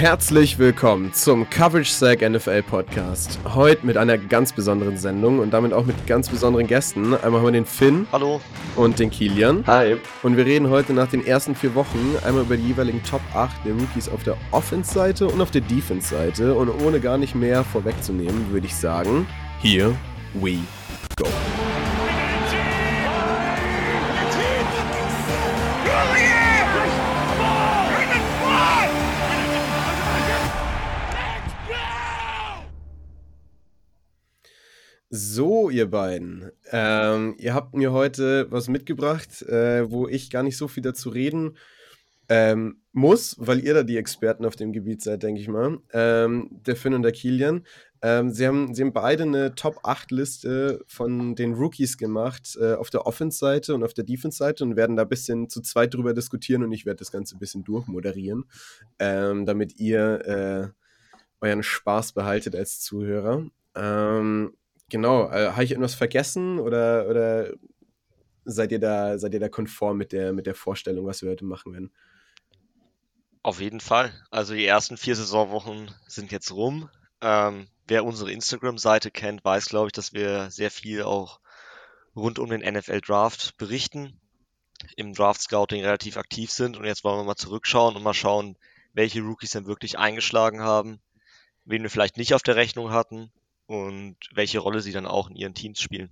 Herzlich willkommen zum Coverage Sack NFL Podcast. Heute mit einer ganz besonderen Sendung und damit auch mit ganz besonderen Gästen. Einmal haben wir den Finn. Hallo. Und den Kilian. Hi. Und wir reden heute nach den ersten vier Wochen einmal über die jeweiligen Top 8 der Rookies auf der Offense-Seite und auf der Defense-Seite. Und ohne gar nicht mehr vorwegzunehmen, würde ich sagen, here we go. So, ihr beiden. Ähm, ihr habt mir heute was mitgebracht, äh, wo ich gar nicht so viel dazu reden ähm, muss, weil ihr da die Experten auf dem Gebiet seid, denke ich mal. Ähm, der Finn und der Kilian. Ähm, sie, haben, sie haben beide eine Top-8-Liste von den Rookies gemacht, äh, auf der Offense-Seite und auf der Defense-Seite und werden da ein bisschen zu zweit drüber diskutieren und ich werde das Ganze ein bisschen durchmoderieren, ähm, damit ihr äh, euren Spaß behaltet als Zuhörer. Ähm, Genau, äh, habe ich irgendwas vergessen oder, oder seid ihr da, seid ihr da konform mit der, mit der Vorstellung, was wir heute machen werden? Auf jeden Fall. Also die ersten vier Saisonwochen sind jetzt rum. Ähm, wer unsere Instagram-Seite kennt, weiß, glaube ich, dass wir sehr viel auch rund um den NFL Draft berichten, im Draft Scouting relativ aktiv sind und jetzt wollen wir mal zurückschauen und mal schauen, welche Rookies denn wirklich eingeschlagen haben, wen wir vielleicht nicht auf der Rechnung hatten und welche Rolle sie dann auch in ihren Teams spielen.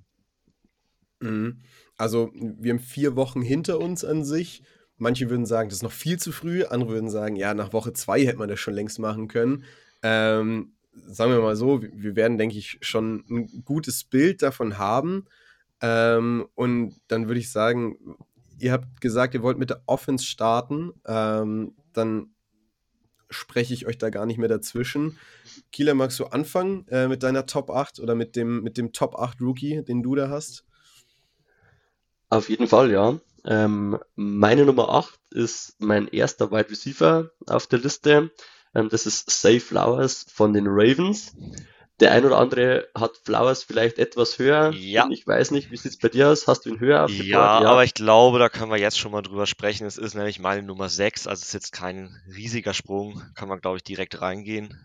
Mhm. Also wir haben vier Wochen hinter uns an sich. Manche würden sagen, das ist noch viel zu früh. Andere würden sagen, ja, nach Woche zwei hätte man das schon längst machen können. Ähm, sagen wir mal so, wir werden, denke ich, schon ein gutes Bild davon haben. Ähm, und dann würde ich sagen, ihr habt gesagt, ihr wollt mit der Offense starten. Ähm, dann spreche ich euch da gar nicht mehr dazwischen. Kieler, magst du anfangen äh, mit deiner Top 8 oder mit dem, mit dem Top 8 Rookie, den du da hast? Auf jeden Fall, ja. Ähm, meine Nummer 8 ist mein erster Wide Receiver auf der Liste. Ähm, das ist Safe Flowers von den Ravens. Der ein oder andere hat Flowers vielleicht etwas höher. Ja. Ich weiß nicht, wie sieht es bei dir aus? Hast du ihn höher ja, ja, aber ich glaube, da können wir jetzt schon mal drüber sprechen. Es ist nämlich meine Nummer 6, also es ist jetzt kein riesiger Sprung. Kann man, glaube ich, direkt reingehen.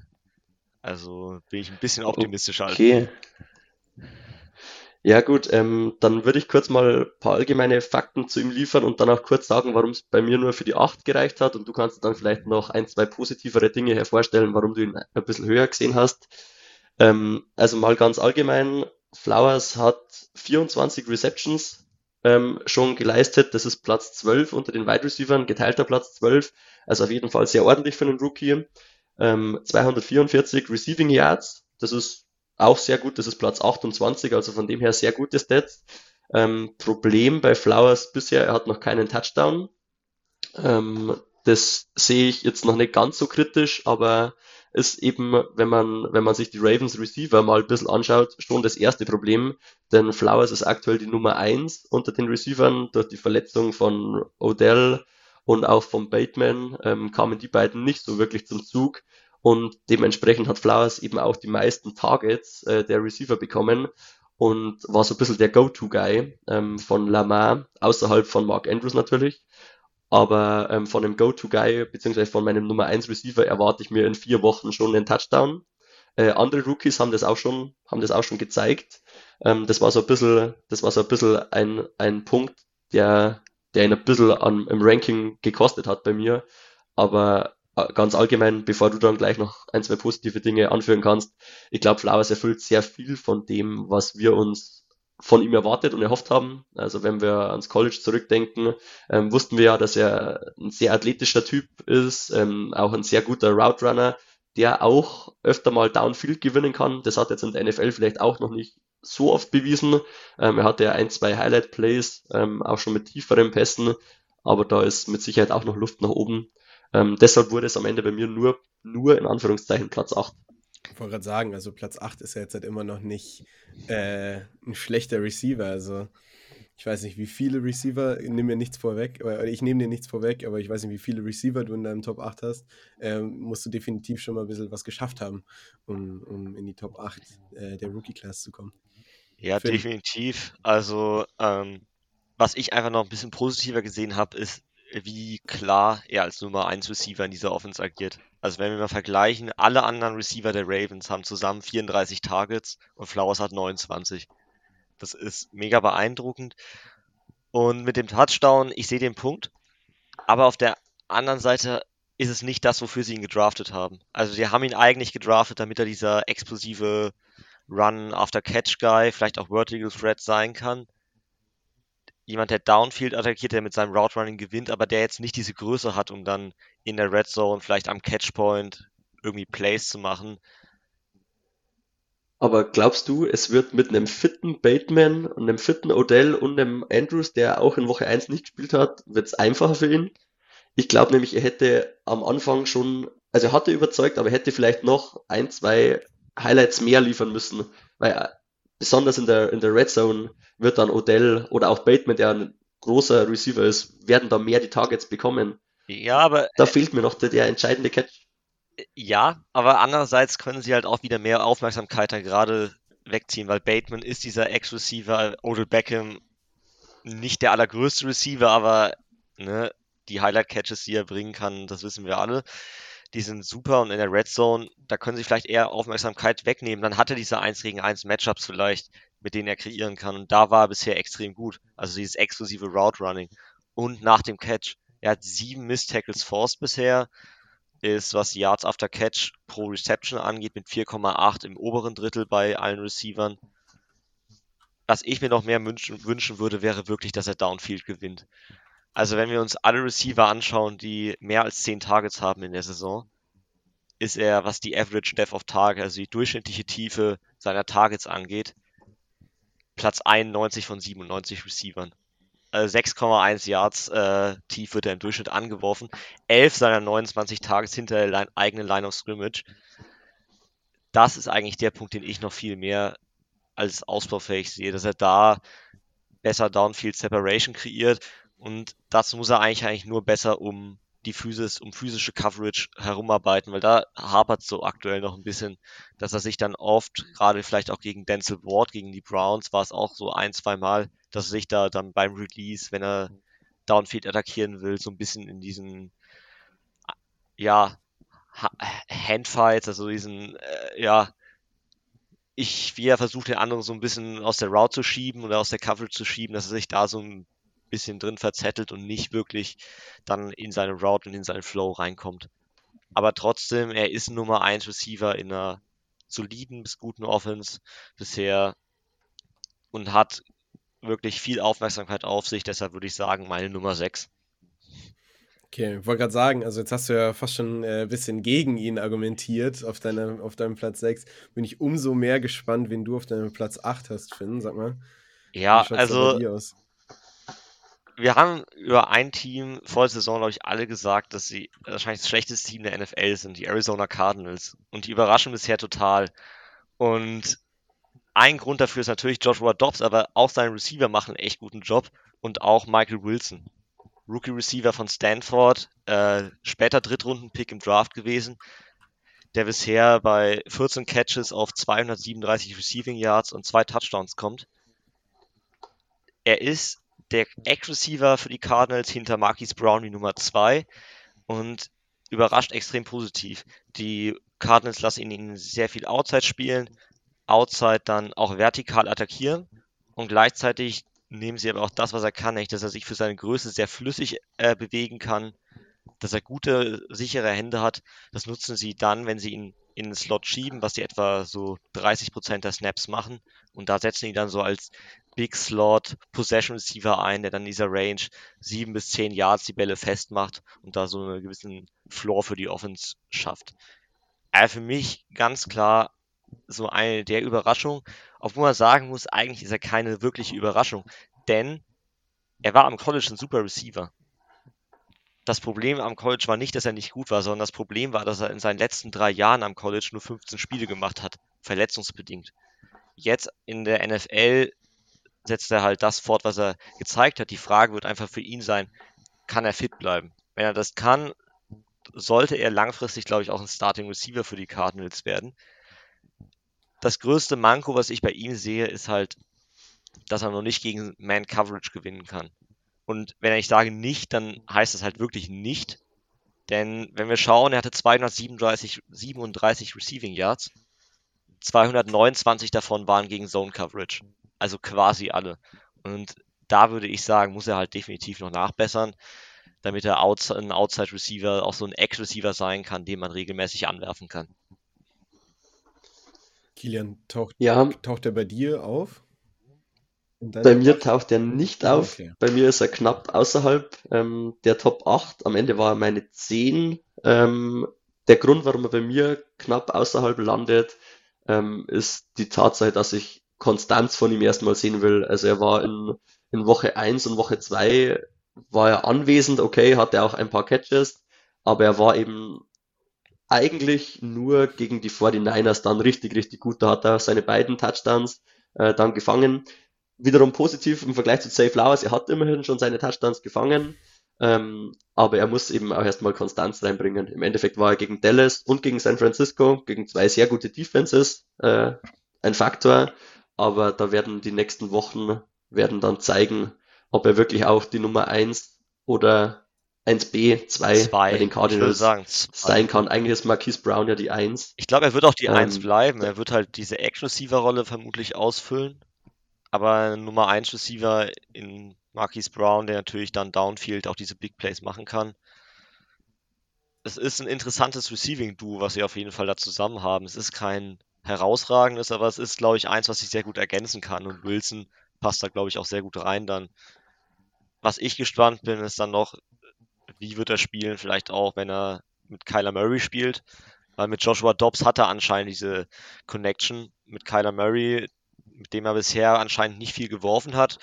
Also bin ich ein bisschen optimistischer. Okay. Ja gut, ähm, dann würde ich kurz mal ein paar allgemeine Fakten zu ihm liefern und dann auch kurz sagen, warum es bei mir nur für die 8 gereicht hat und du kannst dann vielleicht noch ein, zwei positivere Dinge hervorstellen, warum du ihn ein bisschen höher gesehen hast. Ähm, also mal ganz allgemein, Flowers hat 24 Receptions ähm, schon geleistet. Das ist Platz 12 unter den Wide Receivers, geteilter Platz 12. Also auf jeden Fall sehr ordentlich für einen Rookie. Ähm, 244 Receiving Yards, das ist auch sehr gut. Das ist Platz 28, also von dem her sehr gute Stats. Ähm, Problem bei Flowers bisher, er hat noch keinen Touchdown. Ähm, das sehe ich jetzt noch nicht ganz so kritisch, aber ist eben, wenn man, wenn man sich die Ravens Receiver mal ein bisschen anschaut, schon das erste Problem. Denn Flowers ist aktuell die Nummer eins unter den Receivern. Durch die Verletzung von Odell und auch von Bateman ähm, kamen die beiden nicht so wirklich zum Zug. Und dementsprechend hat Flowers eben auch die meisten Targets äh, der Receiver bekommen und war so ein bisschen der Go-To-Guy ähm, von Lamar, außerhalb von Mark Andrews natürlich. Aber ähm, von dem Go-To-Guy, beziehungsweise von meinem Nummer 1 Receiver, erwarte ich mir in vier Wochen schon einen Touchdown. Äh, andere Rookies haben das auch schon, haben das auch schon gezeigt. Ähm, das war so ein bisschen, das war so ein bisschen ein, ein Punkt, der, der ihn ein bisschen an, im Ranking gekostet hat bei mir. Aber äh, ganz allgemein, bevor du dann gleich noch ein, zwei positive Dinge anführen kannst, ich glaube, Flowers erfüllt sehr viel von dem, was wir uns von ihm erwartet und erhofft haben. Also wenn wir ans College zurückdenken, ähm, wussten wir ja, dass er ein sehr athletischer Typ ist, ähm, auch ein sehr guter Route Runner, der auch öfter mal Downfield gewinnen kann. Das hat jetzt in der NFL vielleicht auch noch nicht so oft bewiesen. Ähm, er hatte ja ein, zwei Highlight Plays, ähm, auch schon mit tieferen Pässen, aber da ist mit Sicherheit auch noch Luft nach oben. Ähm, deshalb wurde es am Ende bei mir nur, nur in Anführungszeichen Platz 8. Ich wollte gerade sagen, also Platz 8 ist ja jetzt halt immer noch nicht äh, ein schlechter Receiver. Also ich weiß nicht, wie viele Receiver, ich nehme mir nichts vorweg, oder ich nehme dir nichts vorweg, aber ich weiß nicht, wie viele Receiver du in deinem Top 8 hast, ähm, musst du definitiv schon mal ein bisschen was geschafft haben, um, um in die Top 8 äh, der Rookie-Class zu kommen. Ja, Finn. definitiv. Also, ähm, was ich einfach noch ein bisschen positiver gesehen habe, ist, wie klar er als Nummer 1 Receiver in dieser Offense agiert. Also wenn wir mal vergleichen, alle anderen Receiver der Ravens haben zusammen 34 Targets und Flowers hat 29. Das ist mega beeindruckend. Und mit dem Touchdown, ich sehe den Punkt. Aber auf der anderen Seite ist es nicht das, wofür sie ihn gedraftet haben. Also sie haben ihn eigentlich gedraftet, damit er dieser explosive Run-After-Catch-Guy, vielleicht auch Vertical Threat sein kann jemand, der Downfield attackiert, der mit seinem Route Running gewinnt, aber der jetzt nicht diese Größe hat, um dann in der Red Zone vielleicht am Catchpoint irgendwie Plays zu machen. Aber glaubst du, es wird mit einem fitten Bateman und einem fitten Odell und einem Andrews, der auch in Woche 1 nicht gespielt hat, wird es einfacher für ihn? Ich glaube nämlich, er hätte am Anfang schon, also er hatte überzeugt, aber er hätte vielleicht noch ein, zwei Highlights mehr liefern müssen, weil besonders in der, in der Red Zone wird dann Odell oder auch Bateman, der ein großer Receiver ist, werden da mehr die Targets bekommen. Ja, aber. Da fehlt mir noch der, der entscheidende Catch. Ja, aber andererseits können sie halt auch wieder mehr Aufmerksamkeit da gerade wegziehen, weil Bateman ist dieser Ex-Receiver, Odell Beckham nicht der allergrößte Receiver, aber ne, die Highlight-Catches, die er bringen kann, das wissen wir alle die sind super und in der Red Zone, da können sie vielleicht eher Aufmerksamkeit wegnehmen. Dann hat er diese 1 gegen 1 Matchups vielleicht, mit denen er kreieren kann. Und da war er bisher extrem gut. Also dieses exklusive Route Running. Und nach dem Catch. Er hat sieben Miss Tackles forced bisher. Ist, was Yards after Catch pro Reception angeht, mit 4,8 im oberen Drittel bei allen Receivern. Was ich mir noch mehr wünschen würde, wäre wirklich, dass er Downfield gewinnt. Also wenn wir uns alle Receiver anschauen, die mehr als 10 Targets haben in der Saison, ist er, was die Average Depth of Target, also die durchschnittliche Tiefe seiner Targets angeht, Platz 91 von 97 Receivern. Also 6,1 Yards äh, tief wird er im Durchschnitt angeworfen. 11 seiner 29 Targets hinter der Line, eigenen Line of Scrimmage. Das ist eigentlich der Punkt, den ich noch viel mehr als ausbaufähig sehe, dass er da besser Downfield Separation kreiert und das muss er eigentlich, eigentlich nur besser um die Physis, um physische Coverage herumarbeiten, weil da hapert es so aktuell noch ein bisschen, dass er sich dann oft, gerade vielleicht auch gegen Denzel Ward, gegen die Browns, war es auch so ein, zwei Mal, dass er sich da dann beim Release, wenn er Downfield attackieren will, so ein bisschen in diesen, ja, Handfights, also diesen, äh, ja, ich, wie er versucht, den anderen so ein bisschen aus der Route zu schieben oder aus der Coverage zu schieben, dass er sich da so ein bisschen drin verzettelt und nicht wirklich dann in seine Route und in seinen Flow reinkommt. Aber trotzdem, er ist Nummer 1 Receiver in einer soliden bis guten Offense bisher und hat wirklich viel Aufmerksamkeit auf sich. Deshalb würde ich sagen, meine Nummer 6. Okay, ich wollte gerade sagen, also jetzt hast du ja fast schon ein äh, bisschen gegen ihn argumentiert auf, deine, auf deinem Platz 6. Bin ich umso mehr gespannt, wen du auf deinem Platz 8 hast, Finn. Sag mal. Ja, also wir haben über ein Team vor der Saison, glaube ich, alle gesagt, dass sie wahrscheinlich das schlechteste Team der NFL sind, die Arizona Cardinals. Und die überraschen bisher total. Und ein Grund dafür ist natürlich Joshua Dobbs, aber auch seine Receiver machen einen echt guten Job. Und auch Michael Wilson. Rookie Receiver von Stanford, äh, später Drittrunden-Pick im Draft gewesen, der bisher bei 14 Catches auf 237 Receiving Yards und zwei Touchdowns kommt. Er ist der Ex-Receiver für die Cardinals hinter Marquise Brown die Nummer 2 und überrascht extrem positiv. Die Cardinals lassen ihn sehr viel Outside spielen, Outside dann auch vertikal attackieren und gleichzeitig nehmen sie aber auch das, was er kann, nämlich dass er sich für seine Größe sehr flüssig äh, bewegen kann, dass er gute, sichere Hände hat. Das nutzen sie dann, wenn sie ihn in den Slot schieben, was sie etwa so 30% der Snaps machen. Und da setzen die dann so als Big Slot Possession Receiver ein, der dann in dieser Range sieben bis zehn Yards die Bälle festmacht und da so einen gewissen Floor für die Offense schafft. Also für mich ganz klar so eine der Überraschungen, obwohl man sagen muss, eigentlich ist er keine wirkliche Überraschung, denn er war am College ein super Receiver. Das Problem am College war nicht, dass er nicht gut war, sondern das Problem war, dass er in seinen letzten drei Jahren am College nur 15 Spiele gemacht hat, verletzungsbedingt. Jetzt in der NFL setzt er halt das fort, was er gezeigt hat. Die Frage wird einfach für ihn sein, kann er fit bleiben? Wenn er das kann, sollte er langfristig, glaube ich, auch ein Starting Receiver für die Cardinals werden. Das größte Manko, was ich bei ihm sehe, ist halt, dass er noch nicht gegen Man Coverage gewinnen kann. Und wenn ich sage nicht, dann heißt das halt wirklich nicht. Denn wenn wir schauen, er hatte 237 37 Receiving Yards. 229 davon waren gegen Zone Coverage. Also quasi alle. Und da würde ich sagen, muss er halt definitiv noch nachbessern, damit er ein Outside Receiver, auch so ein Ex Receiver sein kann, den man regelmäßig anwerfen kann. Kilian, taucht, ja. taucht er bei dir auf? Bei mir taucht er nicht auf. Okay. Bei mir ist er knapp außerhalb ähm, der Top 8. Am Ende war er meine 10. Ähm, der Grund, warum er bei mir knapp außerhalb landet, ähm, ist die Tatsache, dass ich Konstanz von ihm erstmal sehen will. Also er war in, in Woche 1 und Woche 2 war er anwesend, okay, hatte auch ein paar Catches, aber er war eben eigentlich nur gegen die 49ers dann richtig, richtig gut. Da hat er seine beiden Touchdowns äh, dann gefangen wiederum positiv im Vergleich zu Safe Flowers. Er hat immerhin schon seine Touchdowns gefangen, ähm, aber er muss eben auch erstmal Konstanz reinbringen. Im Endeffekt war er gegen Dallas und gegen San Francisco, gegen zwei sehr gute Defenses, äh, ein Faktor. Aber da werden die nächsten Wochen werden dann zeigen, ob er wirklich auch die Nummer 1 oder 1b, 2 bei den Cardinals sagen, sein kann. Eigentlich ist Marquise Brown ja die 1. Ich glaube, er wird auch die ähm, 1 bleiben. Er wird halt diese Action-Receiver-Rolle vermutlich ausfüllen aber Nummer 1 Receiver in Marquise Brown, der natürlich dann Downfield auch diese Big Plays machen kann. Es ist ein interessantes Receiving-Duo, was sie auf jeden Fall da zusammen haben. Es ist kein herausragendes, aber es ist, glaube ich, eins, was sich sehr gut ergänzen kann. Und Wilson passt da, glaube ich, auch sehr gut rein dann. Was ich gespannt bin, ist dann noch, wie wird er spielen? Vielleicht auch, wenn er mit Kyler Murray spielt. Weil mit Joshua Dobbs hat er anscheinend diese Connection mit Kyler Murray mit dem er bisher anscheinend nicht viel geworfen hat,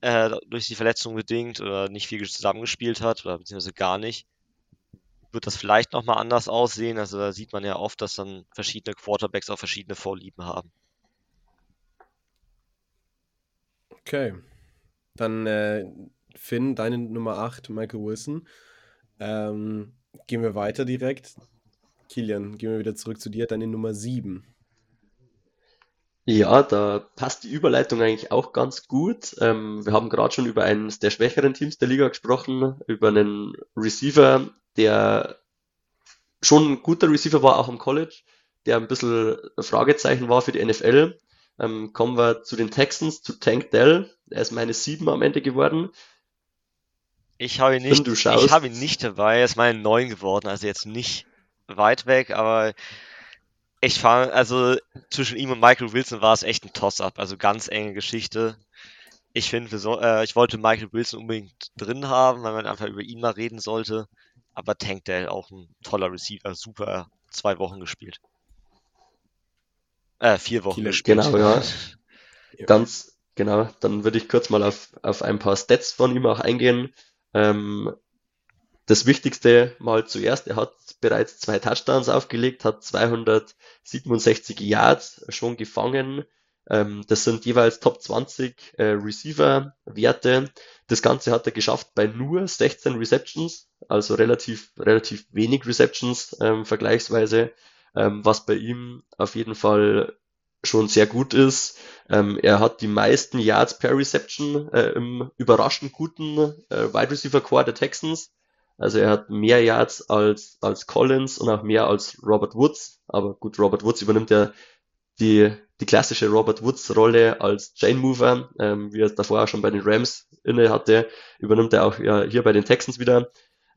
äh, durch die Verletzung bedingt oder nicht viel zusammengespielt hat oder beziehungsweise gar nicht, wird das vielleicht nochmal anders aussehen. Also da sieht man ja oft, dass dann verschiedene Quarterbacks auch verschiedene Vorlieben haben. Okay. Dann äh, Finn, deine Nummer 8, Michael Wilson. Ähm, gehen wir weiter direkt. Kilian, gehen wir wieder zurück zu dir, deine Nummer 7. Ja, da passt die Überleitung eigentlich auch ganz gut. Ähm, wir haben gerade schon über eines der schwächeren Teams der Liga gesprochen, über einen Receiver, der schon ein guter Receiver war, auch im College, der ein bisschen Fragezeichen war für die NFL. Ähm, kommen wir zu den Texans, zu Tank Dell. Er ist meine 7 am Ende geworden. Ich habe ihn nicht, ich habe ihn nicht dabei, er ist meine 9 geworden, also jetzt nicht weit weg, aber ich fand, also zwischen ihm und Michael Wilson war es echt ein Toss-up, also ganz enge Geschichte. Ich finde, so, äh, ich wollte Michael Wilson unbedingt drin haben, weil man einfach über ihn mal reden sollte. Aber Tank Dell auch ein toller Receiver, super zwei Wochen gespielt. Äh, vier Wochen Viele, gespielt. Genau, ja. Ganz genau. Dann würde ich kurz mal auf, auf ein paar Stats von ihm auch eingehen. Ähm, das Wichtigste mal zuerst, er hat bereits zwei Touchdowns aufgelegt, hat 267 Yards schon gefangen. Ähm, das sind jeweils Top 20 äh, Receiver-Werte. Das Ganze hat er geschafft bei nur 16 Receptions, also relativ, relativ wenig Receptions ähm, vergleichsweise, ähm, was bei ihm auf jeden Fall schon sehr gut ist. Ähm, er hat die meisten Yards per Reception äh, im überraschend guten äh, Wide Receiver Core der Texans. Also er hat mehr Yards als, als Collins und auch mehr als Robert Woods. Aber gut, Robert Woods übernimmt ja die, die klassische Robert Woods Rolle als Chain Mover, ähm, wie er es davor auch schon bei den Rams inne hatte, übernimmt er auch ja, hier bei den Texans wieder.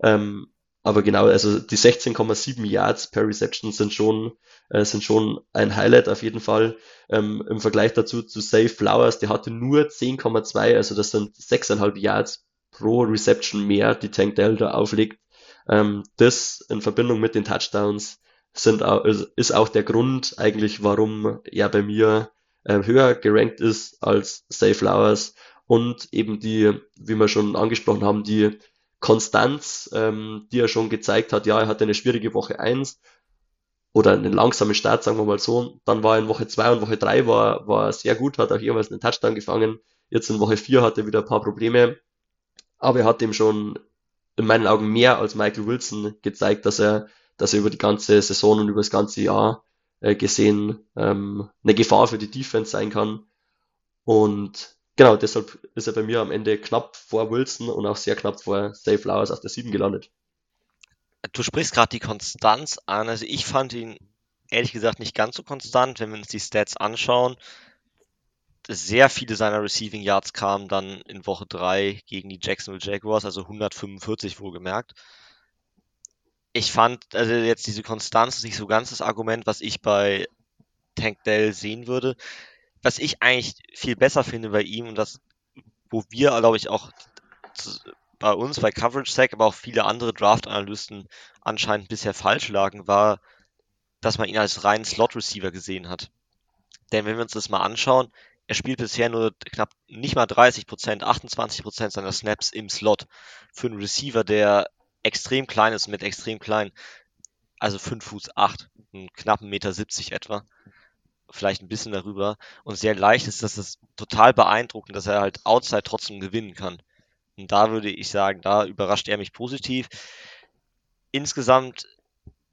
Ähm, aber genau, also die 16,7 Yards per Reception sind schon, äh, sind schon ein Highlight auf jeden Fall. Ähm, Im Vergleich dazu zu Save Flowers, der hatte nur 10,2, also das sind 6,5 Yards pro Reception mehr, die Tank Dell da auflegt. Ähm, das in Verbindung mit den Touchdowns sind auch, ist auch der Grund eigentlich, warum er bei mir äh, höher gerankt ist als Safe Flowers und eben die, wie wir schon angesprochen haben, die Konstanz, ähm, die er schon gezeigt hat. Ja, er hatte eine schwierige Woche eins oder einen langsamen Start, sagen wir mal so. Dann war er in Woche zwei und Woche drei war, war sehr gut, hat auch jeweils einen Touchdown gefangen. Jetzt in Woche vier hat er wieder ein paar Probleme aber er hat ihm schon in meinen Augen mehr als Michael Wilson gezeigt, dass er, dass er über die ganze Saison und über das ganze Jahr äh, gesehen ähm, eine Gefahr für die Defense sein kann. Und genau, deshalb ist er bei mir am Ende knapp vor Wilson und auch sehr knapp vor Safe Flowers auf der 7 gelandet. Du sprichst gerade die Konstanz an. Also ich fand ihn ehrlich gesagt nicht ganz so konstant, wenn wir uns die Stats anschauen. Sehr viele seiner Receiving Yards kamen dann in Woche 3 gegen die Jacksonville Jaguars, also 145 wohlgemerkt. Ich fand, also jetzt diese Konstanz ist nicht so ganz das Argument, was ich bei Tank Dell sehen würde. Was ich eigentlich viel besser finde bei ihm und das, wo wir, glaube ich, auch bei uns bei Coverage Sack, aber auch viele andere Draft-Analysten anscheinend bisher falsch lagen, war, dass man ihn als reinen Slot-Receiver gesehen hat. Denn wenn wir uns das mal anschauen, er spielt bisher nur knapp nicht mal 30 Prozent, 28 Prozent seiner Snaps im Slot. Für einen Receiver, der extrem klein ist, mit extrem klein, also 5 Fuß 8, einen knappen Meter 70 etwa, vielleicht ein bisschen darüber und sehr leicht ist, das ist total beeindruckend, dass er halt outside trotzdem gewinnen kann. Und da würde ich sagen, da überrascht er mich positiv. Insgesamt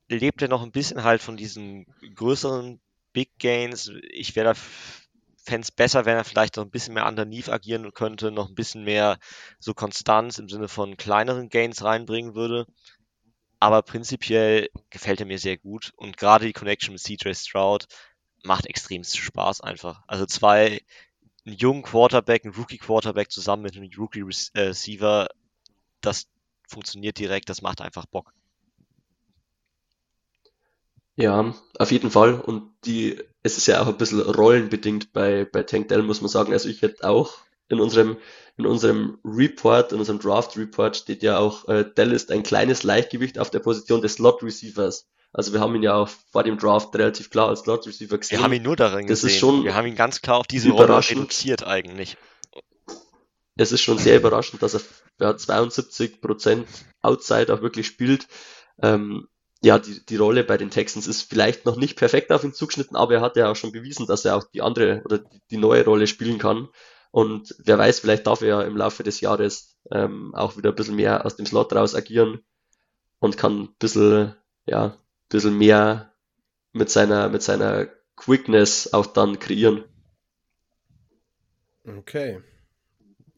lebt er noch ein bisschen halt von diesen größeren Big Gains. Ich wäre da fände es besser, wenn er vielleicht noch ein bisschen mehr underneath agieren könnte, noch ein bisschen mehr so Konstanz im Sinne von kleineren Gains reinbringen würde. Aber prinzipiell gefällt er mir sehr gut und gerade die Connection mit CJ Stroud macht extrem Spaß einfach. Also zwei, einen jungen Quarterback, einen Rookie Quarterback zusammen mit einem Rookie Receiver, das funktioniert direkt, das macht einfach Bock. Ja, auf jeden Fall. Und die, es ist ja auch ein bisschen rollenbedingt bei, bei Tank Dell, muss man sagen. Also ich hätte auch in unserem, in unserem Report, in unserem Draft Report steht ja auch, äh, Dell ist ein kleines Leichtgewicht auf der Position des Slot Receivers. Also wir haben ihn ja auch vor dem Draft relativ klar als Slot Receiver gesehen. Wir haben ihn nur darin das gesehen. Ist schon wir haben ihn ganz klar auf diese Rolle reduziert eigentlich. Es ist schon sehr überraschend, dass er ja, 72% Outside auch wirklich spielt. Ähm, ja, die, die Rolle bei den Texans ist vielleicht noch nicht perfekt auf ihn zugeschnitten, aber er hat ja auch schon bewiesen, dass er auch die andere oder die, neue Rolle spielen kann. Und wer weiß, vielleicht darf er ja im Laufe des Jahres ähm, auch wieder ein bisschen mehr aus dem Slot raus agieren und kann ein bisschen, ja, bisschen mehr mit seiner, mit seiner Quickness auch dann kreieren. Okay.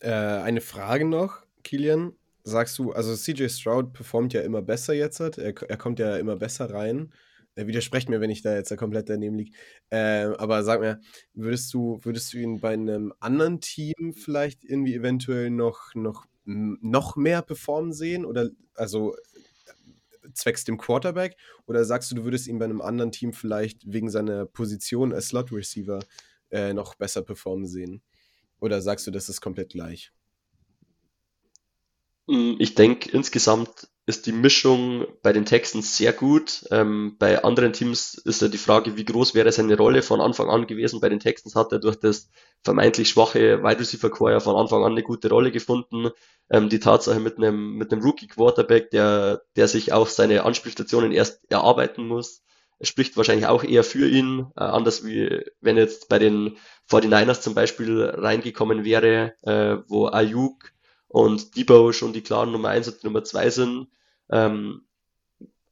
Äh, eine Frage noch, Kilian sagst du, also CJ Stroud performt ja immer besser jetzt, er, er kommt ja immer besser rein. Er widersprecht mir, wenn ich da jetzt komplett daneben liege. Äh, aber sag mir, würdest du, würdest du ihn bei einem anderen Team vielleicht irgendwie eventuell noch, noch, noch mehr performen sehen? Oder also zwecks dem Quarterback? Oder sagst du, du würdest ihn bei einem anderen Team vielleicht wegen seiner Position als Slot Receiver äh, noch besser performen sehen? Oder sagst du, das ist komplett gleich? Hm, ich denke, insgesamt ist die Mischung bei den Texans sehr gut. Ähm, bei anderen Teams ist ja die Frage, wie groß wäre seine Rolle von Anfang an gewesen. Bei den Texans hat er durch das vermeintlich schwache Wide Receiver Core von Anfang an eine gute Rolle gefunden. Ähm, die Tatsache mit einem, mit einem Rookie Quarterback, der, der sich auch seine Anspielstationen erst erarbeiten muss, spricht wahrscheinlich auch eher für ihn, äh, anders wie wenn jetzt bei den 49ers zum Beispiel reingekommen wäre, äh, wo Ayuk und Debo schon die klaren Nummer 1 und Nummer 2 sind. Ähm,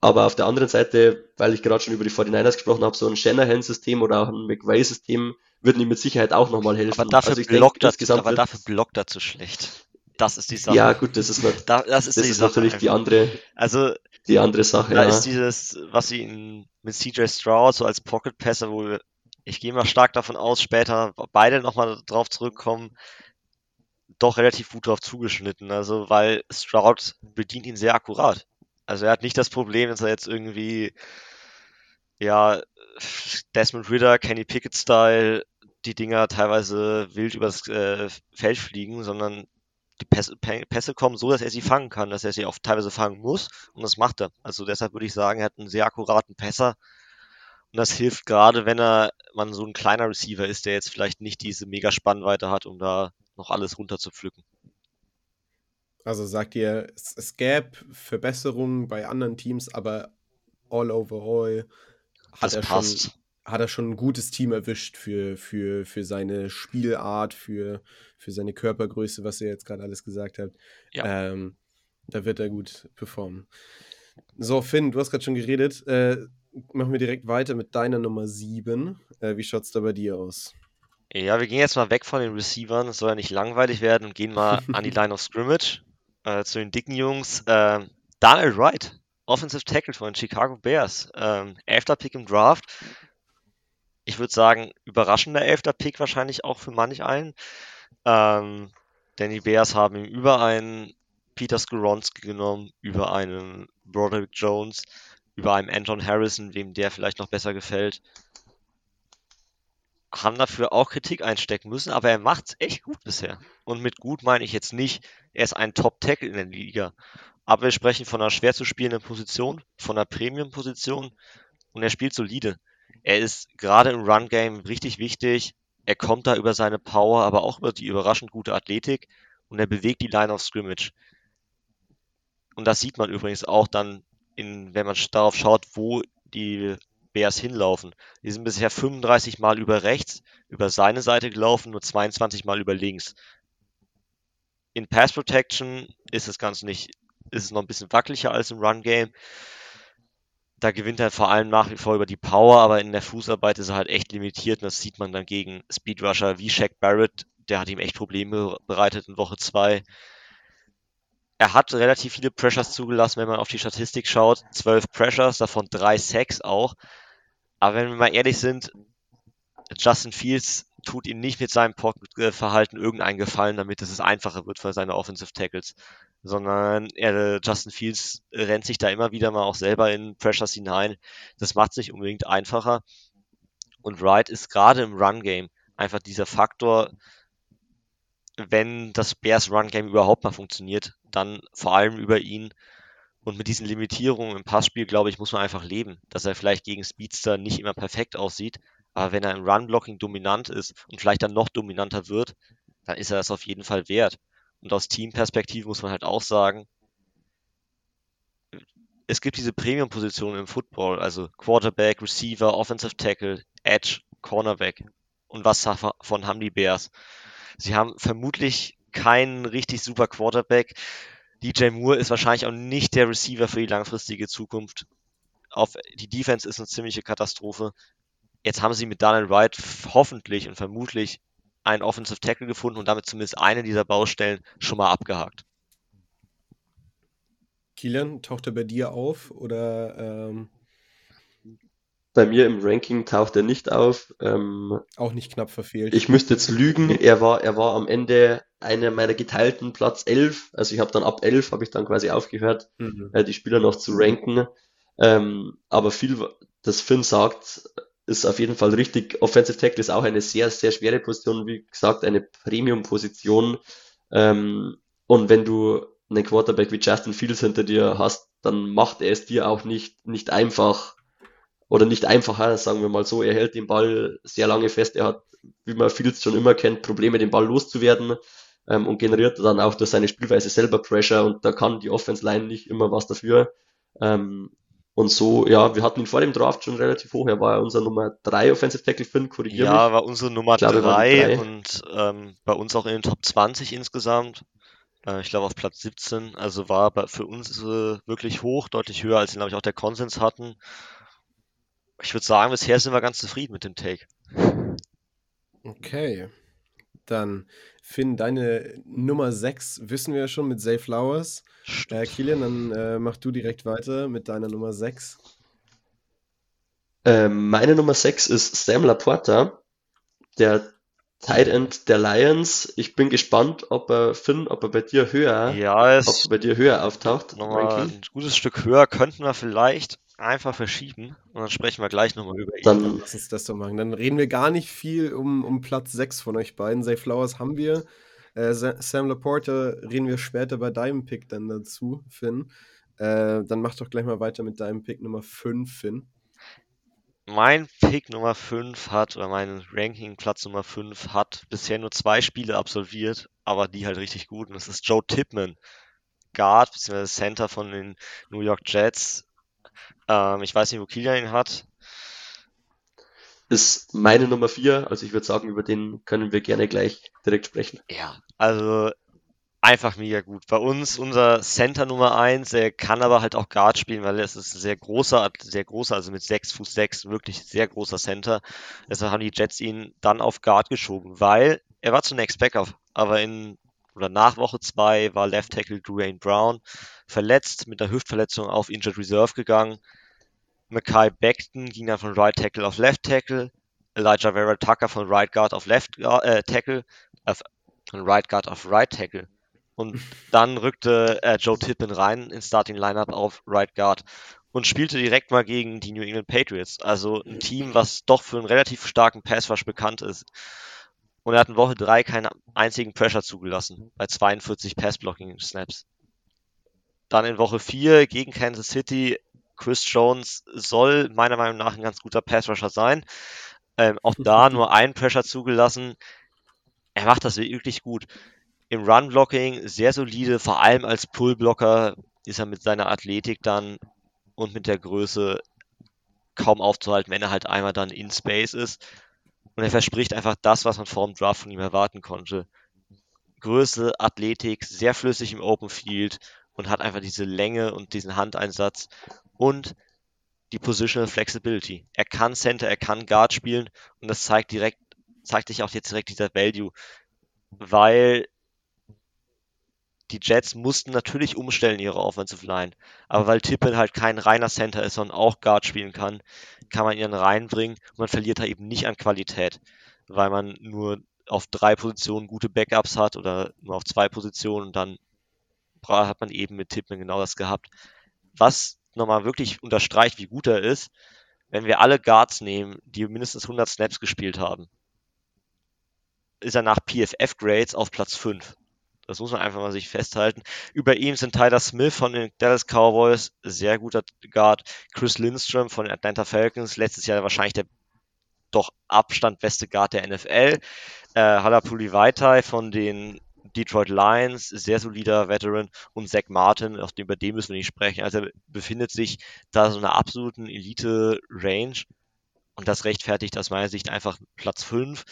aber auf der anderen Seite, weil ich gerade schon über die 49ers gesprochen habe, so ein Shanahan-System oder auch ein McVay-System würden ihm mit Sicherheit auch nochmal helfen. Aber dafür, also blockt, denk, das, aber dafür blockt er zu schlecht. Das ist die Sache. Ja, gut, das ist, nicht, da, das ist, das ist Sache natürlich einfach. die andere, also, die andere Sache. Da ja. ist dieses, was sie in, mit CJ Stroud so als Pocket-Passer, wo ich gehe mal stark davon aus, später beide nochmal drauf zurückkommen, doch relativ gut darauf zugeschnitten. Also, weil Stroud bedient ihn sehr akkurat. Also, er hat nicht das Problem, dass er jetzt irgendwie, ja, Desmond Ritter, Kenny Pickett-Style, die Dinger teilweise wild übers äh, Feld fliegen, sondern die Pässe, Pässe, kommen so, dass er sie fangen kann, dass er sie auch teilweise fangen muss und das macht er. Also deshalb würde ich sagen, er hat einen sehr akkuraten Pässer und das hilft gerade, wenn er man so ein kleiner Receiver ist, der jetzt vielleicht nicht diese mega Spannweite hat, um da noch alles runterzupflücken. Also sagt ihr, es, es gäbe Verbesserungen bei anderen Teams, aber all overall hat er, schon, hat er schon ein gutes Team erwischt für, für, für seine Spielart, für, für seine Körpergröße, was ihr jetzt gerade alles gesagt habt. Ja. Ähm, da wird er gut performen. So, Finn, du hast gerade schon geredet. Äh, machen wir direkt weiter mit deiner Nummer 7. Äh, wie schaut es da bei dir aus? Ja, wir gehen jetzt mal weg von den Receivern. Es soll ja nicht langweilig werden und gehen mal an die Line of Scrimmage äh, zu den dicken Jungs. Äh, Daniel Wright, Offensive Tackle von den Chicago Bears. Ähm, elfter Pick im Draft. Ich würde sagen, überraschender elfter Pick wahrscheinlich auch für manch einen. Ähm, denn die Bears haben ihm über einen Peter Skoronski genommen, über einen Broderick Jones, über einen Anton Harrison, wem der vielleicht noch besser gefällt haben dafür auch Kritik einstecken müssen, aber er macht es echt gut bisher. Und mit gut meine ich jetzt nicht, er ist ein Top-Tackle in der Liga. Aber wir sprechen von einer schwer zu spielenden Position, von einer Premium-Position und er spielt solide. Er ist gerade im Run-Game richtig wichtig. Er kommt da über seine Power, aber auch über die überraschend gute Athletik und er bewegt die Line of Scrimmage. Und das sieht man übrigens auch dann, in, wenn man darauf schaut, wo die Bears hinlaufen. Die sind bisher 35 Mal über rechts, über seine Seite gelaufen, nur 22 Mal über links. In Pass Protection ist das Ganze nicht, ist es noch ein bisschen wackeliger als im Run Game. Da gewinnt er vor allem nach wie vor über die Power, aber in der Fußarbeit ist er halt echt limitiert und das sieht man dann gegen Speedrusher wie Shaq Barrett, der hat ihm echt Probleme bereitet in Woche 2. Er hat relativ viele Pressures zugelassen, wenn man auf die Statistik schaut. Zwölf Pressures, davon drei Sacks auch. Aber wenn wir mal ehrlich sind, Justin Fields tut ihm nicht mit seinem Pocket-Verhalten irgendeinen Gefallen, damit es einfacher wird für seine Offensive Tackles, sondern er, Justin Fields rennt sich da immer wieder mal auch selber in Pressures hinein. Das macht es nicht unbedingt einfacher. Und Wright ist gerade im Run-Game einfach dieser Faktor, wenn das Bears Run-Game überhaupt mal funktioniert, dann vor allem über ihn und mit diesen Limitierungen im Passspiel, glaube ich, muss man einfach leben, dass er vielleicht gegen Speedster nicht immer perfekt aussieht. Aber wenn er im Run-Blocking dominant ist und vielleicht dann noch dominanter wird, dann ist er das auf jeden Fall wert. Und aus Teamperspektive muss man halt auch sagen, es gibt diese Premium-Positionen im Football, also Quarterback, Receiver, Offensive Tackle, Edge, Cornerback. Und was davon haben die Bears? Sie haben vermutlich keinen richtig super Quarterback. DJ Moore ist wahrscheinlich auch nicht der Receiver für die langfristige Zukunft. Auf, die Defense ist eine ziemliche Katastrophe. Jetzt haben sie mit Daniel Wright hoffentlich und vermutlich einen Offensive Tackle gefunden und damit zumindest eine dieser Baustellen schon mal abgehakt. Kilian, taucht er bei dir auf oder ähm, bei mir im Ranking taucht er nicht auf. Ähm, auch nicht knapp verfehlt. Ich müsste jetzt lügen. Er war, er war am Ende einer meiner geteilten Platz 11. Also ich habe dann ab 11 habe ich dann quasi aufgehört, mhm. äh, die Spieler noch zu ranken. Ähm, aber viel, das Finn sagt, ist auf jeden Fall richtig. Offensive Tackle ist auch eine sehr, sehr schwere Position. Wie gesagt, eine Premium-Position. Ähm, und wenn du einen Quarterback wie Justin Fields hinter dir hast, dann macht er es dir auch nicht, nicht einfach, oder nicht einfacher, sagen wir mal so. Er hält den Ball sehr lange fest. Er hat, wie man Fields schon immer kennt, Probleme, den Ball loszuwerden ähm, und generiert dann auch durch seine Spielweise selber Pressure und da kann die Offense Line nicht immer was dafür. Ähm, und so, ja, wir hatten ihn vor dem Draft schon relativ hoch. Er war unser Nummer 3 Offensive Tackle, Finn, korrigiere Ja, mich. war unsere Nummer 3 und ähm, bei uns auch in den Top 20 insgesamt. Äh, ich glaube auf Platz 17. Also war für uns äh, wirklich hoch, deutlich höher, als glaube ich auch der Konsens hatten. Ich würde sagen, bisher sind wir ganz zufrieden mit dem Take. Okay. Dann, Finn, deine Nummer 6 wissen wir ja schon mit Zay Flowers. Äh, Kilian, dann äh, mach du direkt weiter mit deiner Nummer 6. Ähm, meine Nummer 6 ist Sam Laporta, der Tight End der Lions. Ich bin gespannt, ob er Finn, ob er bei dir höher, ja, ob er bei dir höher auftaucht. Ein gutes Stück höher könnten wir vielleicht einfach verschieben und dann sprechen wir gleich nochmal über ihn. Dann lass uns das doch machen. Dann reden wir gar nicht viel um, um Platz 6 von euch beiden. Zay Flowers haben wir. Äh, Sam Laporta reden wir später bei deinem Pick dann dazu, Finn. Äh, dann mach doch gleich mal weiter mit deinem Pick Nummer 5, Finn. Mein Pick Nummer 5 hat, oder mein Ranking Platz Nummer 5 hat bisher nur zwei Spiele absolviert, aber die halt richtig gut. Und das ist Joe Tipman, Guard bzw. Center von den New York Jets. Ähm, ich weiß nicht, wo Kilian ihn hat. Ist meine Nummer 4, also ich würde sagen, über den können wir gerne gleich direkt sprechen. Ja, also einfach mega gut. Bei uns unser Center Nummer 1, der kann aber halt auch Guard spielen, weil es ist ein sehr großer, sehr großer, also mit 6 Fuß 6, wirklich sehr großer Center. Deshalb haben die Jets ihn dann auf Guard geschoben, weil er war zunächst Backup, aber in oder nach Woche 2 war Left Tackle Dwayne Brown verletzt, mit einer Hüftverletzung auf Injured Reserve gegangen. Mackay Beckton ging dann von Right Tackle auf Left Tackle. Elijah Vera Tucker von Right Guard auf Left äh, Tackle. Äh, von Right Guard auf Right Tackle. Und dann rückte äh, Joe Tippin rein ins Starting Lineup auf Right Guard und spielte direkt mal gegen die New England Patriots. Also ein Team, was doch für einen relativ starken Pass Rush bekannt ist. Und er hat in Woche 3 keinen einzigen Pressure zugelassen bei 42 Pass Blocking Snaps. Dann in Woche 4 gegen Kansas City. Chris Jones soll meiner Meinung nach ein ganz guter Pass Rusher sein. Ähm, auch da nur ein Pressure zugelassen. Er macht das wirklich gut im Run-Blocking sehr solide, vor allem als Pull-Blocker ist er mit seiner Athletik dann und mit der Größe kaum aufzuhalten, wenn er halt einmal dann in Space ist. Und er verspricht einfach das, was man vor dem Draft von ihm erwarten konnte. Größe, Athletik, sehr flüssig im Open Field und hat einfach diese Länge und diesen Handeinsatz und die Positional Flexibility. Er kann Center, er kann Guard spielen und das zeigt direkt, zeigt sich auch jetzt direkt dieser Value, weil die Jets mussten natürlich umstellen ihre Offensive Line. Aber weil Tippin halt kein reiner Center ist, sondern auch Guard spielen kann, kann man ihn reinbringen und man verliert da eben nicht an Qualität, weil man nur auf drei Positionen gute Backups hat oder nur auf zwei Positionen und dann hat man eben mit Tippin genau das gehabt. Was nochmal wirklich unterstreicht, wie gut er ist, wenn wir alle Guards nehmen, die mindestens 100 Snaps gespielt haben, ist er nach PFF-Grades auf Platz 5. Das muss man einfach mal sich festhalten. Über ihm sind Tyler Smith von den Dallas Cowboys, sehr guter Guard. Chris Lindstrom von den Atlanta Falcons, letztes Jahr wahrscheinlich der doch Abstand beste Guard der NFL. Äh, Halapuli Vaitai von den Detroit Lions, sehr solider Veteran und Zach Martin, auf dem, bei dem müssen wir nicht sprechen. Also er befindet sich da so einer absoluten Elite-Range und das rechtfertigt aus meiner Sicht einfach Platz 5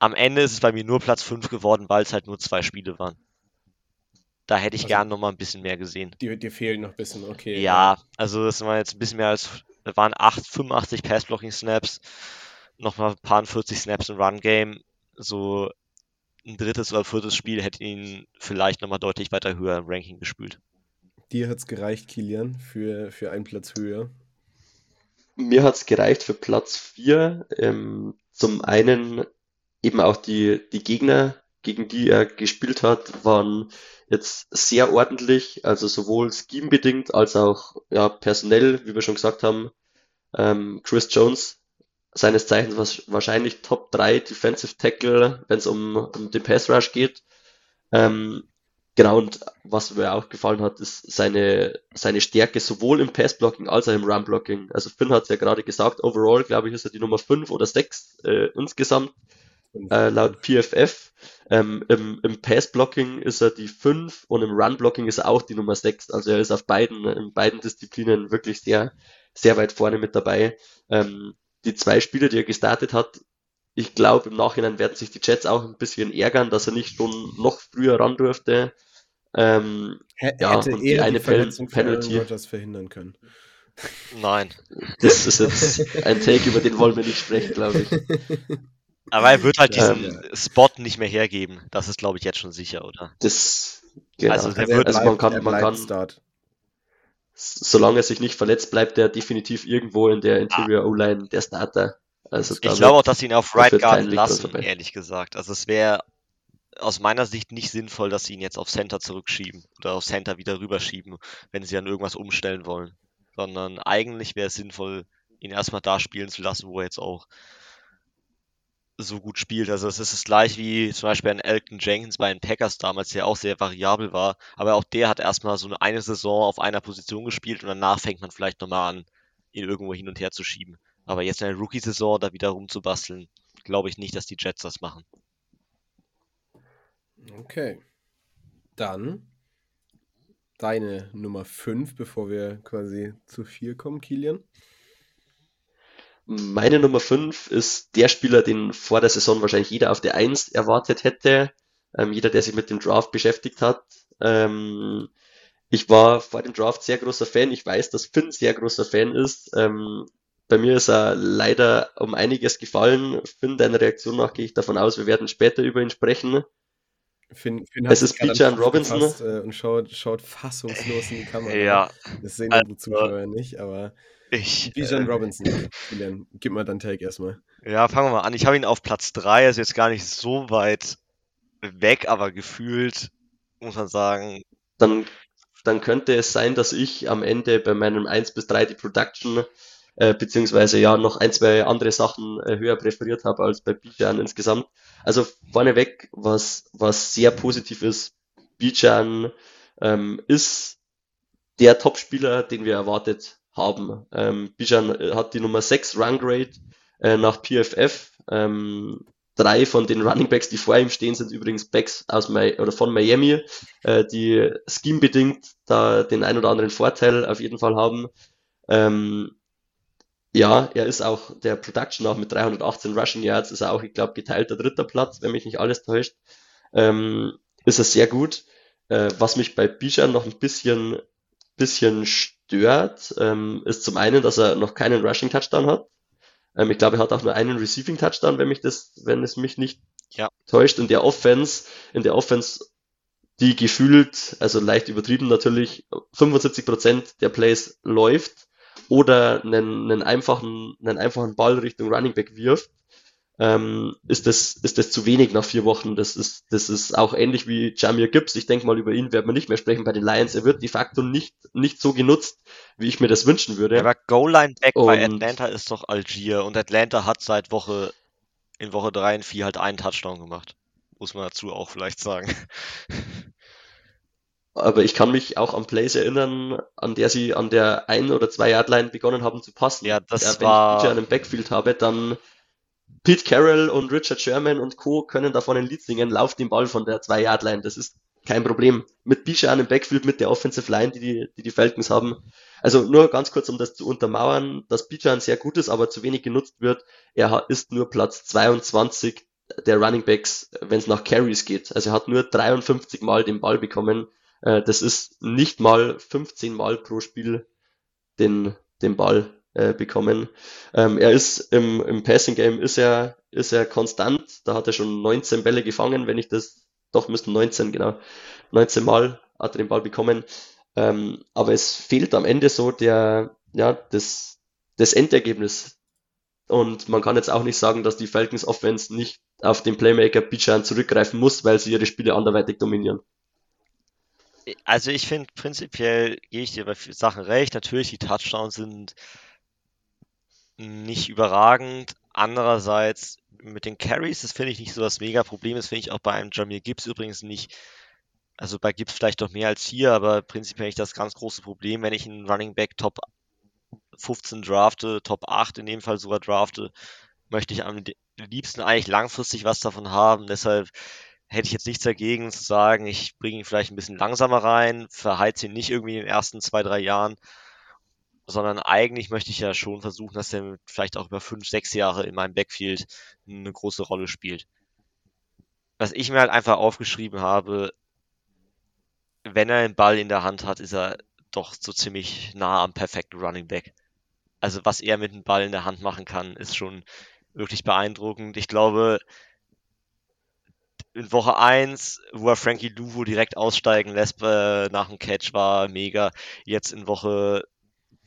am Ende ist es bei mir nur Platz 5 geworden, weil es halt nur zwei Spiele waren. Da hätte ich also, gern noch mal ein bisschen mehr gesehen. Dir, dir fehlen noch ein bisschen, okay. Ja, also das waren jetzt ein bisschen mehr als, da waren 8, 85 Pass-Blocking-Snaps, nochmal ein paar 40 Snaps im Run-Game. So ein drittes oder viertes Spiel hätte ihn vielleicht nochmal deutlich weiter höher im Ranking gespült. Dir hat es gereicht, Kilian, für, für einen Platz höher. Mir hat es gereicht für Platz 4. Ähm, zum einen eben auch die, die Gegner, gegen die er gespielt hat, waren jetzt sehr ordentlich, also sowohl scheme-bedingt als auch ja, personell, wie wir schon gesagt haben. Ähm, Chris Jones, seines Zeichens wahrscheinlich Top 3 Defensive Tackle, wenn es um, um den Pass Rush geht. Ähm, genau, und was mir auch gefallen hat, ist seine, seine Stärke sowohl im Pass-Blocking als auch im Run-Blocking. Also Finn hat es ja gerade gesagt, overall, glaube ich, ist er die Nummer 5 oder 6 äh, insgesamt äh, laut PFF. Ähm, Im im Pass-Blocking ist er die 5 und im Run-Blocking ist er auch die Nummer 6. Also er ist auf beiden, in beiden Disziplinen wirklich sehr, sehr weit vorne mit dabei. Ähm, die zwei Spiele, die er gestartet hat, ich glaube, im Nachhinein werden sich die Jets auch ein bisschen ärgern, dass er nicht schon noch früher ran durfte. Ähm, H ja, hätte und die eine die Penalty verhindern können. Nein. Das ist jetzt ein Take, über den wollen wir nicht sprechen, glaube ich. Aber er wird halt diesen ähm, Spot nicht mehr hergeben. Das ist, glaube ich, jetzt schon sicher, oder? Das, genau. Also, der also wird, also man kann, man kann, Start. solange er sich nicht verletzt, bleibt er definitiv irgendwo in der Interior O-Line der Starter. Also ich glaube auch, dass sie ihn auf Right Guard lassen, ehrlich gesagt. Also es wäre aus meiner Sicht nicht sinnvoll, dass sie ihn jetzt auf Center zurückschieben oder auf Center wieder rüberschieben, wenn sie an irgendwas umstellen wollen. Sondern eigentlich wäre es sinnvoll, ihn erstmal da spielen zu lassen, wo er jetzt auch so gut spielt. Also es ist das gleich wie zum Beispiel ein Elton Jenkins bei den Packers damals, der auch sehr variabel war. Aber auch der hat erstmal so eine Saison auf einer Position gespielt und danach fängt man vielleicht nochmal an, ihn irgendwo hin und her zu schieben. Aber jetzt in der Rookie-Saison da wieder rumzubasteln, glaube ich nicht, dass die Jets das machen. Okay. Dann deine Nummer 5, bevor wir quasi zu 4 kommen, Kilian. Meine Nummer 5 ist der Spieler, den vor der Saison wahrscheinlich jeder auf der 1 erwartet hätte. Ähm, jeder, der sich mit dem Draft beschäftigt hat. Ähm, ich war vor dem Draft sehr großer Fan. Ich weiß, dass Finn sehr großer Fan ist. Ähm, bei mir ist er leider um einiges gefallen. Finn, deiner Reaktion nach gehe ich davon aus, wir werden später über ihn sprechen. Finn, Finn es ist Bijan Robinson. Gefasst, äh, und schaut, schaut fassungslos in die Kamera. Ja. Das sehen also, die Zuschauer nicht, aber ich, Bijan äh, Robinson, Julian, gib mal deinen Take erstmal. Ja, fangen wir mal an. Ich habe ihn auf Platz 3, also jetzt gar nicht so weit weg, aber gefühlt muss man sagen. Dann, dann könnte es sein, dass ich am Ende bei meinem 1 bis 3 die Production äh, beziehungsweise ja noch ein, zwei andere Sachen äh, höher präferiert habe als bei Bijan insgesamt. Also vorneweg, was, was sehr positiv ist, Bijan ähm, ist der Topspieler, den wir erwartet haben. Ähm, Bijan äh, hat die Nummer 6 Run Grade äh, nach PFF. Ähm, drei von den Running Backs, die vor ihm stehen, sind übrigens Backs aus Mi oder von Miami, äh, die scheme-bedingt da den ein oder anderen Vorteil auf jeden Fall haben. Ähm, ja, er ist auch der Production auch mit 318 Rushing Yards, ist er auch, ich glaube, geteilter dritter Platz, wenn mich nicht alles täuscht. Ähm, ist er sehr gut. Äh, was mich bei Bijan noch ein bisschen, bisschen stört, ähm, ist zum einen, dass er noch keinen Rushing Touchdown hat. Ähm, ich glaube, er hat auch nur einen Receiving Touchdown, wenn mich das, wenn es mich nicht ja. täuscht. In der Offense, in der Offense, die gefühlt, also leicht übertrieben natürlich, 75 Prozent der Plays läuft oder einen, einen, einfachen, einen einfachen Ball Richtung Running Back wirft, ähm, ist, das, ist das zu wenig nach vier Wochen. Das ist, das ist auch ähnlich wie Jamir Gibbs. Ich denke mal, über ihn werden wir nicht mehr sprechen bei den Lions. Er wird de facto nicht, nicht so genutzt, wie ich mir das wünschen würde. Aber Goal-Line-Back bei Atlanta ist doch Algier und Atlanta hat seit Woche in Woche 3 und 4 halt einen Touchdown gemacht. Muss man dazu auch vielleicht sagen. Aber ich kann mich auch an Plays erinnern, an der sie an der ein oder zwei Yard Line begonnen haben zu passen. Ja, das ja, wenn war. ich einen Backfield habe, dann Pete Carroll und Richard Sherman und Co. können davon ein Lied singen, lauft den Ball von der zwei Yard Line. Das ist kein Problem. Mit Bijan im Backfield, mit der Offensive Line, die die, die, die Falcons haben. Also nur ganz kurz, um das zu untermauern, dass Bijan sehr gut ist, aber zu wenig genutzt wird. Er ist nur Platz 22 der Running Backs, wenn es nach Carries geht. Also er hat nur 53 Mal den Ball bekommen äh, das ist nicht mal 15 Mal pro Spiel den, den Ball äh, bekommen. Ähm, er ist im, im Passing Game ist er, ist er konstant. Da hat er schon 19 Bälle gefangen, wenn ich das, doch müssten 19, genau. 19 Mal hat er den Ball bekommen. Ähm, aber es fehlt am Ende so der, ja, das, das Endergebnis. Und man kann jetzt auch nicht sagen, dass die Falcons Offense nicht auf den Playmaker Bijan zurückgreifen muss, weil sie ihre Spiele anderweitig dominieren. Also ich finde prinzipiell gehe ich dir bei Sachen recht. Natürlich, die Touchdowns sind nicht überragend. Andererseits mit den Carries, das finde ich nicht so das Mega-Problem. Das finde ich auch bei einem Jamir Gibbs übrigens nicht. Also bei Gibbs vielleicht doch mehr als hier, aber prinzipiell nicht das ganz große Problem, wenn ich einen Running Back Top 15 drafte, Top 8 in dem Fall sogar drafte, möchte ich am liebsten eigentlich langfristig was davon haben. Deshalb hätte ich jetzt nichts dagegen zu sagen, ich bringe ihn vielleicht ein bisschen langsamer rein, verheize ihn nicht irgendwie in den ersten zwei, drei Jahren, sondern eigentlich möchte ich ja schon versuchen, dass er vielleicht auch über fünf, sechs Jahre in meinem Backfield eine große Rolle spielt. Was ich mir halt einfach aufgeschrieben habe, wenn er den Ball in der Hand hat, ist er doch so ziemlich nah am perfekten Running Back. Also was er mit dem Ball in der Hand machen kann, ist schon wirklich beeindruckend. Ich glaube, in Woche 1, wo er Frankie Luvo direkt aussteigen lässt äh, nach dem Catch, war mega. Jetzt in Woche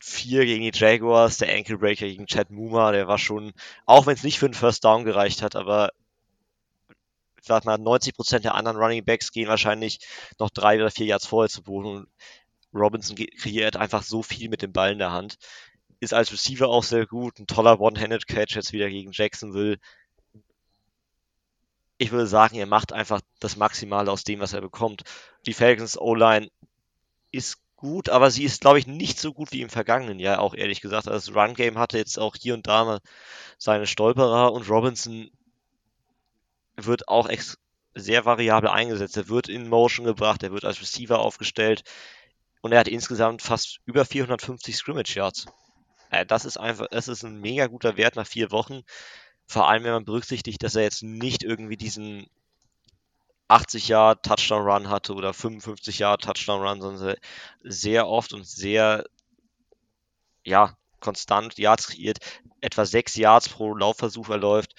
4 gegen die Jaguars, der Ankle Breaker gegen Chad Muma, der war schon, auch wenn es nicht für einen First Down gereicht hat, aber ich sag mal, 90% der anderen Running Backs gehen wahrscheinlich noch drei oder vier Yards vorher zu Boden und Robinson kreiert einfach so viel mit dem Ball in der Hand. Ist als Receiver auch sehr gut, ein toller One-Handed Catch jetzt wieder gegen Jacksonville ich würde sagen, er macht einfach das Maximale aus dem, was er bekommt. Die Falcons O-Line ist gut, aber sie ist, glaube ich, nicht so gut wie im vergangenen Jahr, auch ehrlich gesagt. Also das Run-Game hatte jetzt auch hier und da mal seine Stolperer und Robinson wird auch sehr variabel eingesetzt. Er wird in Motion gebracht, er wird als Receiver aufgestellt und er hat insgesamt fast über 450 Scrimmage Yards. Das ist einfach, das ist ein mega guter Wert nach vier Wochen. Vor allem, wenn man berücksichtigt, dass er jetzt nicht irgendwie diesen 80 Jahre Touchdown Run hatte oder 55 Jahre Touchdown Run, sondern sehr oft und sehr, ja, konstant Yards kreiert, etwa 6 Yards pro Laufversuch erläuft.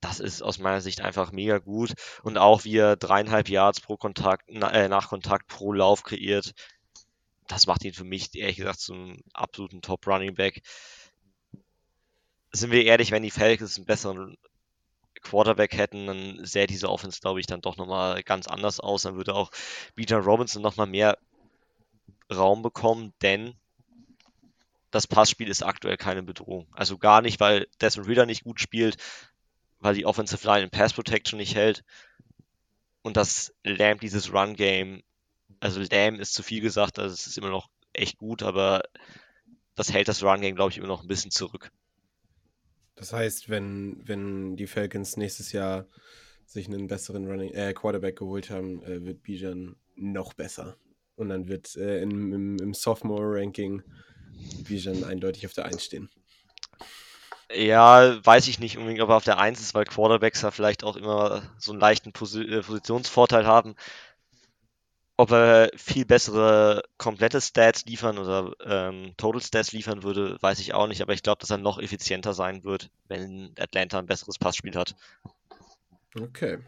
Das ist aus meiner Sicht einfach mega gut. Und auch wie er dreieinhalb Yards pro Kontakt, äh, nach Kontakt pro Lauf kreiert, das macht ihn für mich ehrlich gesagt zum absoluten Top Running Back. Sind wir ehrlich, wenn die Falcons einen besseren Quarterback hätten, dann sähe diese Offense, glaube ich, dann doch nochmal ganz anders aus. Dann würde auch Peter Robinson nochmal mehr Raum bekommen, denn das Passspiel ist aktuell keine Bedrohung. Also gar nicht, weil Desmond Reader nicht gut spielt, weil die Offensive Line in Pass Protection nicht hält und das Lamb dieses Run Game, also Lamb ist zu viel gesagt, also es ist immer noch echt gut, aber das hält das Run Game, glaube ich, immer noch ein bisschen zurück. Das heißt, wenn, wenn die Falcons nächstes Jahr sich einen besseren Running, äh, Quarterback geholt haben, äh, wird Bijan noch besser. Und dann wird äh, im, im, im Sophomore-Ranking Bijan eindeutig auf der 1 stehen. Ja, weiß ich nicht unbedingt, ob er auf der 1 ist, weil Quarterbacks ja vielleicht auch immer so einen leichten Pos äh, Positionsvorteil haben ob er viel bessere komplette Stats liefern oder ähm, Total Stats liefern würde, weiß ich auch nicht, aber ich glaube, dass er noch effizienter sein wird, wenn Atlanta ein besseres Passspiel hat. Okay.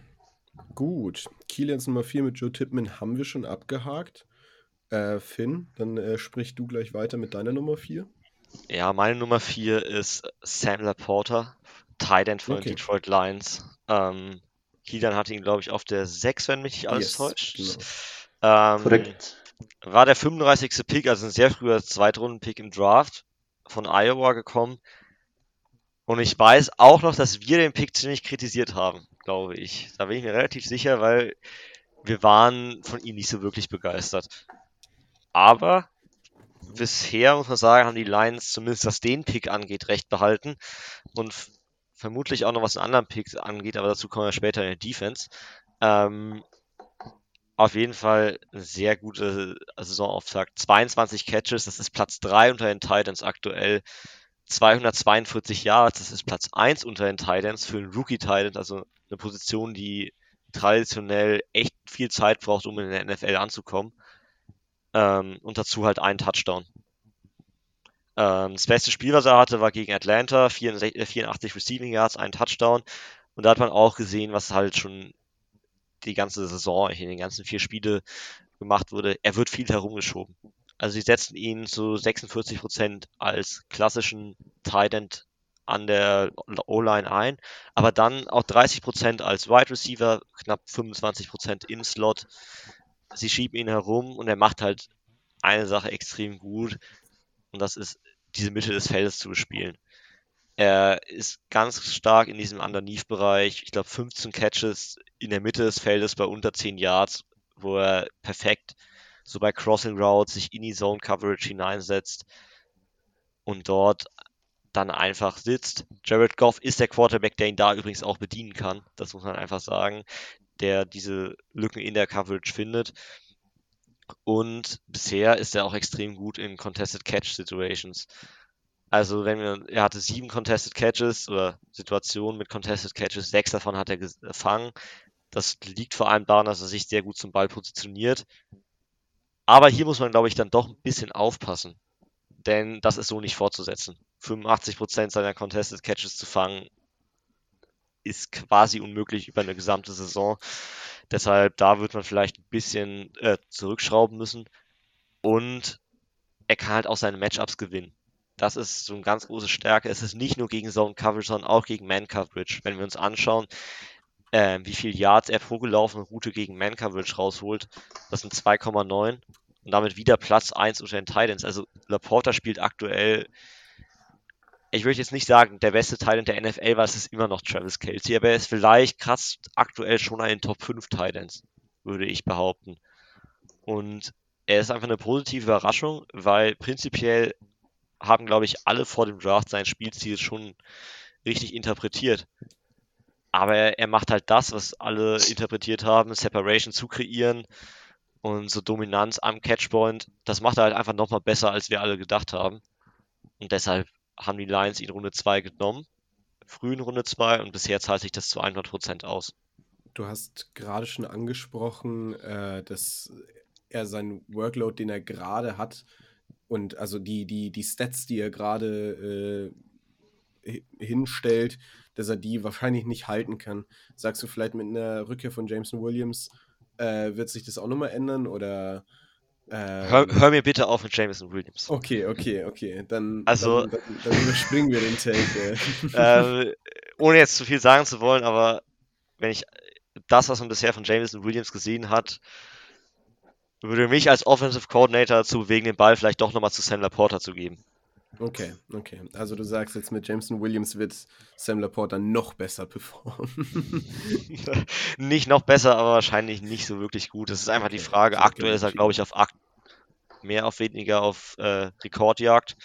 Gut. Kilians Nummer 4 mit Joe Tippman haben wir schon abgehakt. Äh, Finn, dann äh, sprich du gleich weiter mit deiner Nummer 4. Ja, meine Nummer 4 ist Sam Laporta, Tight End von okay. den Detroit Lions. Ähm, Kilian hatte ihn, glaube ich, auf der 6, wenn mich nicht alles yes, täuscht. Genau. Ähm, Korrekt. War der 35. Pick, also ein sehr früher Zweitrunden-Pick im Draft von Iowa gekommen. Und ich weiß auch noch, dass wir den Pick ziemlich kritisiert haben, glaube ich. Da bin ich mir relativ sicher, weil wir waren von ihm nicht so wirklich begeistert. Aber bisher, muss man sagen, haben die Lions zumindest was den Pick angeht, recht behalten. Und vermutlich auch noch was einen anderen Pick angeht, aber dazu kommen wir später in der Defense. Ähm, auf jeden Fall eine sehr gute Saisonauftakt. 22 Catches, das ist Platz 3 unter den Titans aktuell. 242 Yards, das ist Platz 1 unter den Titans für einen Rookie-Titan, also eine Position, die traditionell echt viel Zeit braucht, um in der NFL anzukommen. Ähm, und dazu halt einen Touchdown. Ähm, das beste Spiel, was er hatte, war gegen Atlanta, 84, 84 Receiving Yards, ein Touchdown. Und da hat man auch gesehen, was halt schon die ganze Saison, in den ganzen vier Spiele gemacht wurde, er wird viel herumgeschoben. Also sie setzen ihn zu 46 Prozent als klassischen Tight End an der O-Line ein, aber dann auch 30 Prozent als Wide Receiver, knapp 25 Prozent im Slot. Sie schieben ihn herum und er macht halt eine Sache extrem gut und das ist diese Mitte des Feldes zu bespielen. Er ist ganz stark in diesem Underneath-Bereich. Ich glaube, 15 Catches in der Mitte des Feldes bei unter 10 Yards, wo er perfekt so bei Crossing Routes sich in die Zone Coverage hineinsetzt und dort dann einfach sitzt. Jared Goff ist der Quarterback, der ihn da übrigens auch bedienen kann. Das muss man einfach sagen, der diese Lücken in der Coverage findet. Und bisher ist er auch extrem gut in Contested Catch Situations. Also wenn wir, er hatte sieben Contested Catches oder Situationen mit Contested Catches, sechs davon hat er gefangen. Das liegt vor allem daran, dass er sich sehr gut zum Ball positioniert. Aber hier muss man, glaube ich, dann doch ein bisschen aufpassen. Denn das ist so nicht fortzusetzen. 85% seiner Contested Catches zu fangen, ist quasi unmöglich über eine gesamte Saison. Deshalb, da wird man vielleicht ein bisschen äh, zurückschrauben müssen. Und er kann halt auch seine Matchups gewinnen. Das ist so eine ganz große Stärke. Es ist nicht nur gegen Zone Coverage, sondern auch gegen Man Coverage. Wenn wir uns anschauen, äh, wie viel Yards er pro gelaufene Route gegen Man Coverage rausholt, das sind 2,9 und damit wieder Platz 1 unter den Titans. Also Laporta spielt aktuell, ich würde jetzt nicht sagen, der beste Titan der NFL, weil es ist immer noch Travis Kelsey, aber er ist vielleicht kratzt aktuell schon den Top 5 Titans, würde ich behaupten. Und er ist einfach eine positive Überraschung, weil prinzipiell haben, glaube ich, alle vor dem Draft sein Spielziel schon richtig interpretiert. Aber er, er macht halt das, was alle interpretiert haben, Separation zu kreieren und so Dominanz am Catchpoint. Das macht er halt einfach nochmal besser, als wir alle gedacht haben. Und deshalb haben die Lions ihn Runde 2 genommen. Früh in Runde 2 und bisher zahlt sich das zu 100% aus. Du hast gerade schon angesprochen, äh, dass er seinen Workload, den er gerade hat, und also die, die, die Stats, die er gerade äh, hinstellt, dass er die wahrscheinlich nicht halten kann. Sagst du vielleicht mit einer Rückkehr von Jameson Williams, äh, wird sich das auch nochmal ändern oder ähm, hör, hör, mir bitte auf mit Jameson Williams. Okay, okay, okay. Dann, also, dann, dann, dann überspringen wir den Take. äh, ohne jetzt zu viel sagen zu wollen, aber wenn ich das, was man bisher von Jameson Williams gesehen hat, würde mich als Offensive Coordinator dazu bewegen, den Ball vielleicht doch nochmal zu Sam Laporta zu geben. Okay, okay. Also du sagst jetzt mit Jameson Williams wird Sam Laporta noch besser performen. nicht noch besser, aber wahrscheinlich nicht so wirklich gut. Das ist einfach okay, die Frage. Aktuell ist er, glaube ich, auf Akt mehr auf weniger auf äh, Rekordjagd.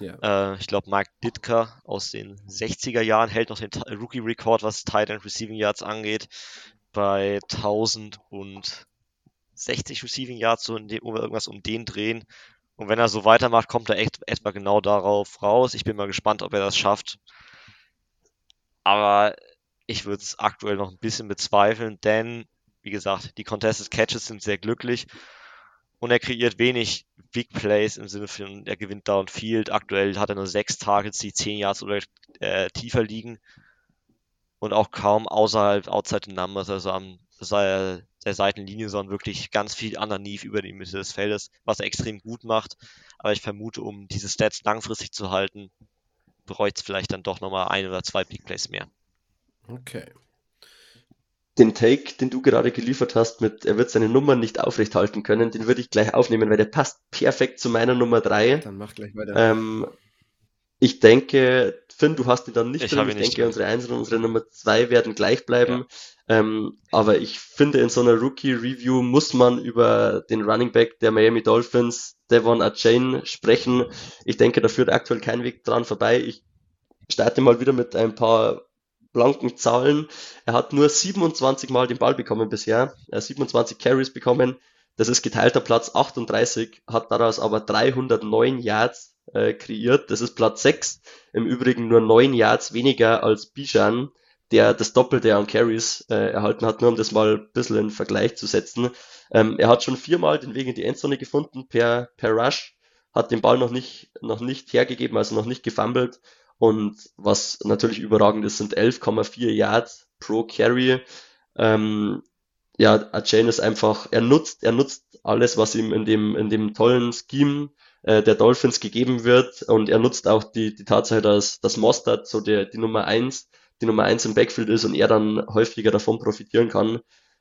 Ja. Äh, ich glaube, Mike Ditka aus den 60er Jahren hält noch den Rookie-Rekord, was Tight End Receiving Yards angeht, bei 1060 Receiving Yards, so in dem, irgendwas um den drehen. Und wenn er so weitermacht, kommt er echt etwa genau darauf raus. Ich bin mal gespannt, ob er das schafft. Aber ich würde es aktuell noch ein bisschen bezweifeln, denn, wie gesagt, die Contested Catches sind sehr glücklich und er kreiert wenig Big Plays im Sinne von, er gewinnt Downfield. Aktuell hat er nur sechs Targets, die zehn Yards oder äh, tiefer liegen und auch kaum außerhalb, outside the numbers, also am der Seitenlinie, sondern wirklich ganz viel underneath über die Mitte des Feldes, was er extrem gut macht. Aber ich vermute, um diese Stats langfristig zu halten, bereut es vielleicht dann doch nochmal ein oder zwei Big Plays mehr. Okay. Den Take, den du gerade geliefert hast, mit er wird seine Nummer nicht aufrechthalten können, den würde ich gleich aufnehmen, weil der passt perfekt zu meiner Nummer 3. Dann mach gleich weiter. Ähm, ich denke, Finn, du hast ihn dann nicht ich drin. Ich denke, drin. unsere 1 und unsere Nummer 2 werden gleich bleiben. Ja. Ähm, aber ich finde, in so einer Rookie-Review muss man über den Running Back der Miami Dolphins, Devon Achane, sprechen. Ich denke, da führt aktuell kein Weg dran vorbei. Ich starte mal wieder mit ein paar blanken Zahlen. Er hat nur 27 Mal den Ball bekommen bisher. Er hat 27 Carries bekommen. Das ist geteilter Platz 38, hat daraus aber 309 Yards äh, kreiert. Das ist Platz 6. Im Übrigen nur 9 Yards weniger als Bijan, der das Doppelte an Carries äh, erhalten hat, nur um das mal ein bisschen in Vergleich zu setzen. Ähm, er hat schon viermal den Weg in die Endzone gefunden per, per Rush, hat den Ball noch nicht, noch nicht hergegeben, also noch nicht gefummelt. Und was natürlich überragend ist, sind 11,4 Yards pro Carry. Ähm, ja, Ajane ist einfach, er nutzt, er nutzt alles, was ihm in dem, in dem tollen Scheme äh, der Dolphins gegeben wird und er nutzt auch die, die Tatsache, dass, dass Mostert so der, die Nummer eins, die Nummer eins im Backfield ist und er dann häufiger davon profitieren kann.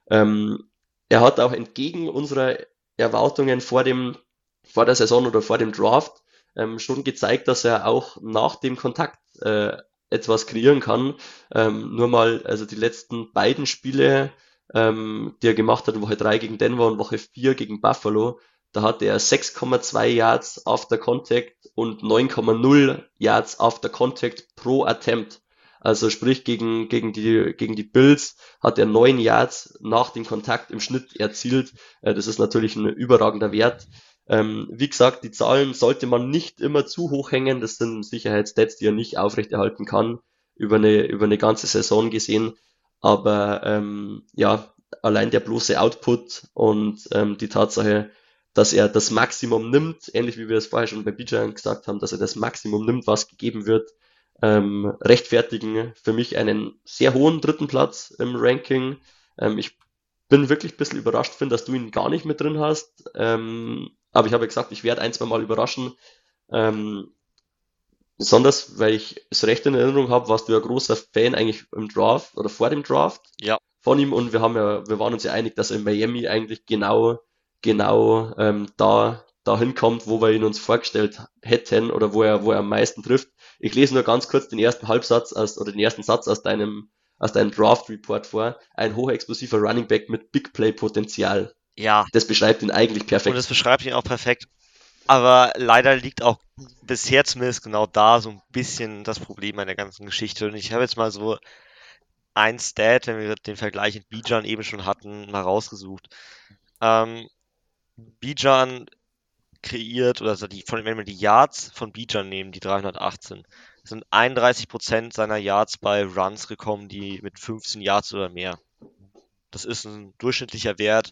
Ähm, er hat auch entgegen unserer Erwartungen vor dem, vor der Saison oder vor dem Draft ähm, schon gezeigt, dass er auch nach dem Kontakt äh, etwas kreieren kann. Ähm, nur mal, also die letzten beiden Spiele, ähm, die er gemacht hat, Woche 3 gegen Denver und Woche 4 gegen Buffalo, da hatte er 6,2 Yards after Contact und 9,0 Yards after Contact pro Attempt. Also sprich gegen, gegen, die, gegen die Bills hat er 9 Yards nach dem Kontakt im Schnitt erzielt. Äh, das ist natürlich ein überragender Wert. Ähm, wie gesagt, die Zahlen sollte man nicht immer zu hoch hängen. Das sind Sicherheitsstats, die er nicht aufrechterhalten kann über eine, über eine ganze Saison gesehen. Aber ähm, ja, allein der bloße Output und ähm, die Tatsache, dass er das Maximum nimmt, ähnlich wie wir es vorher schon bei Bijan gesagt haben, dass er das Maximum nimmt, was gegeben wird, ähm, rechtfertigen für mich einen sehr hohen dritten Platz im Ranking. Ähm, ich bin wirklich ein bisschen überrascht, finde, dass du ihn gar nicht mit drin hast. Ähm, aber ich habe gesagt, ich werde ein, zwei Mal überraschen. Ähm, besonders, weil ich es recht in Erinnerung habe, warst du ja großer Fan eigentlich im Draft oder vor dem Draft ja. von ihm und wir haben ja, wir waren uns ja einig, dass er in Miami eigentlich genau, genau ähm, da dahin kommt, wo wir ihn uns vorgestellt hätten oder wo er, wo er am meisten trifft. Ich lese nur ganz kurz den ersten Halbsatz aus, oder den ersten Satz aus deinem, aus deinem Draft Report vor. Ein hochexplosiver Running Back mit Big Play Potenzial. Ja. Das beschreibt ihn eigentlich perfekt. Und das beschreibt ihn auch perfekt. Aber leider liegt auch bisher zumindest genau da so ein bisschen das Problem an der ganzen Geschichte. Und ich habe jetzt mal so ein Stat, wenn wir den Vergleich mit Bijan eben schon hatten, mal rausgesucht. Ähm, Bijan kreiert, oder also die, von, wenn wir die Yards von Bijan nehmen, die 318, sind 31% seiner Yards bei Runs gekommen, die mit 15 Yards oder mehr Das ist ein durchschnittlicher Wert.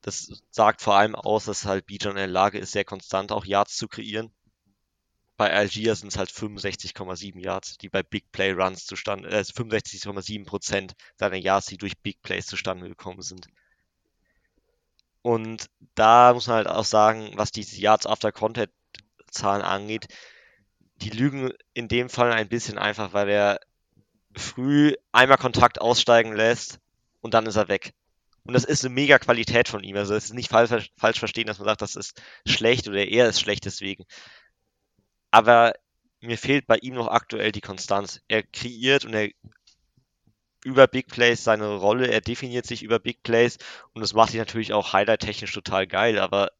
Das sagt vor allem aus, dass halt Bijan in der Lage ist, sehr konstant auch Yards zu kreieren. Bei Algier sind es halt 65,7 Yards, die bei Big Play Runs zustande, äh, 65,7 Prozent seiner Yards, die durch Big Plays zustande gekommen sind. Und da muss man halt auch sagen, was die Yards after Content Zahlen angeht, die lügen in dem Fall ein bisschen einfach, weil er früh einmal Kontakt aussteigen lässt und dann ist er weg. Und das ist eine mega Qualität von ihm. Also es ist nicht falsch, falsch verstehen, dass man sagt, das ist schlecht oder er ist schlecht deswegen. Aber mir fehlt bei ihm noch aktuell die Konstanz. Er kreiert und er über Big Plays seine Rolle, er definiert sich über Big Plays und das macht ihn natürlich auch highlight-technisch total geil, aber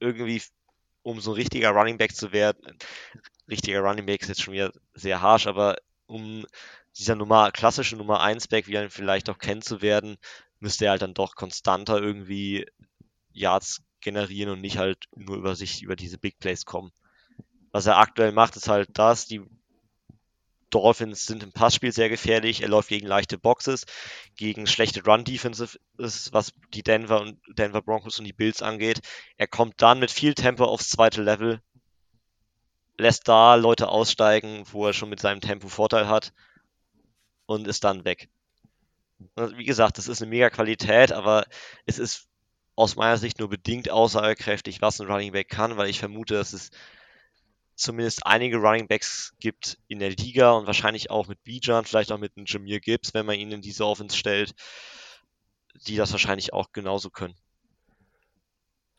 irgendwie, um so ein richtiger Running Back zu werden, richtiger Running Back ist jetzt schon wieder sehr harsh, aber um dieser Nummer, klassische Nummer 1 Back, wie er ihn vielleicht auch kennt zu werden, müsste er halt dann doch konstanter irgendwie Yards generieren und nicht halt nur über sich, über diese Big Plays kommen. Was er aktuell macht, ist halt das, die Dolphins sind im Passspiel sehr gefährlich. Er läuft gegen leichte Boxes, gegen schlechte Run-Defenses, was die Denver und Denver Broncos und die Bills angeht. Er kommt dann mit viel Tempo aufs zweite Level, lässt da Leute aussteigen, wo er schon mit seinem Tempo Vorteil hat und ist dann weg. Also wie gesagt, das ist eine mega Qualität, aber es ist aus meiner Sicht nur bedingt aussagekräftig, was ein Running Back kann, weil ich vermute, dass es zumindest einige Running Backs gibt in der Liga und wahrscheinlich auch mit Bijan, vielleicht auch mit einem Jameer Gibbs, wenn man ihn in diese Offense stellt, die das wahrscheinlich auch genauso können.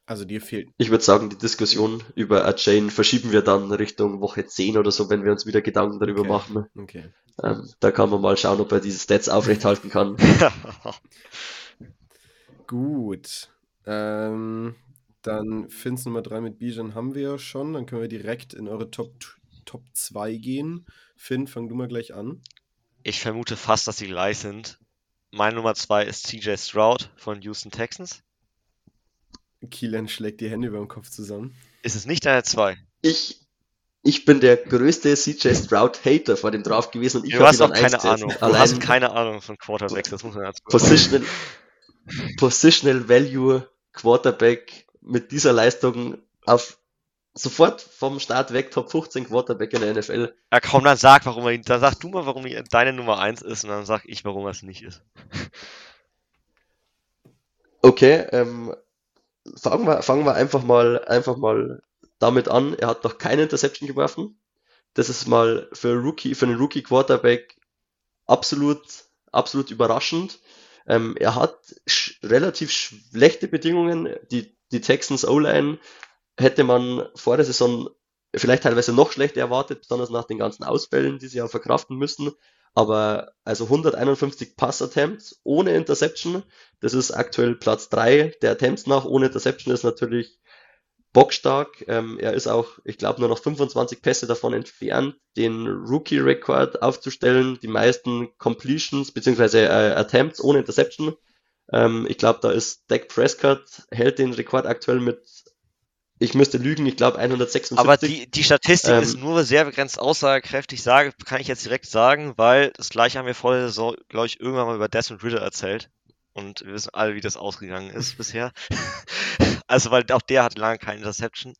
Also dir fehlt. Ich würde sagen, die Diskussion über Ajane verschieben wir dann Richtung Woche 10 oder so, wenn wir uns wieder Gedanken darüber okay. machen. Okay. Ähm, da kann man mal schauen, ob er diese Stats aufrechthalten kann. Gut. Ähm, dann Fins Nummer 3 mit Bijan haben wir ja schon. Dann können wir direkt in eure Top, Top 2 gehen. Finn, fang du mal gleich an. Ich vermute fast, dass sie gleich sind. Meine Nummer 2 ist CJ Stroud von Houston Texans. Kielan schlägt die Hände über dem Kopf zusammen. Ist es nicht deine 2? Ich, ich bin der größte CJ Stroud-Hater vor dem Draft gewesen und ich habe ihn dann keine Ahnung. Du Allein hast keine Ahnung von Quarterbacks, das muss man dazu Positional, Positional Value Quarterback mit dieser Leistung auf sofort vom Start weg Top 15 Quarterback in der NFL. Ja komm, dann sag, warum er dann sag du mal, warum er deine Nummer 1 ist und dann sag ich, warum er es nicht ist. Okay, ähm, fangen wir, fangen wir einfach mal, einfach mal damit an. Er hat noch keine Interception geworfen. Das ist mal für Rookie, für einen Rookie Quarterback absolut, absolut überraschend. Ähm, er hat sch relativ schlechte Bedingungen. Die die Texans O-Line hätte man vor der Saison vielleicht teilweise noch schlechter erwartet, besonders nach den ganzen Ausfällen, die sie ja verkraften müssen. Aber also 151 Pass-Attempts ohne Interception, das ist aktuell Platz 3 der Attempts nach. Ohne Interception ist natürlich bockstark. Ähm, er ist auch, ich glaube, nur noch 25 Pässe davon entfernt, den Rookie-Record aufzustellen. Die meisten Completions bzw. Äh, Attempts ohne Interception ähm, ich glaube, da ist Dak Prescott, hält den Rekord aktuell mit, ich müsste lügen, ich glaube 176. Aber die, die Statistik ähm, ist nur sehr begrenzt aussagekräftig, sage, kann ich jetzt direkt sagen, weil das gleiche haben wir vorher so, glaube ich, irgendwann mal über Desmond Ritter erzählt. Und wir wissen alle, wie das ausgegangen ist bisher. also, weil auch der hat lange keine Interception.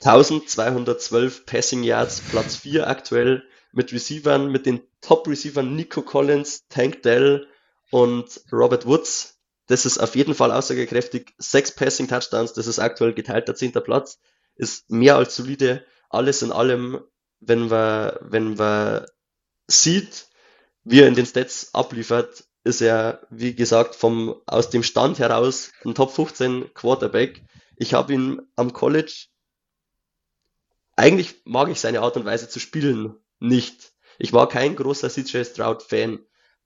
1212 Passing Yards, Platz 4 aktuell mit Receivern, mit den Top-Receivern Nico Collins, Tank Dell, und Robert Woods, das ist auf jeden Fall aussagekräftig. Sechs Passing Touchdowns, das ist aktuell geteilter zehnter Platz, ist mehr als solide. Alles in allem, wenn man, wenn man sieht, wie er in den Stats abliefert, ist er, wie gesagt, vom, aus dem Stand heraus ein Top 15 Quarterback. Ich habe ihn am College, eigentlich mag ich seine Art und Weise zu spielen nicht. Ich war kein großer CJ Stroud Fan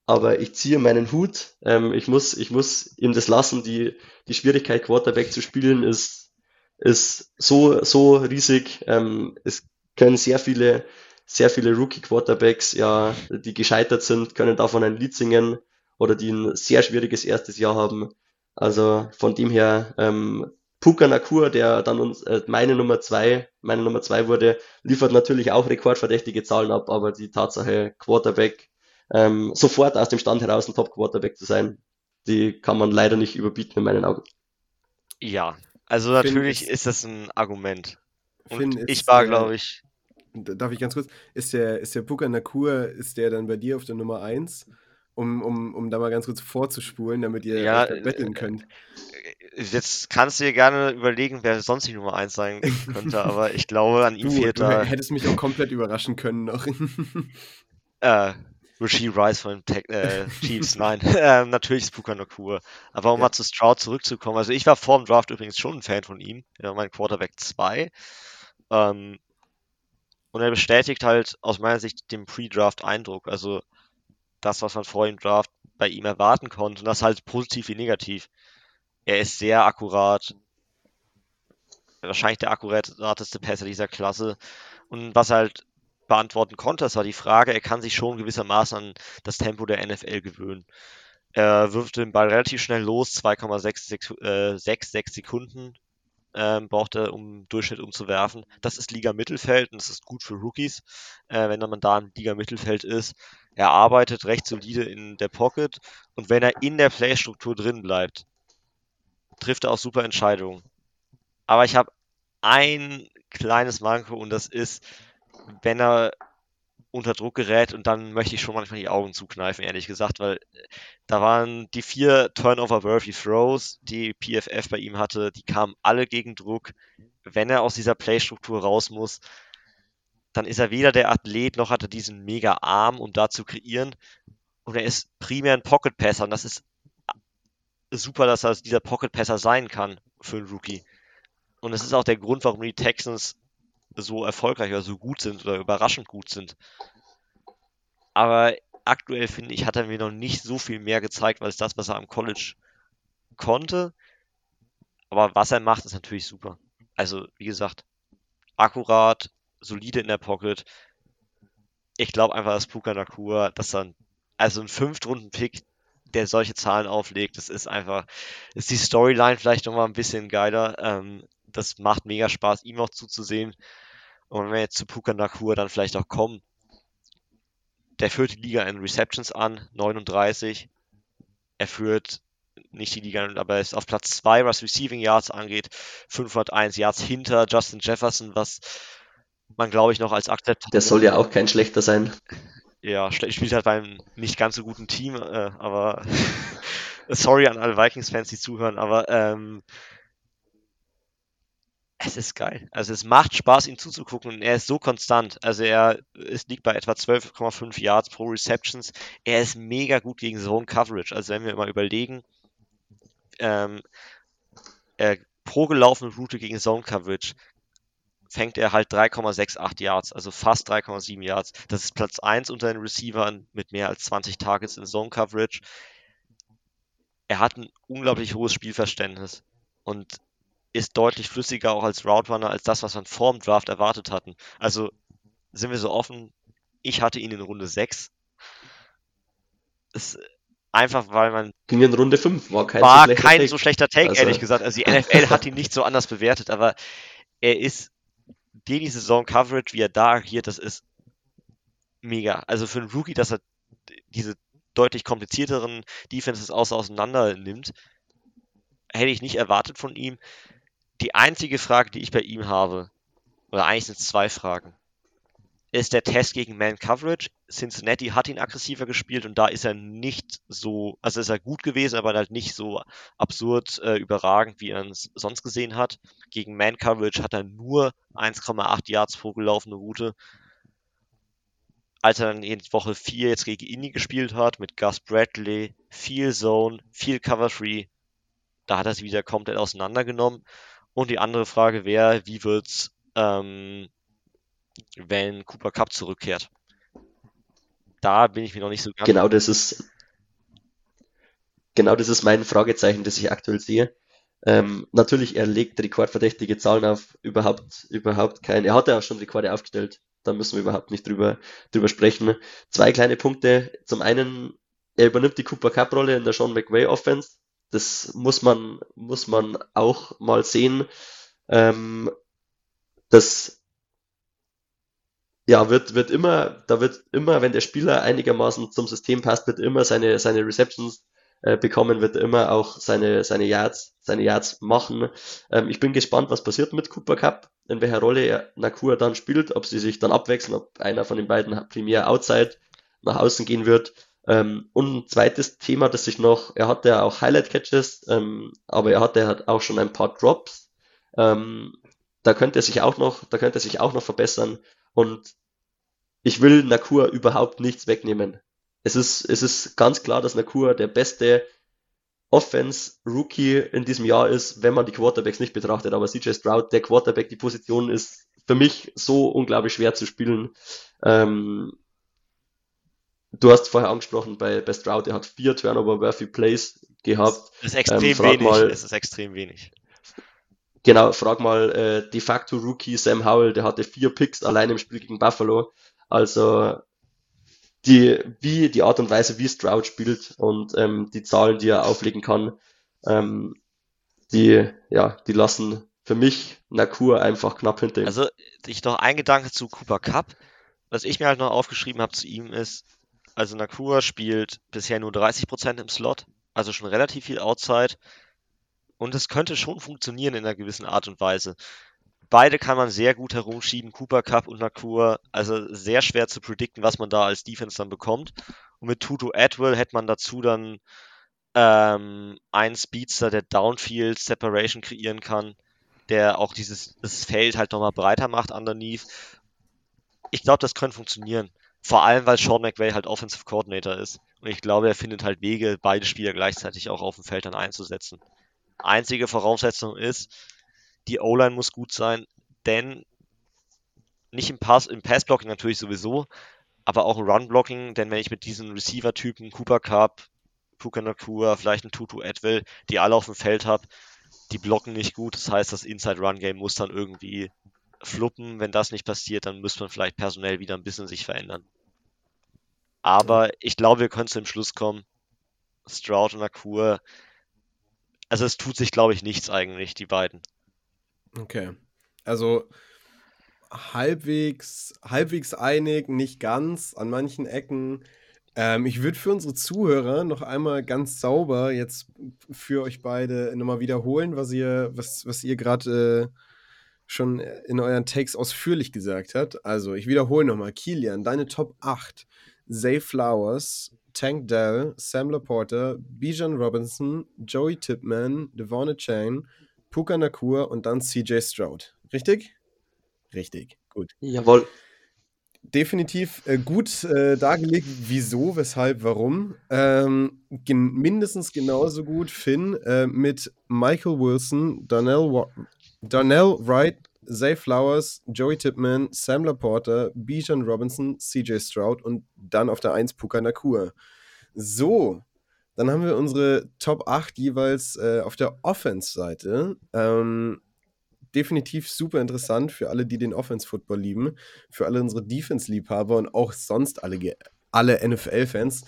aber ich ziehe meinen Hut. Ähm, ich muss, ich muss ihm das lassen. Die, die Schwierigkeit, Quarterback zu spielen, ist, ist so, so riesig. Ähm, es können sehr viele, sehr viele Rookie-Quarterbacks, ja, die gescheitert sind, können davon ein Lied singen oder die ein sehr schwieriges erstes Jahr haben. Also von dem her, ähm, Puka Nakur, der dann uns äh, meine Nummer zwei, meine Nummer zwei wurde, liefert natürlich auch rekordverdächtige Zahlen ab, aber die Tatsache Quarterback ähm, sofort aus dem Stand heraus ein Top-Quarterback zu sein, die kann man leider nicht überbieten in meinen Augen. Ja, also natürlich Finn ist das ein Argument. Und Finn ich war, glaube ich. Darf ich ganz kurz? Ist der, ist der Puka Nakur, ist der dann bei dir auf der Nummer 1? Um, um, um da mal ganz kurz vorzuspulen, damit ihr ja, betteln äh, könnt. Jetzt kannst du dir gerne überlegen, wer sonst die Nummer 1 sein könnte, aber ich glaube, an ihm du, fehlt du da. hättest mich auch komplett überraschen können noch. äh, Rasheed Rice von Tech, äh, Chiefs, nein, ähm, natürlich ist Puka Nakur. Aber um ja. mal zu Stroud zurückzukommen, also ich war vor dem Draft übrigens schon ein Fan von ihm, war mein Quarterback 2. Ähm, und er bestätigt halt aus meiner Sicht den Pre-Draft-Eindruck, also das, was man vor dem Draft bei ihm erwarten konnte, und das halt positiv wie negativ. Er ist sehr akkurat, wahrscheinlich der akkurateste Passer dieser Klasse. Und was halt beantworten konnte, das war die Frage, er kann sich schon gewissermaßen an das Tempo der NFL gewöhnen. Er wirft den Ball relativ schnell los, 2,66 äh, Sekunden ähm, braucht er, um Durchschnitt umzuwerfen. Das ist Liga Mittelfeld und das ist gut für Rookies, äh, wenn man da im Liga Mittelfeld ist. Er arbeitet recht solide in der Pocket und wenn er in der Playstruktur drin bleibt, trifft er auch super Entscheidungen. Aber ich habe ein kleines Manko und das ist, wenn er unter Druck gerät und dann möchte ich schon manchmal die Augen zukneifen, ehrlich gesagt, weil äh, da waren die vier Turnover-worthy Throws, die PFF bei ihm hatte, die kamen alle gegen Druck. Wenn er aus dieser Playstruktur raus muss, dann ist er weder der Athlet, noch hat er diesen mega Arm, um da zu kreieren. Und er ist primär ein Pocket-Passer und das ist äh, super, dass er dieser Pocket-Passer sein kann für einen Rookie. Und das ist auch der Grund, warum die Texans so erfolgreich oder so gut sind oder überraschend gut sind. Aber aktuell finde ich, hat er mir noch nicht so viel mehr gezeigt, als das, was er am College konnte. Aber was er macht, ist natürlich super. Also, wie gesagt, akkurat, solide in der Pocket. Ich glaube einfach, dass Puka Nakua, dass dann, also ein Fünftrunden-Pick, der solche Zahlen auflegt, das ist einfach, ist die Storyline vielleicht nochmal ein bisschen geiler. Ähm, das macht mega Spaß, ihm auch zuzusehen. Und wenn wir jetzt zu Puka Nakur dann vielleicht auch kommen, der führt die Liga in Receptions an, 39. Er führt nicht die Liga, aber er ist auf Platz 2, was Receiving Yards angeht, 501 Yards hinter Justin Jefferson, was man glaube ich noch als akzeptabel. Der soll ja auch kein schlechter sein. Ja, spielt halt beim nicht ganz so guten Team, äh, aber sorry an alle Vikings-Fans, die zuhören, aber ähm, es ist geil. Also es macht Spaß, ihm zuzugucken und er ist so konstant. Also er es liegt bei etwa 12,5 Yards pro Receptions. Er ist mega gut gegen Zone Coverage. Also wenn wir mal überlegen, ähm, er, pro gelaufene Route gegen Zone Coverage fängt er halt 3,68 Yards, also fast 3,7 Yards. Das ist Platz 1 unter den Receivern mit mehr als 20 Targets in Zone Coverage. Er hat ein unglaublich hohes Spielverständnis und ist deutlich flüssiger auch als Route Runner als das, was wir vor dem Draft erwartet hatten. Also sind wir so offen, ich hatte ihn in Runde 6. Ist einfach, weil man. Ging in Runde 5, war kein, war so, kein Take. so schlechter Take, also. ehrlich gesagt. Also die NFL hat ihn nicht so anders bewertet, aber er ist die Saison Coverage, wie er da agiert, das ist mega. Also für einen Rookie, dass er diese deutlich komplizierteren Defenses auseinander nimmt, hätte ich nicht erwartet von ihm die einzige Frage, die ich bei ihm habe, oder eigentlich sind es zwei Fragen, ist der Test gegen Man Coverage. Cincinnati hat ihn aggressiver gespielt und da ist er nicht so, also ist er gut gewesen, aber halt nicht so absurd äh, überragend, wie er es sonst gesehen hat. Gegen Man Coverage hat er nur 1,8 Yards pro gelaufene Route. Als er dann in Woche 4 jetzt gegen Indy gespielt hat, mit Gus Bradley, viel Zone, viel Cover Free, da hat er sie wieder komplett auseinandergenommen. Und die andere Frage wäre, wie wird's, ähm, wenn Cooper Cup zurückkehrt? Da bin ich mir noch nicht so ganz. Genau, das ist genau das ist mein Fragezeichen, das ich aktuell sehe. Ähm, natürlich, er legt rekordverdächtige Zahlen auf, überhaupt, überhaupt kein. Er hat ja auch schon Rekorde aufgestellt, da müssen wir überhaupt nicht drüber, drüber sprechen. Zwei kleine Punkte. Zum einen, er übernimmt die Cooper Cup-Rolle in der Sean McVay Offense. Das muss man, muss man auch mal sehen. Ähm, das ja, wird, wird immer, da wird immer, wenn der Spieler einigermaßen zum System passt, wird immer seine, seine Receptions äh, bekommen, wird immer auch seine, seine Yards, seine Yards machen. Ähm, ich bin gespannt, was passiert mit Cooper Cup, in welcher Rolle er Nakua dann spielt, ob sie sich dann abwechseln, ob einer von den beiden primär outside nach außen gehen wird. Ähm, und ein zweites Thema, das sich noch, er hatte ja auch Highlight Catches, ähm, aber er hatte halt auch schon ein paar Drops. Ähm, da könnte er sich auch noch, da könnte er sich auch noch verbessern. Und ich will Nakur überhaupt nichts wegnehmen. Es ist, es ist ganz klar, dass Nakur der beste Offense-Rookie in diesem Jahr ist, wenn man die Quarterbacks nicht betrachtet. Aber CJ Stroud, der Quarterback, die Position ist für mich so unglaublich schwer zu spielen. Ähm, du hast vorher angesprochen, bei, bei Stroud, er hat vier Turnover-worthy Plays gehabt. Das ist extrem ähm, wenig. Mal, das ist extrem wenig. Genau, frag mal äh, de facto Rookie Sam Howell, der hatte vier Picks allein im Spiel gegen Buffalo. Also die, wie die Art und Weise, wie Stroud spielt und ähm, die Zahlen, die er auflegen kann, ähm, die, ja, die lassen für mich Nakur einfach knapp hinter ihm. Also ich noch ein Gedanke zu Cooper Cup. Was ich mir halt noch aufgeschrieben habe zu ihm ist, also Nakua spielt bisher nur 30% im Slot, also schon relativ viel Outside. Und es könnte schon funktionieren in einer gewissen Art und Weise. Beide kann man sehr gut herumschieben, Cooper Cup und Nakua. Also sehr schwer zu predikten, was man da als Defense dann bekommt. Und mit Tutu Atwell hätte man dazu dann ähm, einen Speedster, der Downfield Separation kreieren kann, der auch dieses das Feld halt nochmal breiter macht underneath. Ich glaube, das könnte funktionieren. Vor allem, weil Sean McVay halt Offensive Coordinator ist. Und ich glaube, er findet halt Wege, beide Spieler gleichzeitig auch auf dem Feld dann einzusetzen. Einzige Voraussetzung ist, die O-Line muss gut sein, denn nicht im Pass, im Pass-Blocking natürlich sowieso, aber auch im Run-Blocking, denn wenn ich mit diesen Receiver-Typen, Cooper Cup, Puka Nakua, vielleicht ein Tutu Edwill, die alle auf dem Feld habe, die blocken nicht gut. Das heißt, das Inside-Run-Game muss dann irgendwie fluppen. Wenn das nicht passiert, dann müsste man vielleicht personell wieder ein bisschen sich verändern. Aber ich glaube, wir können zu dem Schluss kommen. Stroud und Akur. Also es tut sich, glaube ich, nichts eigentlich, die beiden. Okay. Also halbwegs, halbwegs einig, nicht ganz, an manchen Ecken. Ähm, ich würde für unsere Zuhörer noch einmal ganz sauber jetzt für euch beide nochmal wiederholen, was ihr, was, was ihr gerade äh, schon in euren Takes ausführlich gesagt habt. Also, ich wiederhole nochmal. Kilian, deine Top 8 Zay Flowers, Tank Dell, Sam Laporta, Bijan Robinson, Joey Tipman, Devon Chain, Puka Nakur und dann CJ Stroud. Richtig? Richtig, gut. Jawohl. Definitiv äh, gut äh, dargelegt, wieso, weshalb, warum. Ähm, gen mindestens genauso gut Finn äh, mit Michael Wilson, Donnell, Donnell Wright, Zay Flowers, Joey Tipman, Sam Laporta, Bijan Robinson, CJ Stroud und dann auf der 1 Puka Nakur. So, dann haben wir unsere Top 8 jeweils äh, auf der Offense-Seite. Ähm, definitiv super interessant für alle, die den Offense-Football lieben, für alle unsere Defense-Liebhaber und auch sonst alle, alle NFL-Fans.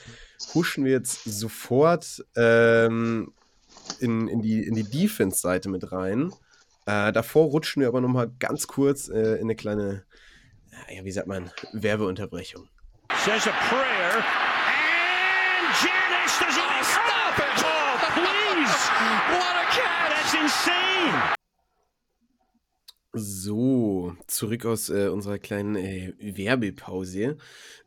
Huschen wir jetzt sofort ähm, in, in die, in die Defense-Seite mit rein. Äh, davor rutschen wir aber noch mal ganz kurz äh, in eine kleine, ja, wie sagt man, Werbeunterbrechung. Says a prayer and Janice does he stop it? Oh, please! What a cat! That's insane! So, zurück aus äh, unserer kleinen äh, Werbepause.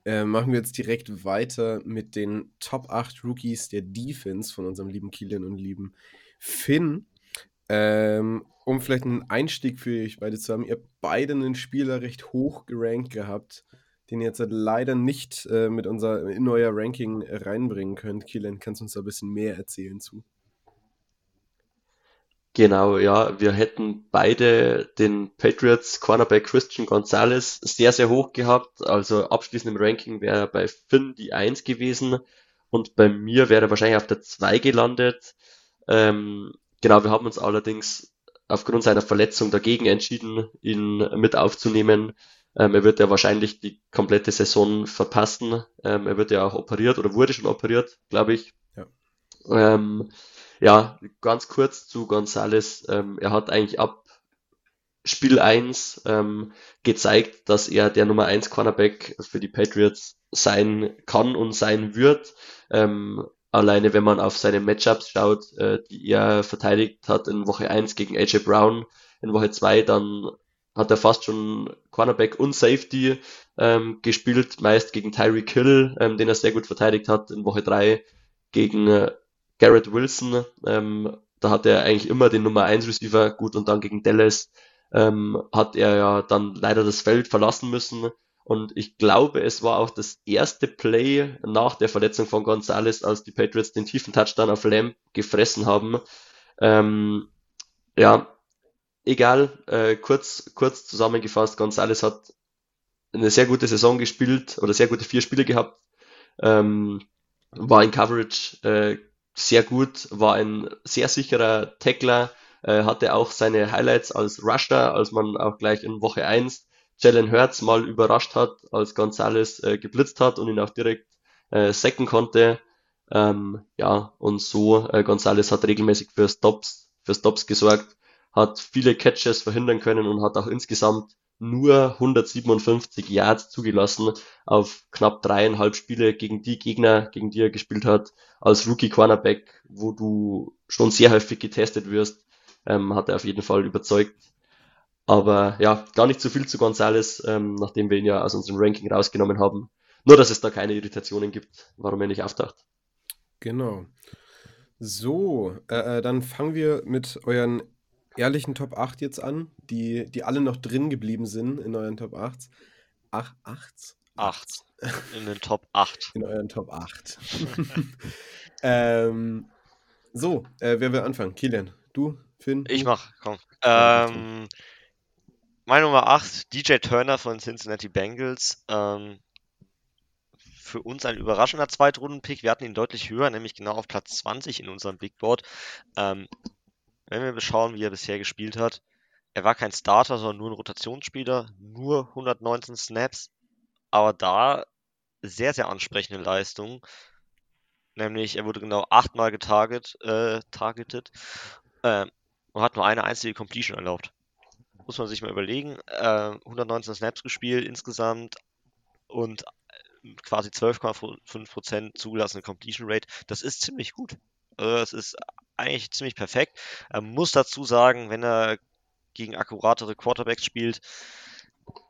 Äh, machen wir jetzt direkt weiter mit den Top 8 Rookies der Defense von unserem lieben Kilian und lieben Finn. Ähm, um vielleicht einen Einstieg für euch beide zu haben, ihr habt beide einen Spieler recht hoch gerankt gehabt, den ihr jetzt halt leider nicht äh, mit unser, in euer Ranking reinbringen könnt. Kilian, kannst du uns da ein bisschen mehr erzählen zu? Genau, ja, wir hätten beide den Patriots Cornerback Christian Gonzalez sehr, sehr hoch gehabt. Also abschließend im Ranking wäre er bei Finn die 1 gewesen und bei mir wäre er wahrscheinlich auf der 2 gelandet. Ähm, genau, wir haben uns allerdings aufgrund seiner Verletzung dagegen entschieden, ihn mit aufzunehmen. Ähm, er wird ja wahrscheinlich die komplette Saison verpassen. Ähm, er wird ja auch operiert oder wurde schon operiert, glaube ich. Ja. Ähm, ja, ganz kurz zu Gonzales. Ähm, er hat eigentlich ab Spiel 1 ähm, gezeigt, dass er der Nummer 1 Cornerback für die Patriots sein kann und sein wird. Ähm, alleine wenn man auf seine Matchups schaut, äh, die er verteidigt hat in Woche 1 gegen AJ Brown, in Woche 2 dann hat er fast schon Cornerback und Safety ähm, gespielt, meist gegen Tyreek Hill, ähm, den er sehr gut verteidigt hat. In Woche 3 gegen äh, Garrett Wilson, ähm, da hat er eigentlich immer den Nummer 1 Receiver gut und dann gegen Dallas ähm, hat er ja dann leider das Feld verlassen müssen. Und ich glaube, es war auch das erste Play nach der Verletzung von Gonzalez, als die Patriots den tiefen Touchdown auf Lamb gefressen haben. Ähm, ja, egal, äh, kurz, kurz zusammengefasst, Gonzalez hat eine sehr gute Saison gespielt oder sehr gute vier Spiele gehabt, ähm, war in Coverage äh, sehr gut, war ein sehr sicherer Tackler, äh, hatte auch seine Highlights als Rusher, als man auch gleich in Woche 1 Jalen Hurts mal überrascht hat, als Gonzalez äh, geblitzt hat und ihn auch direkt äh, sacken konnte. Ähm, ja, und so, äh, Gonzalez hat regelmäßig für Stops, für Stops gesorgt, hat viele Catches verhindern können und hat auch insgesamt nur 157 Yards zugelassen auf knapp dreieinhalb Spiele gegen die Gegner, gegen die er gespielt hat, als Rookie Cornerback, wo du schon sehr häufig getestet wirst, ähm, hat er auf jeden Fall überzeugt. Aber ja, gar nicht so viel zu Gonzales, ähm, nachdem wir ihn ja aus unserem Ranking rausgenommen haben. Nur, dass es da keine Irritationen gibt, warum er nicht auftaucht. Genau. So, äh, äh dann fangen wir mit euren ehrlichen Top 8 jetzt an, die, die alle noch drin geblieben sind in euren Top 8. Ach, 8? 8. In den Top 8. In euren Top 8. ähm, so, äh, wer will anfangen? Kilian, du, Finn? Ich mach, komm. Ähm, meine Nummer 8, DJ Turner von Cincinnati Bengals. Ähm, für uns ein überraschender Zweitrunden-Pick. Wir hatten ihn deutlich höher, nämlich genau auf Platz 20 in unserem Big Board. Ähm, wenn wir beschauen, wie er bisher gespielt hat, er war kein Starter, sondern nur ein Rotationsspieler, nur 119 Snaps, aber da sehr, sehr ansprechende Leistung. Nämlich, er wurde genau achtmal getarget, äh, targeted äh, und hat nur eine einzige Completion erlaubt. Muss man sich mal überlegen. Äh, 119 Snaps gespielt insgesamt und äh, quasi 12,5% zugelassene Completion Rate. Das ist ziemlich gut. Also das ist eigentlich ziemlich perfekt. Er muss dazu sagen, wenn er gegen akkuratere Quarterbacks spielt,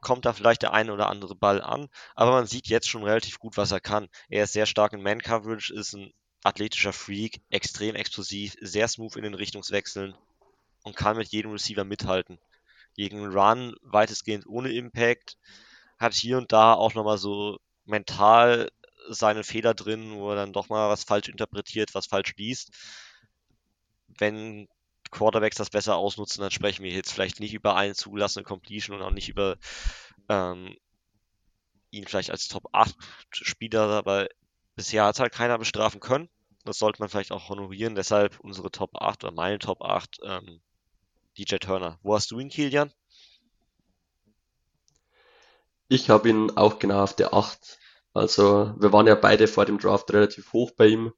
kommt da vielleicht der eine oder andere Ball an. Aber man sieht jetzt schon relativ gut, was er kann. Er ist sehr stark in Man-Coverage, ist ein athletischer Freak, extrem explosiv, sehr smooth in den Richtungswechseln und kann mit jedem Receiver mithalten. Gegen Run weitestgehend ohne Impact, hat hier und da auch nochmal so mental seine Fehler drin, wo er dann doch mal was falsch interpretiert, was falsch liest wenn Quarterbacks das besser ausnutzen, dann sprechen wir jetzt vielleicht nicht über eine zugelassene Completion und auch nicht über ähm, ihn vielleicht als Top 8 Spieler, aber bisher hat halt keiner bestrafen können. Das sollte man vielleicht auch honorieren. Deshalb unsere Top 8 oder meine Top 8 ähm, DJ Turner. Wo hast du ihn, Kilian? Ich habe ihn auch genau auf der 8. Also wir waren ja beide vor dem Draft relativ hoch bei ihm.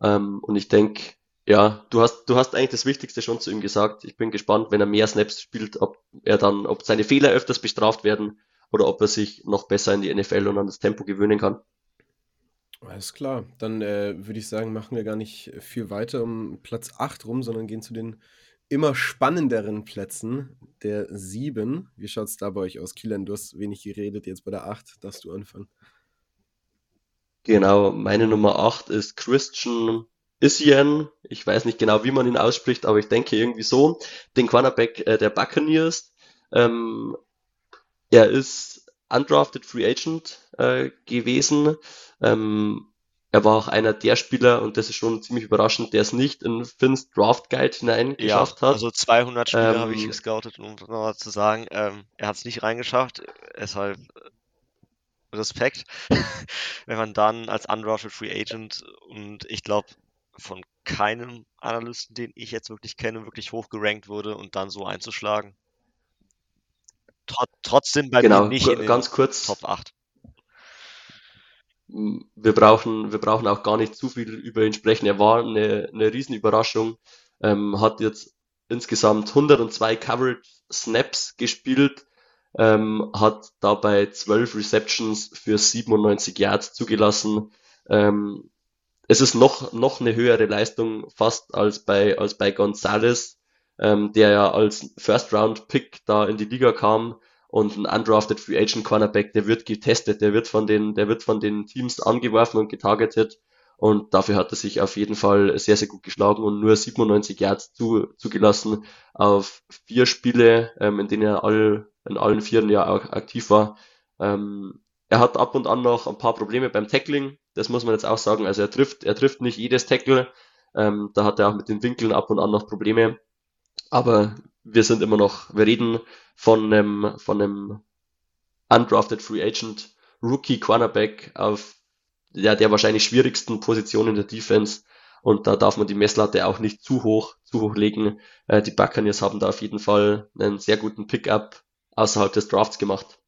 Ähm, und ich denke, ja, du hast, du hast eigentlich das Wichtigste schon zu ihm gesagt. Ich bin gespannt, wenn er mehr Snaps spielt, ob er dann, ob seine Fehler öfters bestraft werden oder ob er sich noch besser in die NFL und an das Tempo gewöhnen kann. Alles klar. Dann äh, würde ich sagen, machen wir gar nicht viel weiter um Platz 8 rum, sondern gehen zu den immer spannenderen Plätzen der 7. Wie schaut es da bei euch aus? Kilian, du hast wenig geredet, jetzt bei der 8 darfst du anfangen. Genau, meine Nummer 8 ist Christian Isian, ich weiß nicht genau, wie man ihn ausspricht, aber ich denke irgendwie so, den Cornerback äh, der Buccaneers. Ähm, er ist undrafted Free Agent äh, gewesen. Ähm, er war auch einer der Spieler, und das ist schon ziemlich überraschend, der es nicht in Finns Draft Guide hineingeschafft ja, hat. Also 200 Spieler ähm, habe ich gescoutet, um noch zu sagen, ähm, er hat es nicht reingeschafft, deshalb Respekt, wenn man dann als undrafted Free Agent und ich glaube von keinem Analysten, den ich jetzt wirklich kenne, wirklich hochgerankt wurde und dann so einzuschlagen. Tr trotzdem bei genau, mir nicht in ganz kurz, Top 8. Wir brauchen, wir brauchen auch gar nicht zu viel über ihn sprechen. Er war eine, eine Riesenüberraschung, ähm, hat jetzt insgesamt 102 Coverage Snaps gespielt, ähm, hat dabei 12 Receptions für 97 Yards zugelassen. Ähm, es ist noch, noch eine höhere Leistung fast als bei, als bei Gonzalez, ähm, der ja als First Round Pick da in die Liga kam und ein undrafted Free Agent Cornerback, der wird getestet, der wird von den, der wird von den Teams angeworfen und getargetet und dafür hat er sich auf jeden Fall sehr, sehr gut geschlagen und nur 97 Yards zu, zugelassen auf vier Spiele, ähm, in denen er all, in allen vier ja auch aktiv war. Ähm, er hat ab und an noch ein paar Probleme beim Tackling, das muss man jetzt auch sagen. Also er trifft, er trifft nicht jedes Tackle. Ähm, da hat er auch mit den Winkeln ab und an noch Probleme. Aber wir sind immer noch, wir reden von einem, von einem undrafted Free Agent Rookie Cornerback auf ja, der wahrscheinlich schwierigsten Position in der Defense. Und da darf man die Messlatte auch nicht zu hoch, zu hoch legen. Äh, die Buccaneers haben da auf jeden Fall einen sehr guten Pickup außerhalb des Drafts gemacht.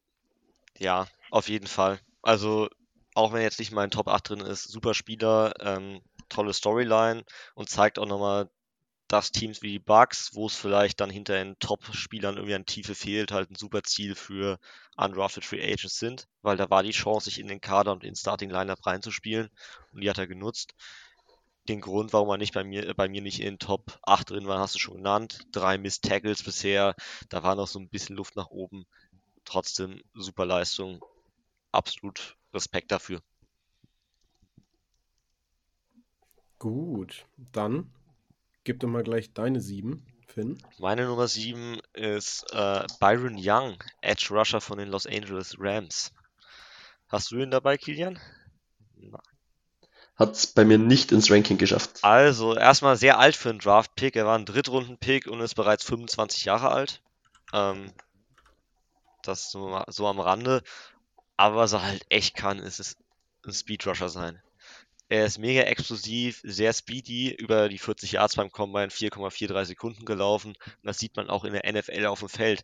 Ja, auf jeden Fall. Also, auch wenn jetzt nicht mal ein Top 8 drin ist, super Spieler, ähm, tolle Storyline und zeigt auch nochmal, dass Teams wie die Bucks, wo es vielleicht dann hinter den Top-Spielern irgendwie an Tiefe fehlt, halt ein super Ziel für undrafted Free Agents sind, weil da war die Chance, sich in den Kader und in Starting Lineup reinzuspielen und die hat er genutzt. Den Grund, warum er nicht bei mir, bei mir nicht in Top 8 drin war, hast du schon genannt. Drei Miss Tackles bisher, da war noch so ein bisschen Luft nach oben. Trotzdem super Leistung. Absolut Respekt dafür. Gut, dann Gib doch mal gleich deine sieben, Finn. Meine Nummer sieben ist äh, Byron Young, Edge Rusher von den Los Angeles Rams. Hast du ihn dabei, Kilian? Hat es bei mir nicht ins Ranking geschafft. Also, erstmal sehr alt für einen Draft-Pick. Er war ein Drittrunden-Pick und ist bereits 25 Jahre alt. Ähm, das so, so am Rande. Aber was er halt echt kann, ist es ein Speedrusher sein. Er ist mega explosiv, sehr speedy, über die 40 Yards beim Combine, 4,43 Sekunden gelaufen. Das sieht man auch in der NFL auf dem Feld.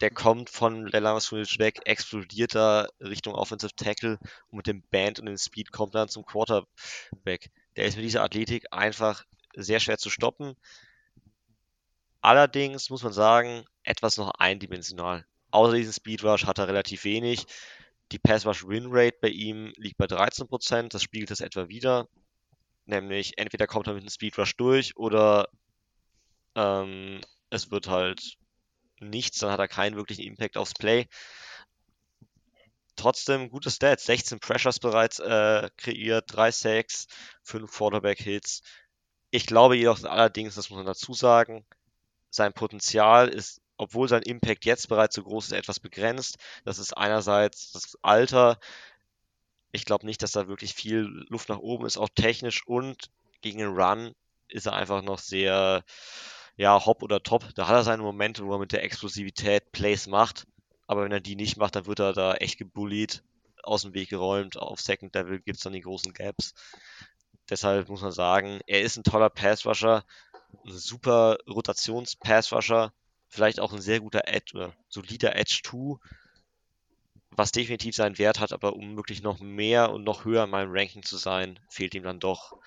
Der kommt von der Scrimmage weg, explodiert da Richtung Offensive Tackle und mit dem Band und dem Speed kommt dann zum Quarterback. Der ist mit dieser Athletik einfach sehr schwer zu stoppen. Allerdings muss man sagen, etwas noch eindimensional. Außer diesem Speed Rush hat er relativ wenig. Die Pass-Rush-Win-Rate bei ihm liegt bei 13%, das spiegelt es etwa wieder. Nämlich entweder kommt er mit einem Speed-Rush durch oder ähm, es wird halt nichts, dann hat er keinen wirklichen Impact aufs Play. Trotzdem gute Stats, 16 Pressures bereits äh, kreiert, 3 Sacks, 5 Quarterback-Hits. Ich glaube jedoch allerdings, das muss man dazu sagen, sein Potenzial ist obwohl sein Impact jetzt bereits so groß ist, etwas begrenzt. Das ist einerseits das Alter. Ich glaube nicht, dass da wirklich viel Luft nach oben ist, auch technisch und gegen den Run ist er einfach noch sehr, ja, hopp oder top. Da hat er seine Momente, wo er mit der Explosivität Plays macht. Aber wenn er die nicht macht, dann wird er da echt gebullied, aus dem Weg geräumt. Auf Second Level gibt es dann die großen Gaps. Deshalb muss man sagen, er ist ein toller Passrusher, ein super Rotations-Passrusher vielleicht auch ein sehr guter Edge oder solider Edge 2, was definitiv seinen Wert hat, aber um wirklich noch mehr und noch höher in meinem Ranking zu sein, fehlt ihm dann doch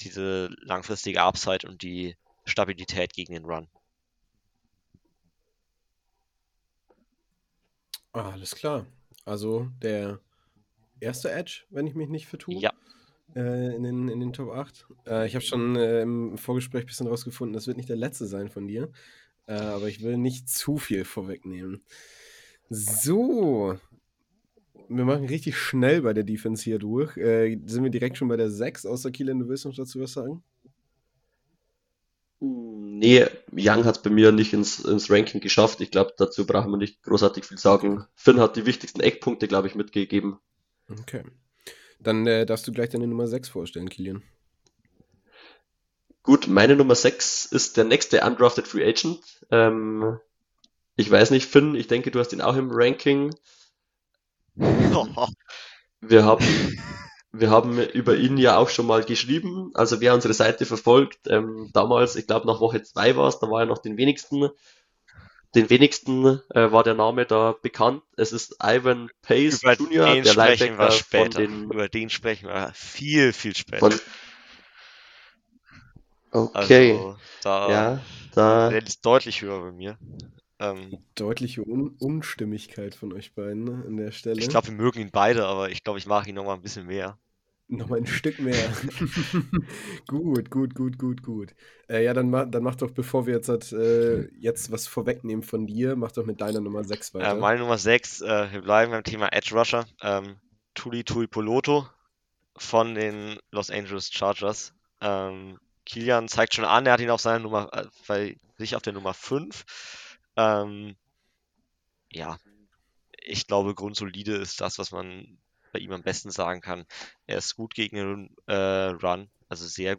diese langfristige Upside und die Stabilität gegen den Run. Ah, alles klar. Also der erste Edge, wenn ich mich nicht vertue. Ja. Äh, in, den, in den Top 8. Äh, ich habe schon äh, im Vorgespräch ein bisschen rausgefunden, das wird nicht der letzte sein von dir. Äh, aber ich will nicht zu viel vorwegnehmen. So. Wir machen richtig schnell bei der Defense hier durch. Äh, sind wir direkt schon bei der 6, außer Kielan, du willst noch dazu was sagen? Nee, Young hat es bei mir nicht ins, ins Ranking geschafft. Ich glaube, dazu brauchen wir nicht großartig viel sagen. Finn hat die wichtigsten Eckpunkte, glaube ich, mitgegeben. Okay. Dann äh, darfst du gleich deine Nummer 6 vorstellen, Kilian. Gut, meine Nummer 6 ist der nächste Undrafted Free Agent. Ähm, ich weiß nicht, Finn, ich denke, du hast ihn auch im Ranking. Wir haben, wir haben über ihn ja auch schon mal geschrieben. Also wer unsere Seite verfolgt, ähm, damals, ich glaube nach Woche 2 war es, da war er noch den wenigsten. Den wenigsten äh, war der Name da bekannt. Es ist Ivan Pace über Jr., den der Linebacker von den. Über den sprechen wir viel, viel später. Von, Okay. Also, da, Ja, Da der ist deutlich höher bei mir. Ähm, Deutliche Un Unstimmigkeit von euch beiden ne, an der Stelle. Ich glaube, wir mögen ihn beide, aber ich glaube, ich mag ihn noch mal ein bisschen mehr. Nochmal ein Stück mehr. gut, gut, gut, gut, gut. Äh, ja, dann, ma dann mach doch, bevor wir jetzt, äh, jetzt was vorwegnehmen von dir, mach doch mit deiner Nummer 6 weiter. Äh, meine Nummer 6, äh, wir bleiben beim Thema Edge Rusher. Ähm, Tuli Tui Poloto von den Los Angeles Chargers. Ähm, Kilian zeigt schon an, er hat ihn auf seiner Nummer, äh, bei sich auf der Nummer 5. Ähm, ja, ich glaube, grundsolide ist das, was man bei ihm am besten sagen kann. Er ist gut gegen den äh, Run, also sehr,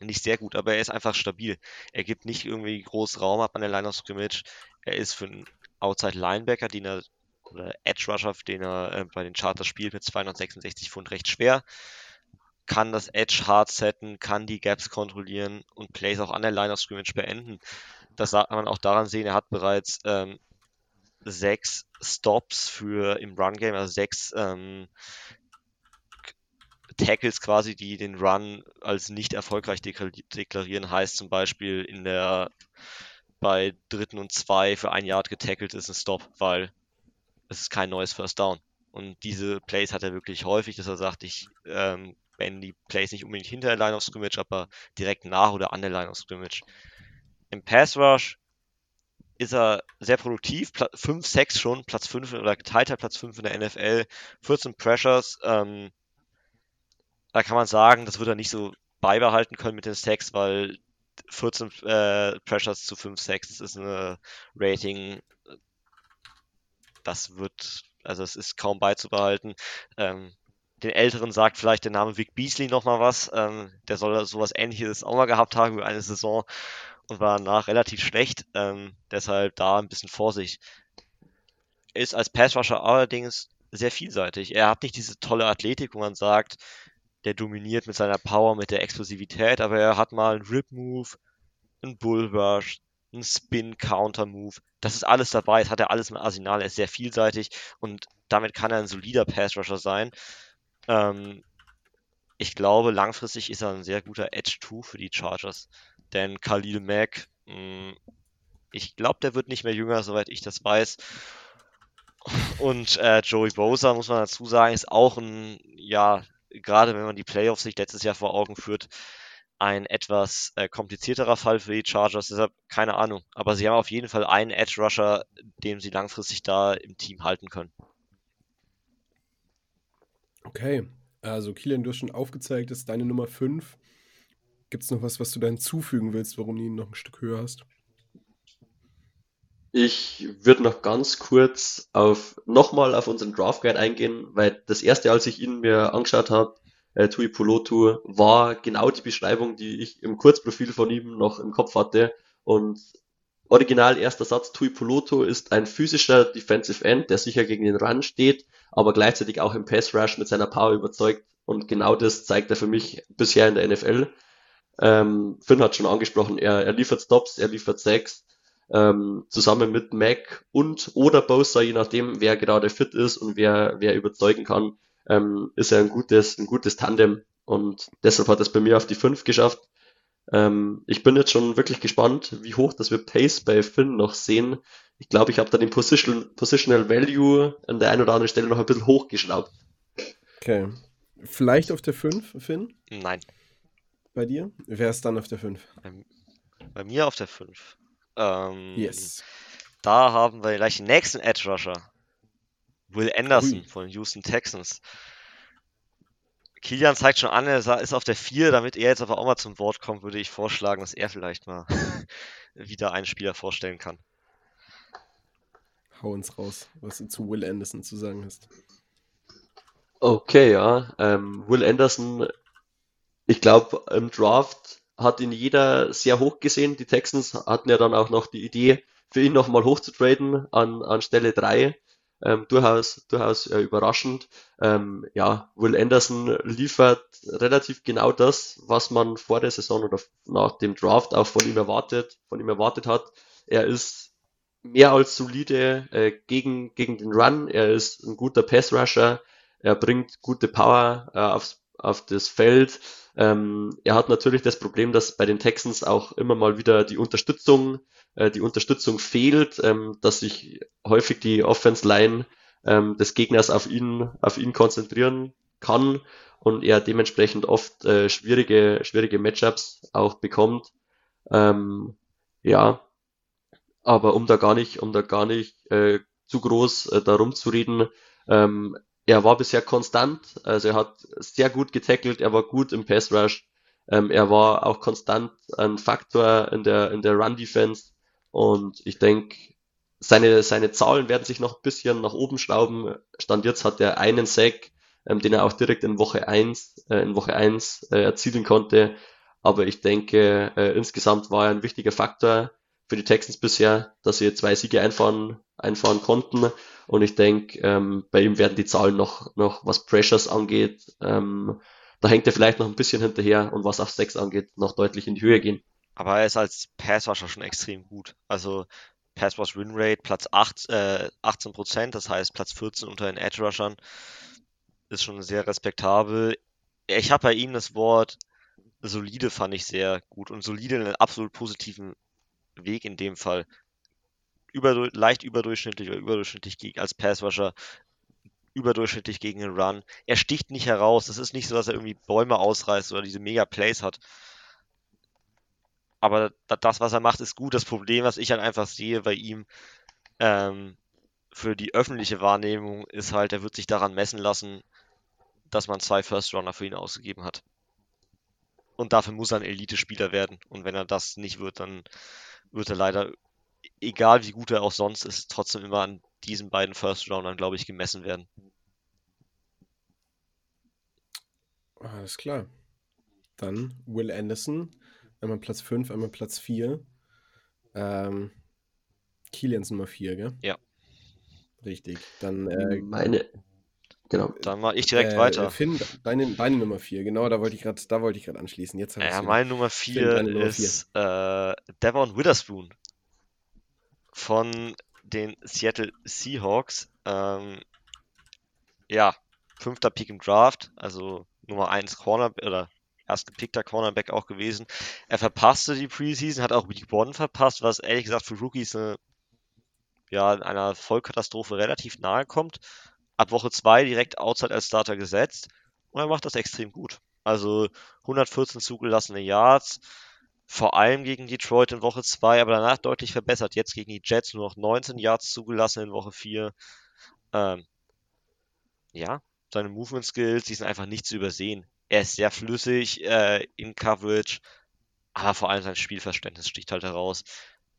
nicht sehr gut, aber er ist einfach stabil. Er gibt nicht irgendwie groß Raum ab an der Line of Scrimmage. Er ist für einen Outside Linebacker, den er oder Edge Rusher, den er äh, bei den Charters spielt, mit 266 Pfund recht schwer. Kann das Edge hard setten, kann die Gaps kontrollieren und Plays auch an der Line of Scrimmage beenden. Das sagt man auch daran sehen, er hat bereits ähm, sechs Stops für im Run Game, also sechs ähm, Tackles quasi, die den Run als nicht erfolgreich deklarieren, heißt zum Beispiel in der bei dritten und zwei für ein Yard getackelt ist ein Stop, weil es ist kein neues First Down. Und diese Plays hat er wirklich häufig, dass er sagt, ich ähm, beende die Plays nicht unbedingt hinter der Line of Scrimmage, aber direkt nach oder an der Line of Scrimmage. Im Pass Rush ist er sehr produktiv, 5, 6 schon, Platz 5 oder geteilter Platz 5 in der NFL, 14 Pressures, ähm, da kann man sagen, das wird er nicht so beibehalten können mit den Sacks, weil 14 äh, Pressures zu 5 Sacks, ist eine Rating, das wird, also es ist kaum beizubehalten. Ähm, den Älteren sagt vielleicht der Name Vic Beasley nochmal was. Ähm, der soll sowas ähnliches auch mal gehabt haben über eine Saison und war danach relativ schlecht. Ähm, deshalb da ein bisschen Vorsicht. Ist als Passrusher allerdings sehr vielseitig. Er hat nicht diese tolle Athletik, wo man sagt, der dominiert mit seiner Power, mit der Explosivität, aber er hat mal einen Rip-Move, einen Bullrush, einen Spin-Counter-Move. Das ist alles dabei, das hat er alles im Arsenal, er ist sehr vielseitig und damit kann er ein solider Pass-Rusher sein. Ähm, ich glaube, langfristig ist er ein sehr guter Edge-2 für die Chargers. Denn Khalil Mack, hm, ich glaube, der wird nicht mehr jünger, soweit ich das weiß. Und äh, Joey Bosa, muss man dazu sagen, ist auch ein, ja, gerade wenn man die Playoffs sich letztes Jahr vor Augen führt, ein etwas äh, komplizierterer Fall für die Chargers. Deshalb keine Ahnung. Aber sie haben auf jeden Fall einen Edge Rusher, dem sie langfristig da im Team halten können. Okay, also Kilian, du hast schon aufgezeigt, ist deine Nummer 5. Gibt es noch was, was du da hinzufügen willst, warum du ihn noch ein Stück höher hast? Ich würde noch ganz kurz auf nochmal auf unseren Draft Guide eingehen, weil das erste, als ich ihn mir angeschaut habe, äh, Tui Polotu, war genau die Beschreibung, die ich im Kurzprofil von ihm noch im Kopf hatte. Und original erster Satz, Tui Poloto ist ein physischer Defensive End, der sicher gegen den Run steht, aber gleichzeitig auch im Pass Rush mit seiner Power überzeugt. Und genau das zeigt er für mich bisher in der NFL. Ähm, Finn hat schon angesprochen, er, er liefert Stops, er liefert Sacks, ähm, zusammen mit Mac und oder Bosa, je nachdem, wer gerade fit ist und wer, wer überzeugen kann, ähm, ist er ein gutes, ein gutes Tandem und deshalb hat es bei mir auf die 5 geschafft. Ähm, ich bin jetzt schon wirklich gespannt, wie hoch das wir Pace bei Finn noch sehen. Ich glaube, ich habe da den Position, Positional Value an der einen oder anderen Stelle noch ein bisschen hochgeschraubt. Okay. Vielleicht auf der 5, Finn? Nein bei dir? Wer ist dann auf der 5? Bei, bei, mir auf der 5. Ähm, yes. Da haben wir gleich den nächsten Edge Rusher. Will Anderson Ui. von Houston Texans. Kilian zeigt schon an, er ist auf der 4, damit er jetzt aber auch mal zum Wort kommt, würde ich vorschlagen, dass er vielleicht mal wieder einen Spieler vorstellen kann. Hau uns raus, was du zu Will Anderson zu sagen hast. Okay, ja. Ähm, Will Anderson ich glaube, im Draft hat ihn jeder sehr hoch gesehen. Die Texans hatten ja dann auch noch die Idee, für ihn nochmal hochzutraden an, an Stelle 3. Ähm, durchaus durchaus äh, überraschend. Ähm, ja, Will Anderson liefert relativ genau das, was man vor der Saison oder nach dem Draft auch von ihm erwartet, von ihm erwartet hat. Er ist mehr als solide äh, gegen, gegen den Run. Er ist ein guter Pass-Rusher. Er bringt gute Power äh, aufs, auf das Feld. Ähm, er hat natürlich das Problem, dass bei den Texans auch immer mal wieder die Unterstützung, äh, die Unterstützung fehlt, ähm, dass sich häufig die Offense Line ähm, des Gegners auf ihn, auf ihn konzentrieren kann und er dementsprechend oft äh, schwierige, schwierige Matchups auch bekommt. Ähm, ja, aber um da gar nicht, um da gar nicht äh, zu groß äh, darum zu reden, ähm, er war bisher konstant, also er hat sehr gut getackelt, er war gut im Pass Rush, ähm, er war auch konstant ein Faktor in der, in der Run Defense und ich denke, seine, seine Zahlen werden sich noch ein bisschen nach oben schrauben. Stand jetzt hat er einen Sack, ähm, den er auch direkt in Woche 1, äh, in Woche 1 äh, erzielen konnte. Aber ich denke, äh, insgesamt war er ein wichtiger Faktor für die Texans bisher, dass sie zwei Siege einfahren, einfahren konnten. Und ich denke, ähm, bei ihm werden die Zahlen noch, noch was Pressures angeht, ähm, da hängt er vielleicht noch ein bisschen hinterher und was auf Sex angeht, noch deutlich in die Höhe gehen. Aber er ist als Passwasher schon extrem gut. Also Passwash Win Rate Platz 8, äh, 18%, das heißt Platz 14 unter den Edge Rushern. Ist schon sehr respektabel. Ich habe bei ihm das Wort solide fand ich sehr gut und solide in einem absolut positiven Weg in dem Fall. Über, leicht überdurchschnittlich oder überdurchschnittlich als Passwasher, überdurchschnittlich gegen den Run. Er sticht nicht heraus. Es ist nicht so, dass er irgendwie Bäume ausreißt oder diese Mega Plays hat. Aber das, was er macht, ist gut. Das Problem, was ich halt einfach sehe bei ihm ähm, für die öffentliche Wahrnehmung, ist halt, er wird sich daran messen lassen, dass man zwei First Runner für ihn ausgegeben hat. Und dafür muss er ein Elite-Spieler werden. Und wenn er das nicht wird, dann wird er leider, egal wie gut er auch sonst ist, trotzdem immer an diesen beiden First Roundern, glaube ich, gemessen werden. Alles klar. Dann Will Anderson, einmal Platz 5, einmal Platz 4. Ähm, Kilians Nummer 4, gell? Ja. Richtig. Dann äh, meine, Genau. Dann mache ich direkt äh, weiter. Finn, deine, deine Nummer 4, genau, da wollte ich gerade, da wollte ich gerade anschließen. Jetzt ja, meine Nummer 4 ist äh, Devon Witherspoon von den Seattle Seahawks. Ähm, ja, fünfter Pick im Draft, also Nummer 1 Corner oder erst gepickter Cornerback auch gewesen. Er verpasste die Preseason, hat auch Week 1 verpasst, was ehrlich gesagt für Rookies eine, ja, einer Vollkatastrophe relativ nahe kommt ab Woche 2 direkt outside als Starter gesetzt und er macht das extrem gut. Also 114 zugelassene Yards, vor allem gegen Detroit in Woche 2, aber danach deutlich verbessert. Jetzt gegen die Jets nur noch 19 Yards zugelassen in Woche 4. Ähm, ja, seine Movement Skills, die sind einfach nicht zu übersehen. Er ist sehr flüssig äh, in Coverage, aber vor allem sein Spielverständnis sticht halt heraus.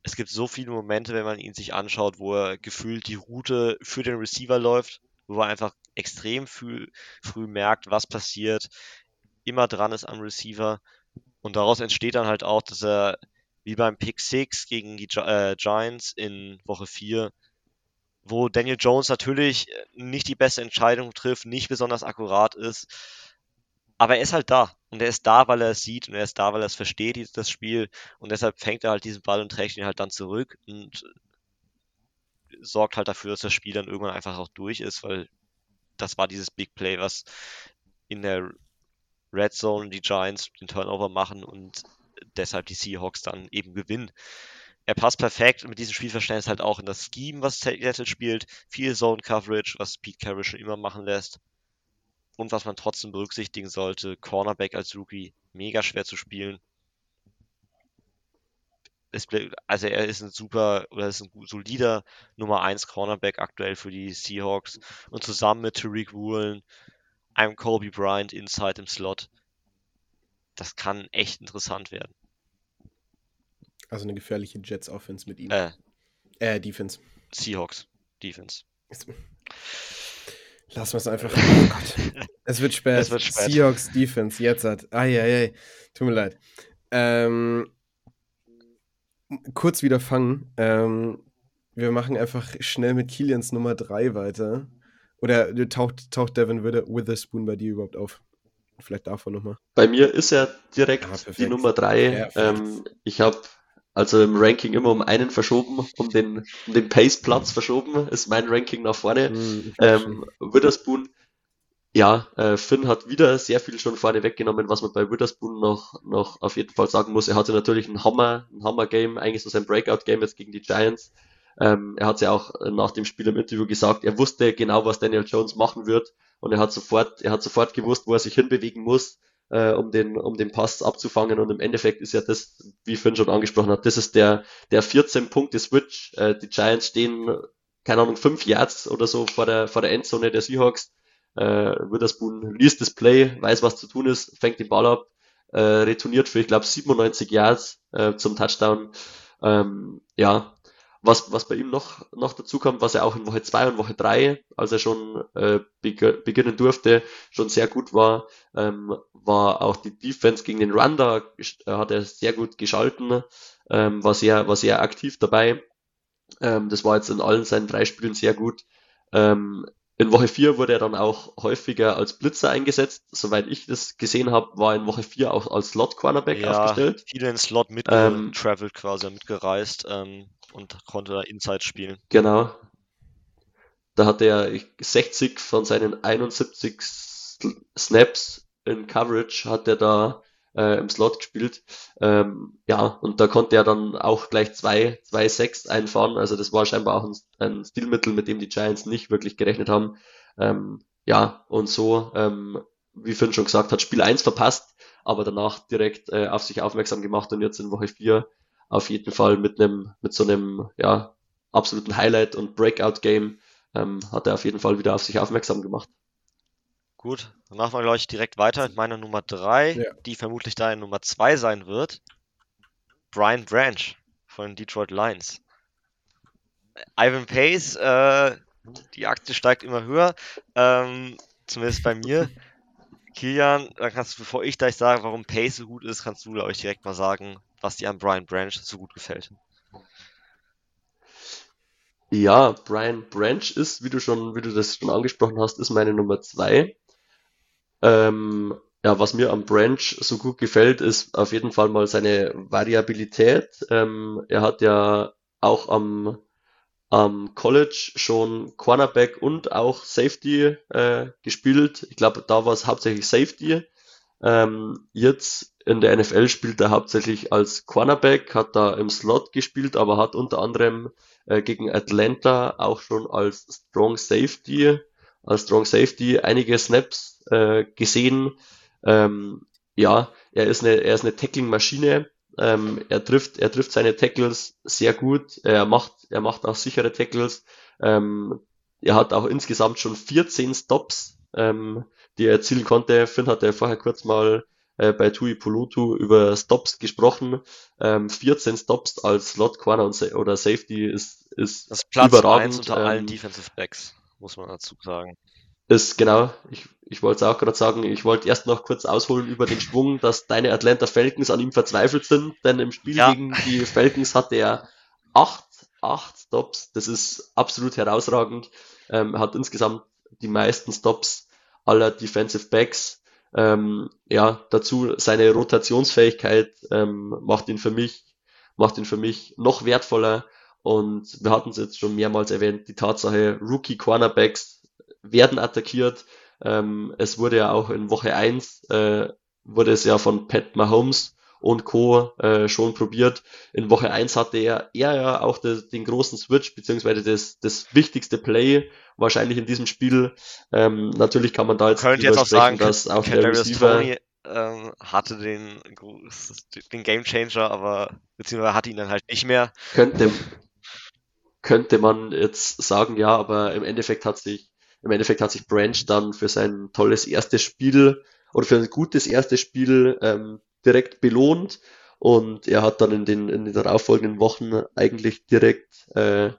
Es gibt so viele Momente, wenn man ihn sich anschaut, wo er gefühlt die Route für den Receiver läuft wo er einfach extrem früh, früh merkt, was passiert, immer dran ist am Receiver. Und daraus entsteht dann halt auch, dass er wie beim Pick 6 gegen die äh, Giants in Woche 4, wo Daniel Jones natürlich nicht die beste Entscheidung trifft, nicht besonders akkurat ist, aber er ist halt da. Und er ist da, weil er es sieht und er ist da, weil er es versteht, das Spiel. Und deshalb fängt er halt diesen Ball und trägt ihn halt dann zurück. Und sorgt halt dafür, dass das Spiel dann irgendwann einfach auch durch ist, weil das war dieses Big Play, was in der Red Zone die Giants den Turnover machen und deshalb die Seahawks dann eben gewinnen. Er passt perfekt mit diesem Spielverständnis halt auch in das Scheme, was Seattle spielt. Viel Zone Coverage, was Pete Carroll schon immer machen lässt. Und was man trotzdem berücksichtigen sollte, Cornerback als Rookie, mega schwer zu spielen es, also er ist ein super oder ist ein solider Nummer 1 Cornerback aktuell für die Seahawks und zusammen mit Tariq Woolen, einem Kobe Bryant inside im Slot, das kann echt interessant werden. Also eine gefährliche Jets Offense mit ihm. Äh, äh Defense. Seahawks Defense. Lassen wir es einfach. Oh Gott. Es wird spät. Es wird spät. Seahawks Defense, jetzt hat. Eieiei. Tut mir leid. Ähm, kurz wieder fangen. Ähm, wir machen einfach schnell mit Kilians Nummer 3 weiter. Oder taucht, taucht Devin Witherspoon bei dir überhaupt auf? Vielleicht davon nochmal. Bei mir ist er direkt ah, die Nummer 3. Ähm, ich habe also im Ranking immer um einen verschoben, um den, um den Pace-Platz verschoben, ist mein Ranking nach vorne. Mhm, ähm, Witherspoon ja, äh, Finn hat wieder sehr viel schon vorne weggenommen, was man bei Witherspoon noch, noch auf jeden Fall sagen muss. Er hatte natürlich ein Hammer, ein Hammer-Game, eigentlich so sein Breakout-Game jetzt gegen die Giants. Ähm, er hat ja auch nach dem Spiel im Interview gesagt, er wusste genau, was Daniel Jones machen wird und er hat sofort, er hat sofort gewusst, wo er sich hinbewegen muss, äh, um den, um den Pass abzufangen und im Endeffekt ist ja das, wie Finn schon angesprochen hat, das ist der, der 14 Punkte Switch. Äh, die Giants stehen, keine Ahnung, fünf Yards oder so vor der, vor der Endzone der Seahawks äh, Witherspoon liest das Play, weiß, was zu tun ist, fängt den Ball ab, äh, retourniert für, ich glaube, 97 Yards äh, zum Touchdown. Ähm, ja, was, was bei ihm noch, noch dazu kommt, was er auch in Woche 2 und Woche 3, als er schon äh, beginnen durfte, schon sehr gut war, ähm, war auch die Defense gegen den Run, da äh, hat er sehr gut geschalten, ähm, war, sehr, war sehr aktiv dabei. Ähm, das war jetzt in allen seinen drei Spielen sehr gut. Ähm, in Woche 4 wurde er dann auch häufiger als Blitzer eingesetzt. Soweit ich das gesehen habe, war in Woche 4 auch als Slot-Cornerback ja, aufgestellt. Viele in Slot mitgetravelt ähm, quasi, mitgereist ähm, und konnte da Inside spielen. Genau. Da hatte er 60 von seinen 71 Snaps in Coverage hat er da äh, im Slot gespielt. Ähm, ja, und da konnte er dann auch gleich zwei, zwei Sacks einfahren. Also das war scheinbar auch ein, ein Stilmittel, mit dem die Giants nicht wirklich gerechnet haben. Ähm, ja, und so, ähm, wie Finn schon gesagt hat, Spiel 1 verpasst, aber danach direkt äh, auf sich aufmerksam gemacht und jetzt in Woche 4 auf jeden Fall mit einem, mit so einem, ja, absoluten Highlight und Breakout-Game ähm, hat er auf jeden Fall wieder auf sich aufmerksam gemacht. Gut, dann machen wir gleich direkt weiter mit meiner Nummer 3, ja. die vermutlich deine Nummer 2 sein wird. Brian Branch von den Detroit Lions. Ivan Pace, äh, die Aktie steigt immer höher, ähm, zumindest bei mir. Kilian, dann kannst du, bevor ich gleich sage, warum Pace so gut ist, kannst du euch direkt mal sagen, was dir an Brian Branch so gut gefällt. Ja, Brian Branch ist, wie du schon, wie du das schon angesprochen hast, ist meine Nummer 2. Ähm, ja, was mir am Branch so gut gefällt, ist auf jeden Fall mal seine Variabilität. Ähm, er hat ja auch am, am College schon Cornerback und auch Safety äh, gespielt. Ich glaube, da war es hauptsächlich Safety. Ähm, jetzt in der NFL spielt er hauptsächlich als Cornerback, hat da im Slot gespielt, aber hat unter anderem äh, gegen Atlanta auch schon als Strong Safety, als Strong Safety einige Snaps äh, gesehen. Ähm, ja, er ist eine, er ist eine Tackling-Maschine. Ähm, er trifft, er trifft seine Tackles sehr gut. Er macht, er macht auch sichere Tackles. Ähm, er hat auch insgesamt schon 14 Stops, ähm, die er erzielen konnte. Finn hatte vorher kurz mal äh, bei Tui Pulutu über Stops gesprochen. Ähm, 14 Stops als Slot Corner und, oder Safety ist, ist das Platz überragend. unter ähm, allen Defensive Backs, muss man dazu sagen. Ist genau, ich, ich wollte es auch gerade sagen, ich wollte erst noch kurz ausholen über den Schwung, dass deine Atlanta Falcons an ihm verzweifelt sind, denn im Spiel ja. gegen die Falcons hatte er acht, acht Stops, das ist absolut herausragend, ähm, er hat insgesamt die meisten Stops aller Defensive Backs, ähm, ja, dazu seine Rotationsfähigkeit ähm, macht ihn für mich, macht ihn für mich noch wertvoller und wir hatten es jetzt schon mehrmals erwähnt, die Tatsache, Rookie Cornerbacks werden attackiert. Ähm, es wurde ja auch in Woche 1 äh, wurde es ja von Pat Mahomes und Co. Äh, schon probiert. In Woche 1 hatte er, er ja auch das, den großen Switch, beziehungsweise das, das wichtigste Play wahrscheinlich in diesem Spiel. Ähm, natürlich kann man da jetzt, Könnt jetzt auch sagen, dass auch der Receiver Tony, ähm, hatte den, den Game Changer, aber beziehungsweise hatte ihn dann halt nicht mehr. Könnte, könnte man jetzt sagen, ja, aber im Endeffekt hat sich im Endeffekt hat sich Branch dann für sein tolles erstes Spiel oder für ein gutes erstes Spiel ähm, direkt belohnt und er hat dann in den, in den darauffolgenden Wochen eigentlich direkt äh,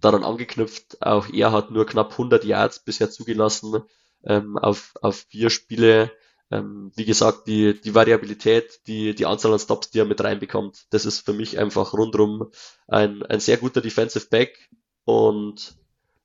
daran angeknüpft. Auch er hat nur knapp 100 Yards bisher zugelassen ähm, auf, auf vier Spiele. Ähm, wie gesagt, die, die Variabilität, die, die Anzahl an Stops, die er mit reinbekommt, das ist für mich einfach rundrum ein, ein sehr guter Defensive Back und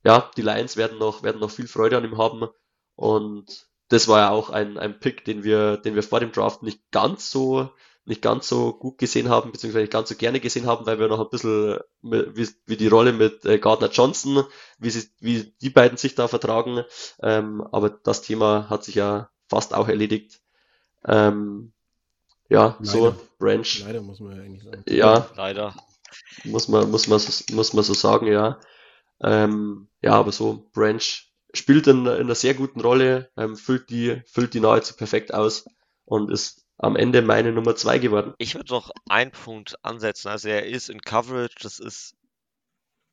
ja, die Lions werden noch, werden noch viel Freude an ihm haben. Und das war ja auch ein, ein Pick, den wir, den wir vor dem Draft nicht ganz so, nicht ganz so gut gesehen haben, beziehungsweise nicht ganz so gerne gesehen haben, weil wir noch ein bisschen, wie, wie die Rolle mit äh, Gardner Johnson, wie, sie, wie die beiden sich da vertragen. Ähm, aber das Thema hat sich ja fast auch erledigt. Ähm, ja, leider. so Branch. Leider muss man ja eigentlich sagen. Ja, leider. Muss man, muss man, muss man so sagen, ja. Ähm, ja, aber so Branch spielt in, in einer sehr guten Rolle, ähm, füllt die, füllt die nahezu perfekt aus und ist am Ende meine Nummer zwei geworden. Ich würde noch einen Punkt ansetzen. Also er ist in Coverage, das ist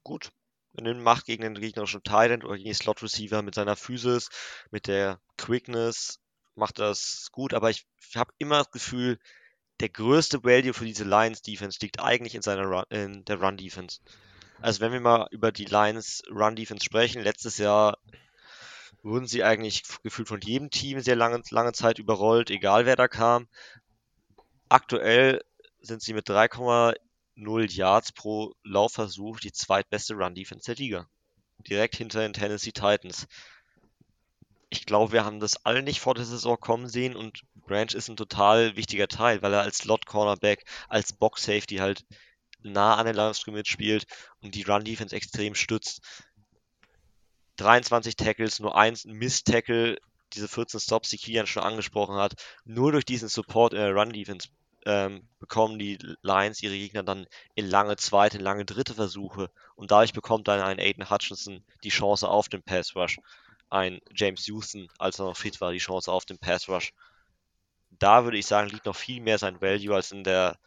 gut. Wenn er macht gegen den gegnerischen Titan oder gegen den Slot Receiver mit seiner Physis, mit der Quickness, macht das gut. Aber ich habe immer das Gefühl, der größte Value für diese Lions Defense liegt eigentlich in seiner Run, in der Run Defense. Also wenn wir mal über die Lions Run Defense sprechen, letztes Jahr wurden sie eigentlich gefühlt von jedem Team sehr lange, lange Zeit überrollt, egal wer da kam. Aktuell sind sie mit 3,0 Yards pro Laufversuch die zweitbeste Run-Defense der Liga. Direkt hinter den Tennessee Titans. Ich glaube, wir haben das alle nicht vor der Saison kommen sehen und Branch ist ein total wichtiger Teil, weil er als Slot-Cornerback, als Box-Safety halt nah an der Line of spielt und die Run-Defense extrem stützt. 23 Tackles, nur eins Miss-Tackle, diese 14 Stops, die Kian schon angesprochen hat. Nur durch diesen Support in der Run-Defense ähm, bekommen die Lions ihre Gegner dann in lange zweite, lange dritte Versuche. Und dadurch bekommt dann ein Aiden Hutchinson die Chance auf den Pass Rush. Ein James Houston, als er noch fit war, die Chance auf den Pass Rush. Da würde ich sagen, liegt noch viel mehr sein Value als in der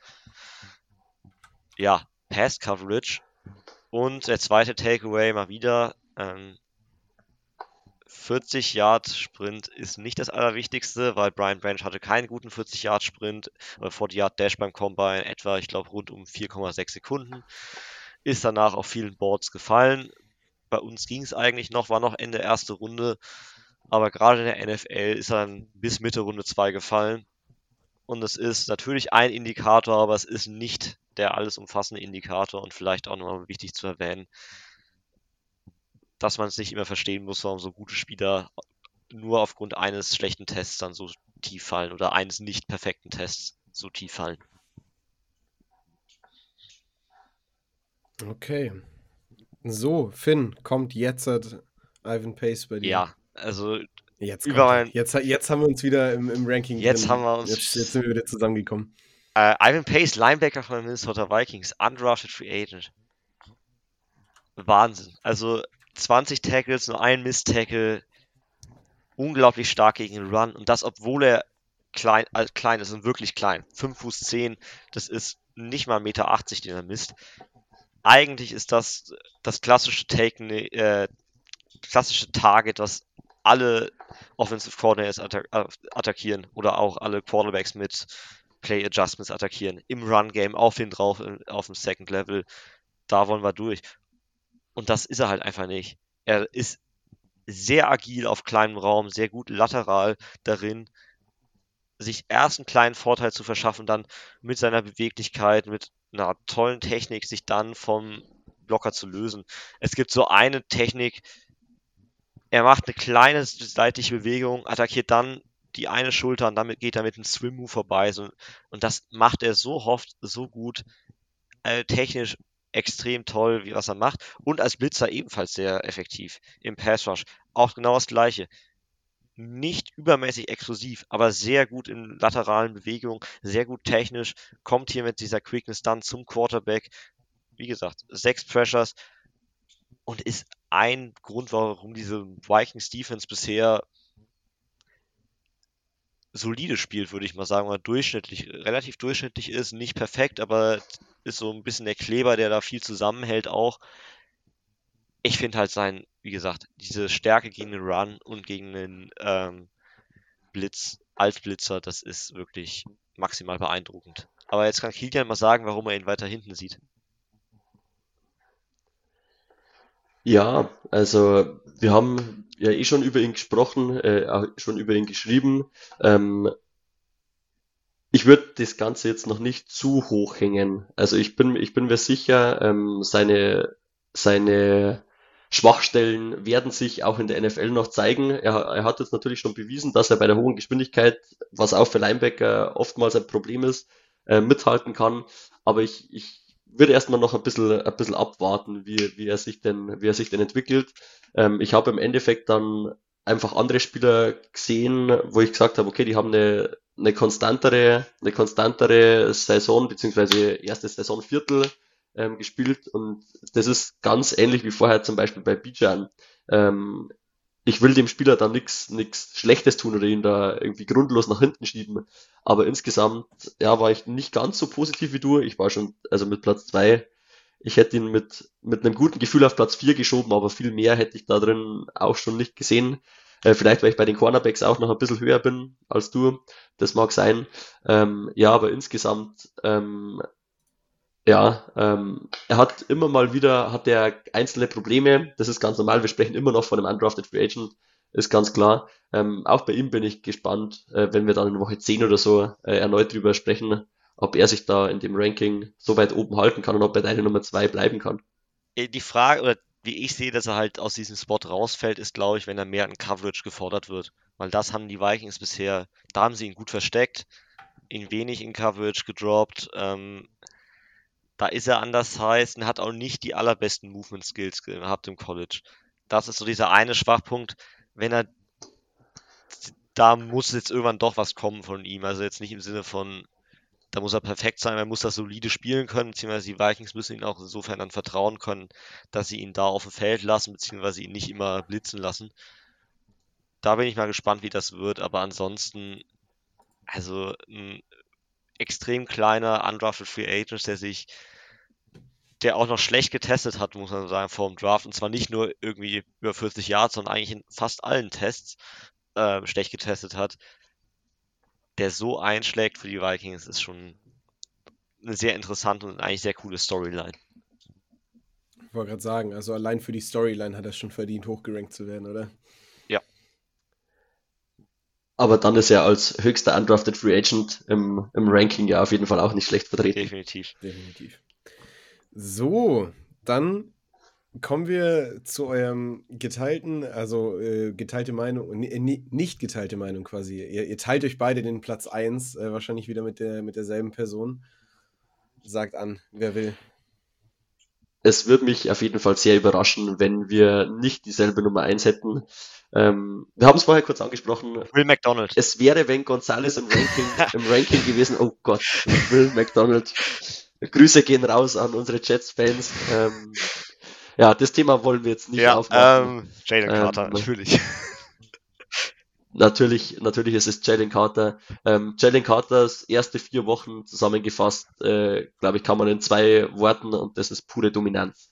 ja, Pass Coverage. Und der zweite Takeaway mal wieder, ähm, 40 Yard Sprint ist nicht das Allerwichtigste, weil Brian Branch hatte keinen guten 40 Yard Sprint, aber 40 Yard Dash beim Combine etwa, ich glaube, rund um 4,6 Sekunden. Ist danach auf vielen Boards gefallen. Bei uns ging es eigentlich noch, war noch Ende erste Runde, aber gerade in der NFL ist er dann bis Mitte Runde 2 gefallen. Und es ist natürlich ein Indikator, aber es ist nicht der alles umfassende Indikator und vielleicht auch nochmal wichtig zu erwähnen, dass man es nicht immer verstehen muss, warum so gute Spieler nur aufgrund eines schlechten Tests dann so tief fallen oder eines nicht perfekten Tests so tief fallen. Okay. So, Finn, kommt jetzt Ivan Pace bei dir? Ja, also jetzt, über jetzt, jetzt haben wir uns wieder im, im Ranking. Jetzt drin. haben wir uns. Jetzt, jetzt, sind wir wieder zusammengekommen. Uh, Ivan Pace, Linebacker von den Minnesota Vikings, undrafted free agent. Wahnsinn. Also 20 Tackles, nur ein Miss-Tackle. Unglaublich stark gegen den Run. Und das, obwohl er klein, äh, klein ist und wirklich klein. 5 Fuß 10, das ist nicht mal 1,80 Meter, den er misst. Eigentlich ist das das klassische Take, äh, klassische Target, was alle Offensive Coordinators attack äh, attackieren oder auch alle Quarterbacks mit Play Adjustments attackieren. Im Run Game, auf den drauf, auf dem Second Level. Da wollen wir durch. Und das ist er halt einfach nicht. Er ist sehr agil auf kleinem Raum, sehr gut lateral darin, sich erst einen kleinen Vorteil zu verschaffen, dann mit seiner Beweglichkeit, mit einer tollen Technik, sich dann vom Blocker zu lösen. Es gibt so eine Technik, er macht eine kleine seitliche Bewegung, attackiert dann die eine Schulter und damit geht er mit einem Swim Move vorbei. So, und das macht er so oft, so gut, äh, technisch extrem toll, wie was er macht. Und als Blitzer ebenfalls sehr effektiv im Pass Rush. Auch genau das gleiche. Nicht übermäßig exklusiv, aber sehr gut in lateralen Bewegungen, sehr gut technisch, kommt hier mit dieser Quickness dann zum Quarterback. Wie gesagt, sechs Pressures und ist ein Grund, warum diese Vikings Defense bisher solide spielt, würde ich mal sagen, oder durchschnittlich, relativ durchschnittlich ist, nicht perfekt, aber ist so ein bisschen der Kleber, der da viel zusammenhält auch. Ich finde halt sein, wie gesagt, diese Stärke gegen den Run und gegen den ähm, Blitz als Blitzer, das ist wirklich maximal beeindruckend. Aber jetzt kann Kilian mal sagen, warum er ihn weiter hinten sieht. Ja, also wir haben ja eh schon über ihn gesprochen, äh, schon über ihn geschrieben. Ähm, ich würde das Ganze jetzt noch nicht zu hoch hängen. Also ich bin, ich bin mir sicher, ähm, seine, seine Schwachstellen werden sich auch in der NFL noch zeigen. Er, er hat jetzt natürlich schon bewiesen, dass er bei der hohen Geschwindigkeit, was auch für Linebacker oftmals ein Problem ist, äh, mithalten kann. Aber ich, ich würde erstmal noch ein bisschen, ein bisschen abwarten, wie, wie er sich denn, wie er sich denn entwickelt. Ähm, ich habe im Endeffekt dann einfach andere Spieler gesehen, wo ich gesagt habe, okay, die haben eine, eine konstantere, eine konstantere Saison, beziehungsweise erste Saisonviertel ähm, gespielt und das ist ganz ähnlich wie vorher zum Beispiel bei Bijan. Ähm, ich will dem Spieler da nichts nichts Schlechtes tun oder ihn da irgendwie grundlos nach hinten schieben. Aber insgesamt, ja, war ich nicht ganz so positiv wie du. Ich war schon, also mit Platz zwei ich hätte ihn mit, mit einem guten Gefühl auf Platz 4 geschoben, aber viel mehr hätte ich da drin auch schon nicht gesehen. Äh, vielleicht, weil ich bei den Cornerbacks auch noch ein bisschen höher bin als du. Das mag sein. Ähm, ja, aber insgesamt, ähm, ja, ähm, er hat immer mal wieder, hat er einzelne Probleme. Das ist ganz normal. Wir sprechen immer noch von einem undrafted Free Agent. Ist ganz klar. Ähm, auch bei ihm bin ich gespannt, äh, wenn wir dann in Woche 10 oder so äh, erneut drüber sprechen, ob er sich da in dem Ranking so weit oben halten kann und ob er deine Nummer zwei bleiben kann. Äh, die Frage, oder wie ich sehe, dass er halt aus diesem Spot rausfällt, ist, glaube ich, wenn er mehr in Coverage gefordert wird. Weil das haben die Vikings bisher, da haben sie ihn gut versteckt, ihn wenig in Coverage gedroppt. Ähm, da ist er anders heiß und hat auch nicht die allerbesten Movement Skills gehabt im College. Das ist so dieser eine Schwachpunkt, wenn er da muss jetzt irgendwann doch was kommen von ihm. Also jetzt nicht im Sinne von, da muss er perfekt sein, er muss das solide spielen können, beziehungsweise die Vikings müssen ihn auch insofern dann vertrauen können, dass sie ihn da auf dem Feld lassen, beziehungsweise ihn nicht immer blitzen lassen. Da bin ich mal gespannt, wie das wird, aber ansonsten, also ein extrem kleiner undrafted Free Agent, der sich, der auch noch schlecht getestet hat, muss man sagen, vor dem Draft, und zwar nicht nur irgendwie über 40 Yards, sondern eigentlich in fast allen Tests äh, schlecht getestet hat, der so einschlägt für die Vikings, ist schon eine sehr interessante und eigentlich sehr coole Storyline. Ich wollte gerade sagen, also allein für die Storyline hat er schon verdient, hochgerankt zu werden, oder? Aber dann ist er als höchster undrafted Free Agent im, im Ranking ja auf jeden Fall auch nicht schlecht vertreten. Definitiv. Definitiv. So, dann Kommen wir zu eurem geteilten, also äh, geteilte Meinung, äh, nicht geteilte Meinung quasi. Ihr, ihr, teilt euch beide den Platz 1, äh, wahrscheinlich wieder mit, der, mit derselben Person. Sagt an, wer will. Es würde mich auf jeden Fall sehr überraschen, wenn wir nicht dieselbe Nummer 1 hätten. Ähm, wir haben es vorher kurz angesprochen. Will McDonald. Es wäre, wenn Gonzales im Ranking, im Ranking gewesen. Oh Gott, Will McDonald. Grüße gehen raus an unsere Jets-Fans. Ähm, ja, das Thema wollen wir jetzt nicht ja, aufmachen. Ähm, Jalen Carter, ähm, natürlich. Natürlich, natürlich ist es Jalen Carter. Ähm, Jalen Carters erste vier Wochen zusammengefasst, äh, glaube ich, kann man in zwei Worten und das ist pure Dominanz.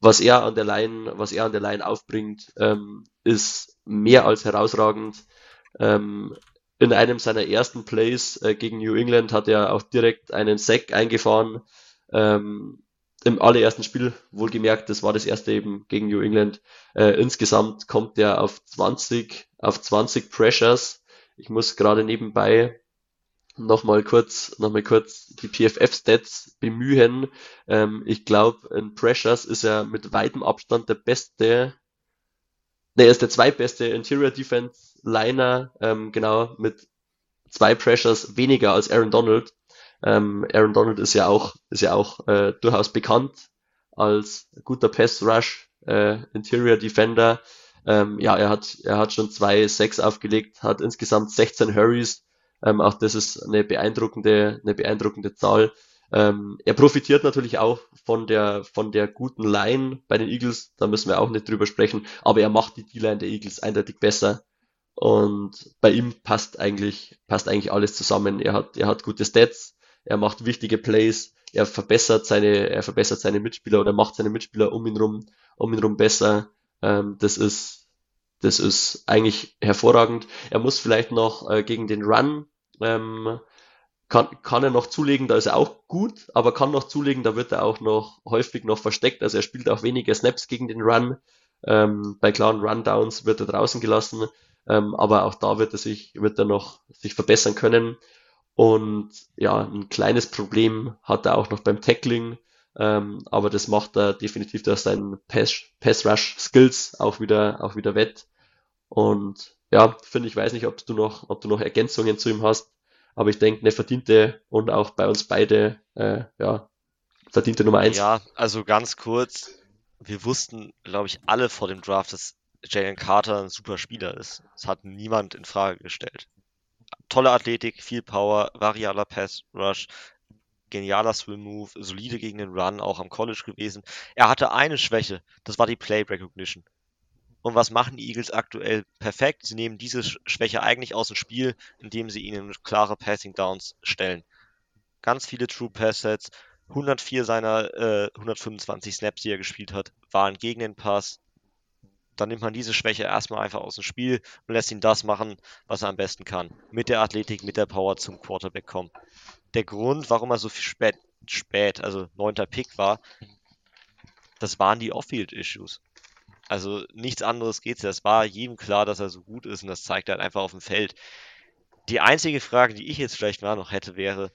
Was er an der Line, was er an der Line aufbringt, ähm, ist mehr als herausragend. Ähm, in einem seiner ersten Plays äh, gegen New England hat er auch direkt einen Sack eingefahren. Ähm, im allerersten Spiel, wohlgemerkt, das war das erste eben gegen New England. Äh, insgesamt kommt er auf 20, auf 20 Pressures. Ich muss gerade nebenbei nochmal kurz, noch mal kurz die PFF-Stats bemühen. Ähm, ich glaube, in Pressures ist er mit weitem Abstand der beste, ne, er ist der zweitbeste Interior Defense Liner, ähm, genau, mit zwei Pressures weniger als Aaron Donald. Ähm, Aaron Donald ist ja auch, ist ja auch äh, durchaus bekannt als guter Pass Rush äh, Interior Defender. Ähm, ja, er hat, er hat schon zwei Sacks aufgelegt, hat insgesamt 16 Hurries. Ähm, auch das ist eine beeindruckende, eine beeindruckende Zahl. Ähm, er profitiert natürlich auch von der, von der guten Line bei den Eagles. Da müssen wir auch nicht drüber sprechen. Aber er macht die D-Line der Eagles eindeutig besser. Und bei ihm passt eigentlich, passt eigentlich alles zusammen. Er hat, er hat gute Stats er macht wichtige Plays, er verbessert seine, er verbessert seine Mitspieler oder macht seine Mitspieler um ihn rum, um ihn rum besser. Ähm, das ist, das ist eigentlich hervorragend. Er muss vielleicht noch äh, gegen den Run, ähm, kann, kann er noch zulegen, da ist er auch gut, aber kann noch zulegen, da wird er auch noch häufig noch versteckt. Also er spielt auch weniger Snaps gegen den Run. Ähm, bei klaren Rundowns wird er draußen gelassen, ähm, aber auch da wird er sich, wird er noch sich verbessern können. Und ja, ein kleines Problem hat er auch noch beim Tackling, ähm, aber das macht er definitiv durch seinen Pass, Pass Rush Skills auch wieder, auch wieder wett. Und ja, finde ich, weiß nicht, ob du noch, ob du noch Ergänzungen zu ihm hast. Aber ich denke, eine verdiente und auch bei uns beide, äh, ja, verdiente Nummer eins. Ja, also ganz kurz. Wir wussten, glaube ich, alle vor dem Draft, dass Jalen Carter ein super Spieler ist. Das hat niemand in Frage gestellt. Tolle Athletik, viel Power, variabler Pass Rush, genialer Swim Move, solide gegen den Run, auch am College gewesen. Er hatte eine Schwäche, das war die Play Recognition. Und was machen die Eagles aktuell perfekt? Sie nehmen diese Schwäche eigentlich aus dem Spiel, indem sie ihnen klare Passing Downs stellen. Ganz viele True Pass Sets, 104 seiner äh, 125 Snaps, die er gespielt hat, waren gegen den Pass. Dann nimmt man diese Schwäche erstmal einfach aus dem Spiel und lässt ihn das machen, was er am besten kann. Mit der Athletik, mit der Power zum Quarterback kommen. Der Grund, warum er so viel spät, spät also neunter Pick war, das waren die Off-Field-Issues. Also nichts anderes geht's. Es war jedem klar, dass er so gut ist und das zeigt er halt einfach auf dem Feld. Die einzige Frage, die ich jetzt vielleicht mal noch hätte, wäre,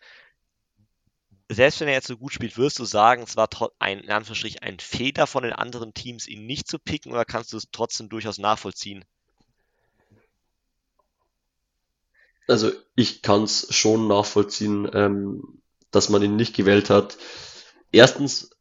selbst wenn er jetzt so gut spielt, wirst du sagen, es war ein, in Anführungsstrich ein Fehler von den anderen Teams, ihn nicht zu picken, oder kannst du es trotzdem durchaus nachvollziehen? Also ich kann es schon nachvollziehen, ähm, dass man ihn nicht gewählt hat. Erstens,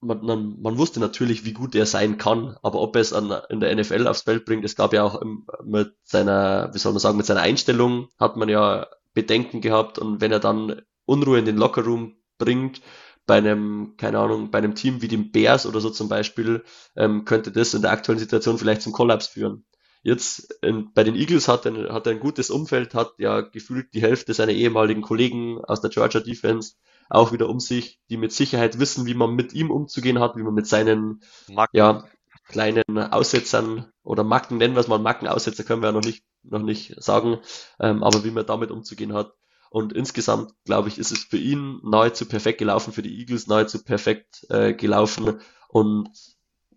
man, man, man wusste natürlich, wie gut er sein kann, aber ob er es an, in der NFL aufs Feld bringt, es gab ja auch mit seiner, wie soll man sagen, mit seiner Einstellung hat man ja Bedenken gehabt und wenn er dann Unruhe in den Lockerroom bringt, bei einem, keine Ahnung, bei einem Team wie dem Bears oder so zum Beispiel, ähm, könnte das in der aktuellen Situation vielleicht zum Kollaps führen. Jetzt in, bei den Eagles hat er, hat er ein gutes Umfeld, hat ja gefühlt die Hälfte seiner ehemaligen Kollegen aus der Georgia Defense auch wieder um sich, die mit Sicherheit wissen, wie man mit ihm umzugehen hat, wie man mit seinen Macken. ja, kleinen Aussetzern oder Macken, nennen wir es mal Mackenaussetzer, können wir ja noch nicht, noch nicht sagen, ähm, aber wie man damit umzugehen hat. Und insgesamt, glaube ich, ist es für ihn nahezu perfekt gelaufen, für die Eagles nahezu perfekt äh, gelaufen. Und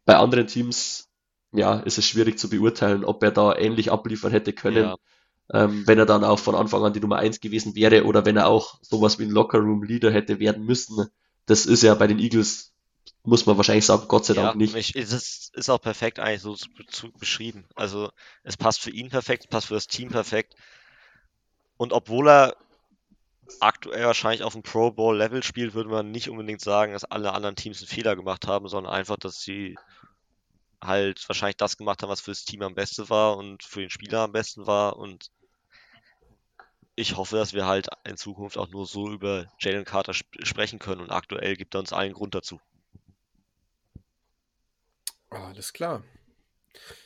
bei anderen Teams, ja, ist es schwierig zu beurteilen, ob er da ähnlich abliefern hätte können. Ja ähm, wenn er dann auch von Anfang an die Nummer eins gewesen wäre oder wenn er auch sowas wie ein Lockerroom-Leader hätte werden müssen. Das ist ja bei den Eagles, muss man wahrscheinlich sagen, Gott sei Dank ja, nicht. Ich, es ist auch perfekt eigentlich so zu, zu beschrieben. Also es passt für ihn perfekt, es passt für das Team perfekt. Und obwohl er aktuell wahrscheinlich auf dem Pro Bowl Level spielt, würde man nicht unbedingt sagen, dass alle anderen Teams einen Fehler gemacht haben, sondern einfach, dass sie halt wahrscheinlich das gemacht haben, was für das Team am besten war und für den Spieler am besten war und ich hoffe, dass wir halt in Zukunft auch nur so über Jalen Carter sp sprechen können und aktuell gibt er uns allen Grund dazu. Alles klar.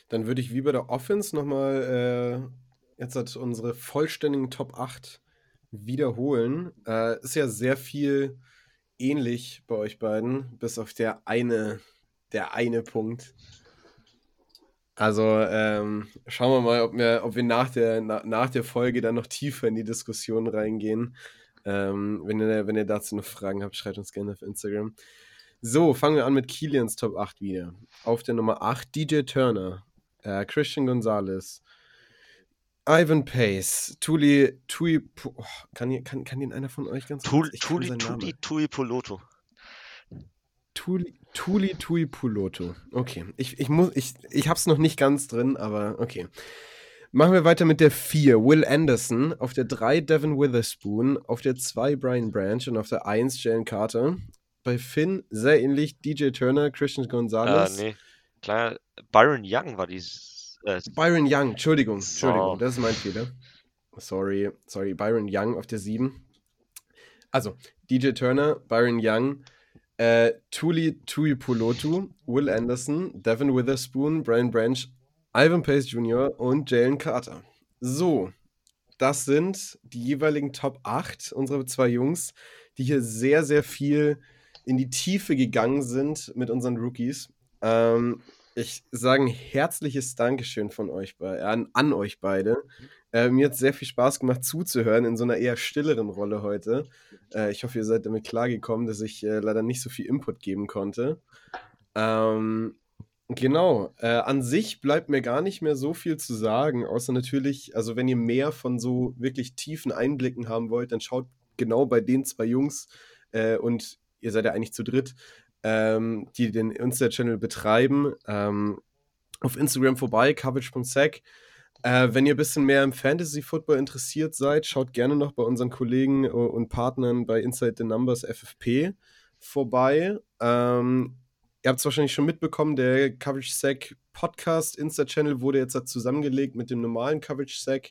Dann würde ich wie bei der Offense nochmal äh, jetzt hat unsere vollständigen Top 8 wiederholen. Äh, ist ja sehr viel ähnlich bei euch beiden, bis auf der eine, der eine Punkt, also ähm, schauen wir mal, ob wir, ob wir nach, der, na, nach der Folge dann noch tiefer in die Diskussion reingehen. Ähm, wenn, ihr, wenn ihr dazu noch Fragen habt, schreibt uns gerne auf Instagram. So, fangen wir an mit Kilians Top 8 wieder. Auf der Nummer 8 DJ Turner, äh, Christian Gonzalez, Ivan Pace, Tuli, Tui, oh, kann, kann, kann den einer von euch ganz Tuli, Tuli, Tuli, Tui Poloto. Tuli, Tuli Tui Puloto. Okay, ich, ich, muss, ich, ich hab's noch nicht ganz drin, aber okay. Machen wir weiter mit der 4. Will Anderson. Auf der 3 Devin Witherspoon. Auf der 2 Brian Branch. Und auf der 1 Jalen Carter. Bei Finn sehr ähnlich DJ Turner, Christian Gonzalez. Äh, nee. Klar, Byron Young war dieses. Äh, Byron Young, Entschuldigung, so. Entschuldigung, das ist mein Fehler. Sorry, sorry, Byron Young auf der 7. Also, DJ Turner, Byron Young, äh, Tuli Tuipulotu, Will Anderson, Devin Witherspoon, Brian Branch, Ivan Pace Jr. und Jalen Carter. So, das sind die jeweiligen Top 8 unserer zwei Jungs, die hier sehr, sehr viel in die Tiefe gegangen sind mit unseren Rookies. Ähm, ich sage ein herzliches Dankeschön von euch an, an euch beide. Äh, mir hat sehr viel Spaß gemacht zuzuhören in so einer eher stilleren Rolle heute. Äh, ich hoffe, ihr seid damit klargekommen, dass ich äh, leider nicht so viel Input geben konnte. Ähm, genau. Äh, an sich bleibt mir gar nicht mehr so viel zu sagen, außer natürlich, also wenn ihr mehr von so wirklich tiefen Einblicken haben wollt, dann schaut genau bei den zwei Jungs äh, und ihr seid ja eigentlich zu dritt, ähm, die den Insta-Channel betreiben. Ähm, auf Instagram vorbei, coverage.sec. Äh, wenn ihr ein bisschen mehr im Fantasy-Football interessiert seid, schaut gerne noch bei unseren Kollegen und Partnern bei Inside the Numbers FFP vorbei. Ähm, ihr habt es wahrscheinlich schon mitbekommen, der Coverage Sack Podcast Insta-Channel wurde jetzt zusammengelegt mit dem normalen Coverage Sack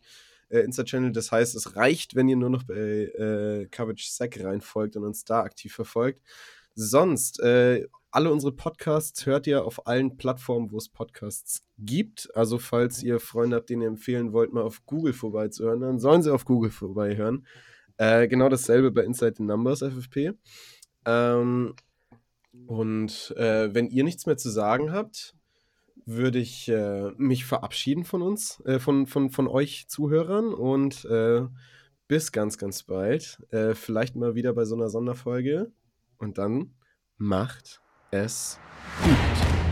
äh, Insta-Channel. Das heißt, es reicht, wenn ihr nur noch bei äh, Coverage Sack reinfolgt und uns da aktiv verfolgt. Sonst, äh, alle unsere Podcasts hört ihr auf allen Plattformen, wo es Podcasts gibt. Also, falls ihr Freunde habt, denen ihr empfehlen wollt, mal auf Google vorbeizuhören, dann sollen sie auf Google vorbeihören. Äh, genau dasselbe bei Inside the Numbers FFP. Ähm, und äh, wenn ihr nichts mehr zu sagen habt, würde ich äh, mich verabschieden von uns, äh, von, von, von euch Zuhörern und äh, bis ganz, ganz bald. Äh, vielleicht mal wieder bei so einer Sonderfolge. Und dann macht es gut.